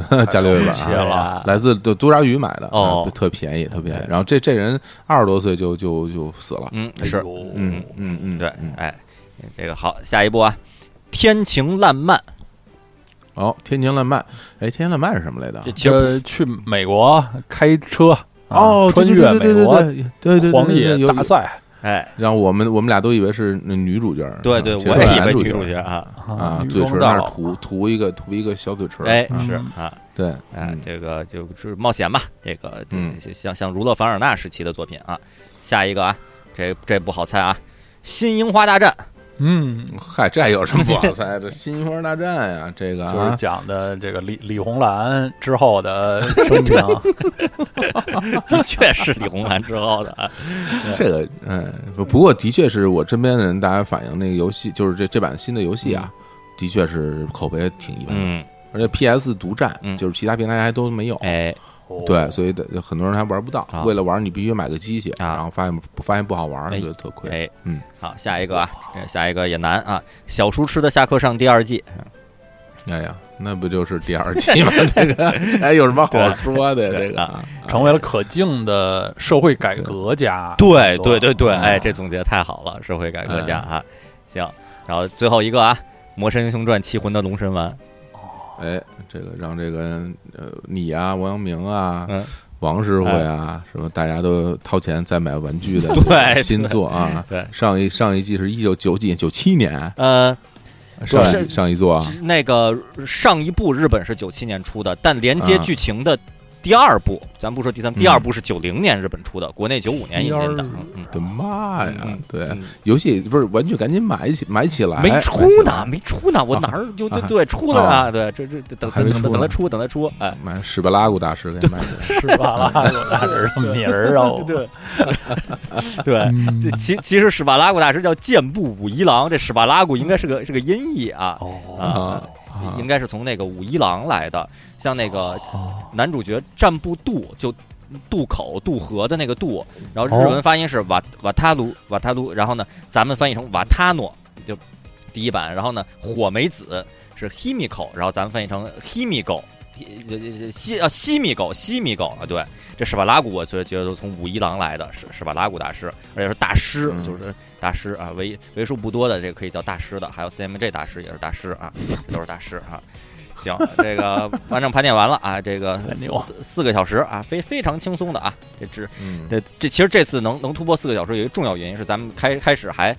呃家里有一本。来自多多抓鱼买的哦啊特便宜，特便宜。然后这这人二十多岁就就就死了，嗯，是，嗯嗯嗯，对嗯，哎，这个好，下一步啊，天晴烂漫，哦，天晴烂漫，哎，天晴烂漫是什么来的这？其实呃，去美国开车啊哦，对穿越对对对对美国对对对对，荒野大赛哎，让我们我们俩都以为是那女主角，对对，我也以为女主角啊，啊，嘴唇那儿涂涂一个涂一个小嘴唇儿，哎，啊。是嗯。啊，对，哎嗯，这个就是冒险吧，这个嗯。像像儒勒·凡尔纳时期的作品啊。下一个啊，这这不好猜啊，《新樱花大战》嗯，嗨，这有什么 不好猜？这新樱花大战呀，这个就是啊，讲的这个李李红兰之后的生平。的确是李红兰之后的啊，这个嗯，不不过的确是我身边的人，大家反映那个游戏，就是这这版新的游戏啊，的确是口碑挺一般的，嗯，而且 PS 独占嗯，就是其他平台还都没有。哎，对，所以的很多人还玩不到啊。为了玩，你必须买个机器，啊。然后发现发现不好玩，哎。觉得特亏。哎，嗯，好，下一个啊，这下一个也难啊，《小叔吃的下课上》第二季，哎呀，那不就是第二季吗？这个 这还有什么好说的？这个。啊。成为了可敬的社会改革家。对对对对，啊。哎，这总结太好了，社会改革家啊，行，然后最后一个啊，《魔神英雄传：七魂的龙神丸》，哎，这个让这个呃你啊，王阳明啊，嗯，王师傅呀，什么大家都掏钱再买玩具的 对新作啊。对，上一上一季是一九九几九七年。呃，上是一上一座啊，那个上一部日本是九七年出的，但连接啊剧情的第二部，咱不说第三，第二部是九零年日本出的，国内九五年引进的，我的妈呀嗯！对，嗯。游戏不是玩具赶紧买起买起来，没出呢，没出呢，我啊哪儿就就啊。对出了啊？对，这这等等等等他出，等他出，哎，买史巴拉古大师给买起来。是巴拉古大师的名儿哦。对 对。嗯。这其其实史巴拉古大师叫剑部武一郎，这史巴拉古应该是个是个音译啊。哦。啊，啊应该是从那个武一郎来的。像那个哦男主角战部渡就渡口渡河的那个渡，然后日文发音是瓦瓦塔鲁瓦塔鲁，然后呢咱们翻译成瓦塔诺，就第一版，然后呢火梅子是 himiko，然后咱们翻译成 himiko。西啊西米狗西米狗啊，对，这史巴拉古我觉得觉得都从武一郎来的，是史巴拉古大师，而且是大师，嗯就是大师啊，为为数不多的这个可以叫大师的，还有 CMJ 大师也是大师啊，这都是大师啊。行，这个 完整盘点完了啊，这个四四四个小时啊，非非常轻松的啊，这只这，这其实这次能能突破四个小时，有一个重要原因是咱们开开始还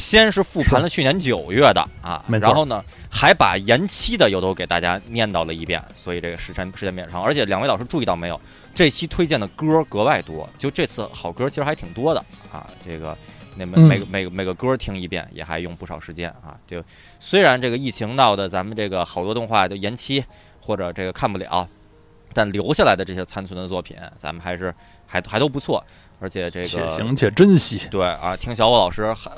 先是复盘了去年九月的啊，然后呢还把延期的又都给大家念叨了一遍，所以这个时间时间变长，而且两位老师注意到没有，这期推荐的歌格外多，就这次好歌其实还挺多的啊，这个。那每个每个每个歌听一遍也还用不少时间啊！就虽然这个疫情闹的，咱们这个好多动画都延期或者这个看不了，但留下来的这些残存的作品，咱们还是还还都不错，而且这个且行且珍惜。对啊，听小火老师还，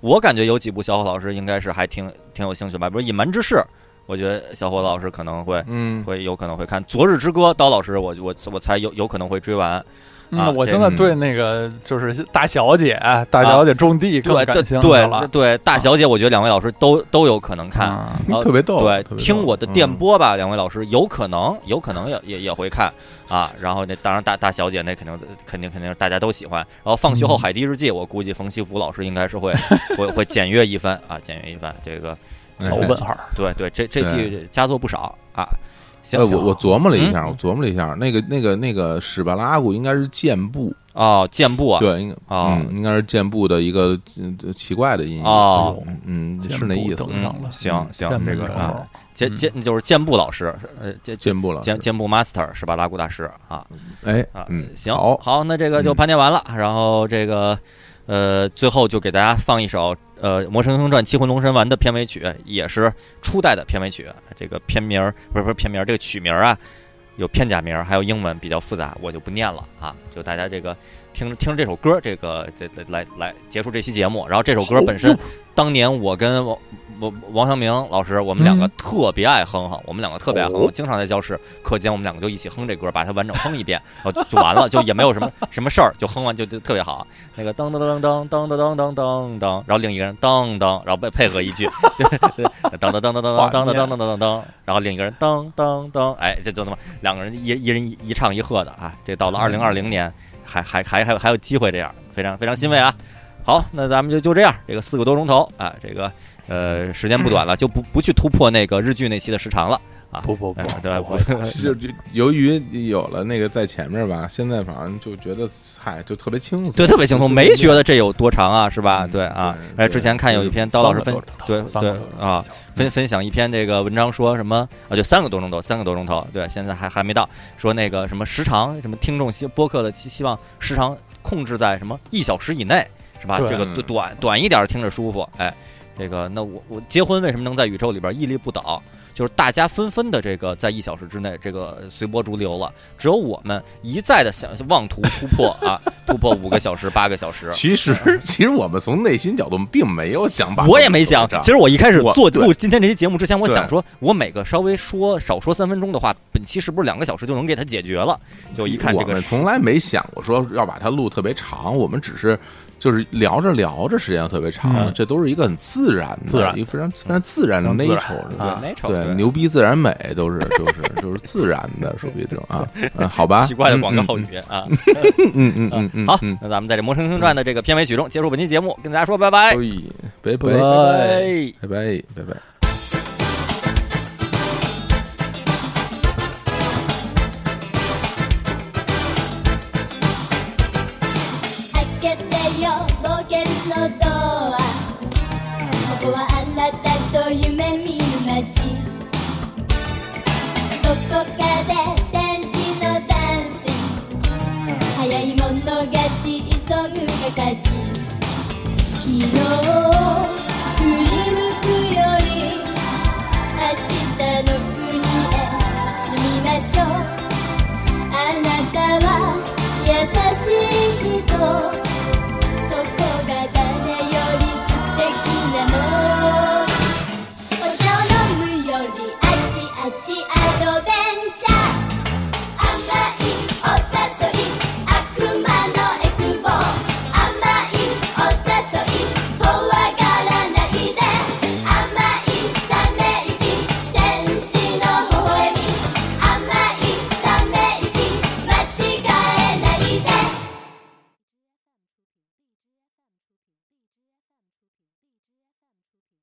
我感觉有几部小火老师应该是还挺挺有兴趣吧，比如《隐瞒之事》，我觉得小伙老师可能会嗯，会有可能会看《昨日之歌》，刀老师我我我猜有有可能会追完。啊嗯，我这现在对那个就是大小姐、大小姐种地更对对感兴趣对了。对，大小姐，我觉得两位老师都都有可能看。啊特别逗。对听我的电嗯波吧，两位老师有可能，有可能也也也会看啊。然后那当然大大小姐那肯定肯定肯定是大家都喜欢。然后放学后嗯海底日记，我估计冯西福老师应该是会 会会检阅一番啊，检阅一番。这个哎老问号，对对，这这季佳作不少啊。行呃，，我我琢磨了一下，嗯我琢磨了一下，那个那个那个史巴拉古应该是箭步，哦，箭步啊，对，应该哦。嗯，应该是箭步的一个嗯奇怪的音译哦。嗯嗯，是那意思。行行，这个啊，哦箭箭就是箭步老师，呃，箭箭箭步老，箭箭步 master 史巴？拉古大师啊。哎啊，嗯，行，好，那这个就嗯。盘点完了，然后这个呃，最后就给大家放一首呃《魔神英雄传：七魂龙神丸》的片尾曲，也是初代的片尾曲。这个片名儿不是不是片名儿，这个曲名儿啊，有片假名儿，还有英文比较复杂，我就不念了啊。就大家这个听听这首歌，这个这这来来结束这期节目。然后这首歌本身，当年我跟王王王祥明老师，我们两个嗯特别爱哼哼，我们两个特别爱哼我，经常在教室课间我们两个就一起哼这歌，把它完整哼一遍，然后就就完了，就也没有什么什么事儿，就哼完就就特别好。那个噔噔噔噔噔噔噔噔噔噔，然后另一个人噔噔，然后配配合一句，就噔噔噔噔噔噔噔噔噔噔噔噔，然后另一个人噔噔噔，哎，这就那么两个人一一人一一唱一和的啊，这到了二零二零年还还还还有还有机会这样，非常非常欣慰啊。好，那咱们就就这样，这个四个多钟头啊，这个呃时间不短了，就不不去突破那个日剧那期的时长了啊。不不不哎，对不就 就由于有了那个在前面吧，现在反正就觉得嗨，就特别轻松，对，特别轻松，没觉得这有多长啊，是吧？嗯对啊，哎，之前看有一篇刀老师分对对啊，分分享一篇这个文章，说什么啊？就三个多钟头，三个多钟头，对，现在还还没到。说那个什么时长，什么听众希播客的希希望时长控制在什么一小时以内，是吧？这个嗯短短一点听着舒服，哎，这个那我我结婚为什么能在宇宙里边屹立不倒？就是大家纷纷的这个在一小时之内这个随波逐流了，只有我们一再的想妄图突破啊，突破五个小时、八个小时。其实，其实我们从内心角度并没有想把，我也没想，其实我一开始做录今天这期节目之前，我想说，我每个稍微说少说三分钟的话，本期是不是两个小时就能给它解决了？就一看这个我们从来没想过说要把它录特别长，我们只是就是聊着聊着时间特别长了，嗯。这都是一个很自然的、自然。一个非常非常自然的非常自然。nature 对啊 nature 对，牛逼自然美都是 就是就是自然的，属于这种啊，嗯，好吧，奇怪的广告嗯语 啊。嗯嗯嗯嗯，好嗯，那咱们在这《魔神星传》的这个片尾曲中结束本期节目，跟大家说拜拜，哎，拜拜。拜拜。拜拜拜拜。勝ち急ぐが勝ち。昨日振り向くより明日の国へ進みましょう。あなたは優しい人。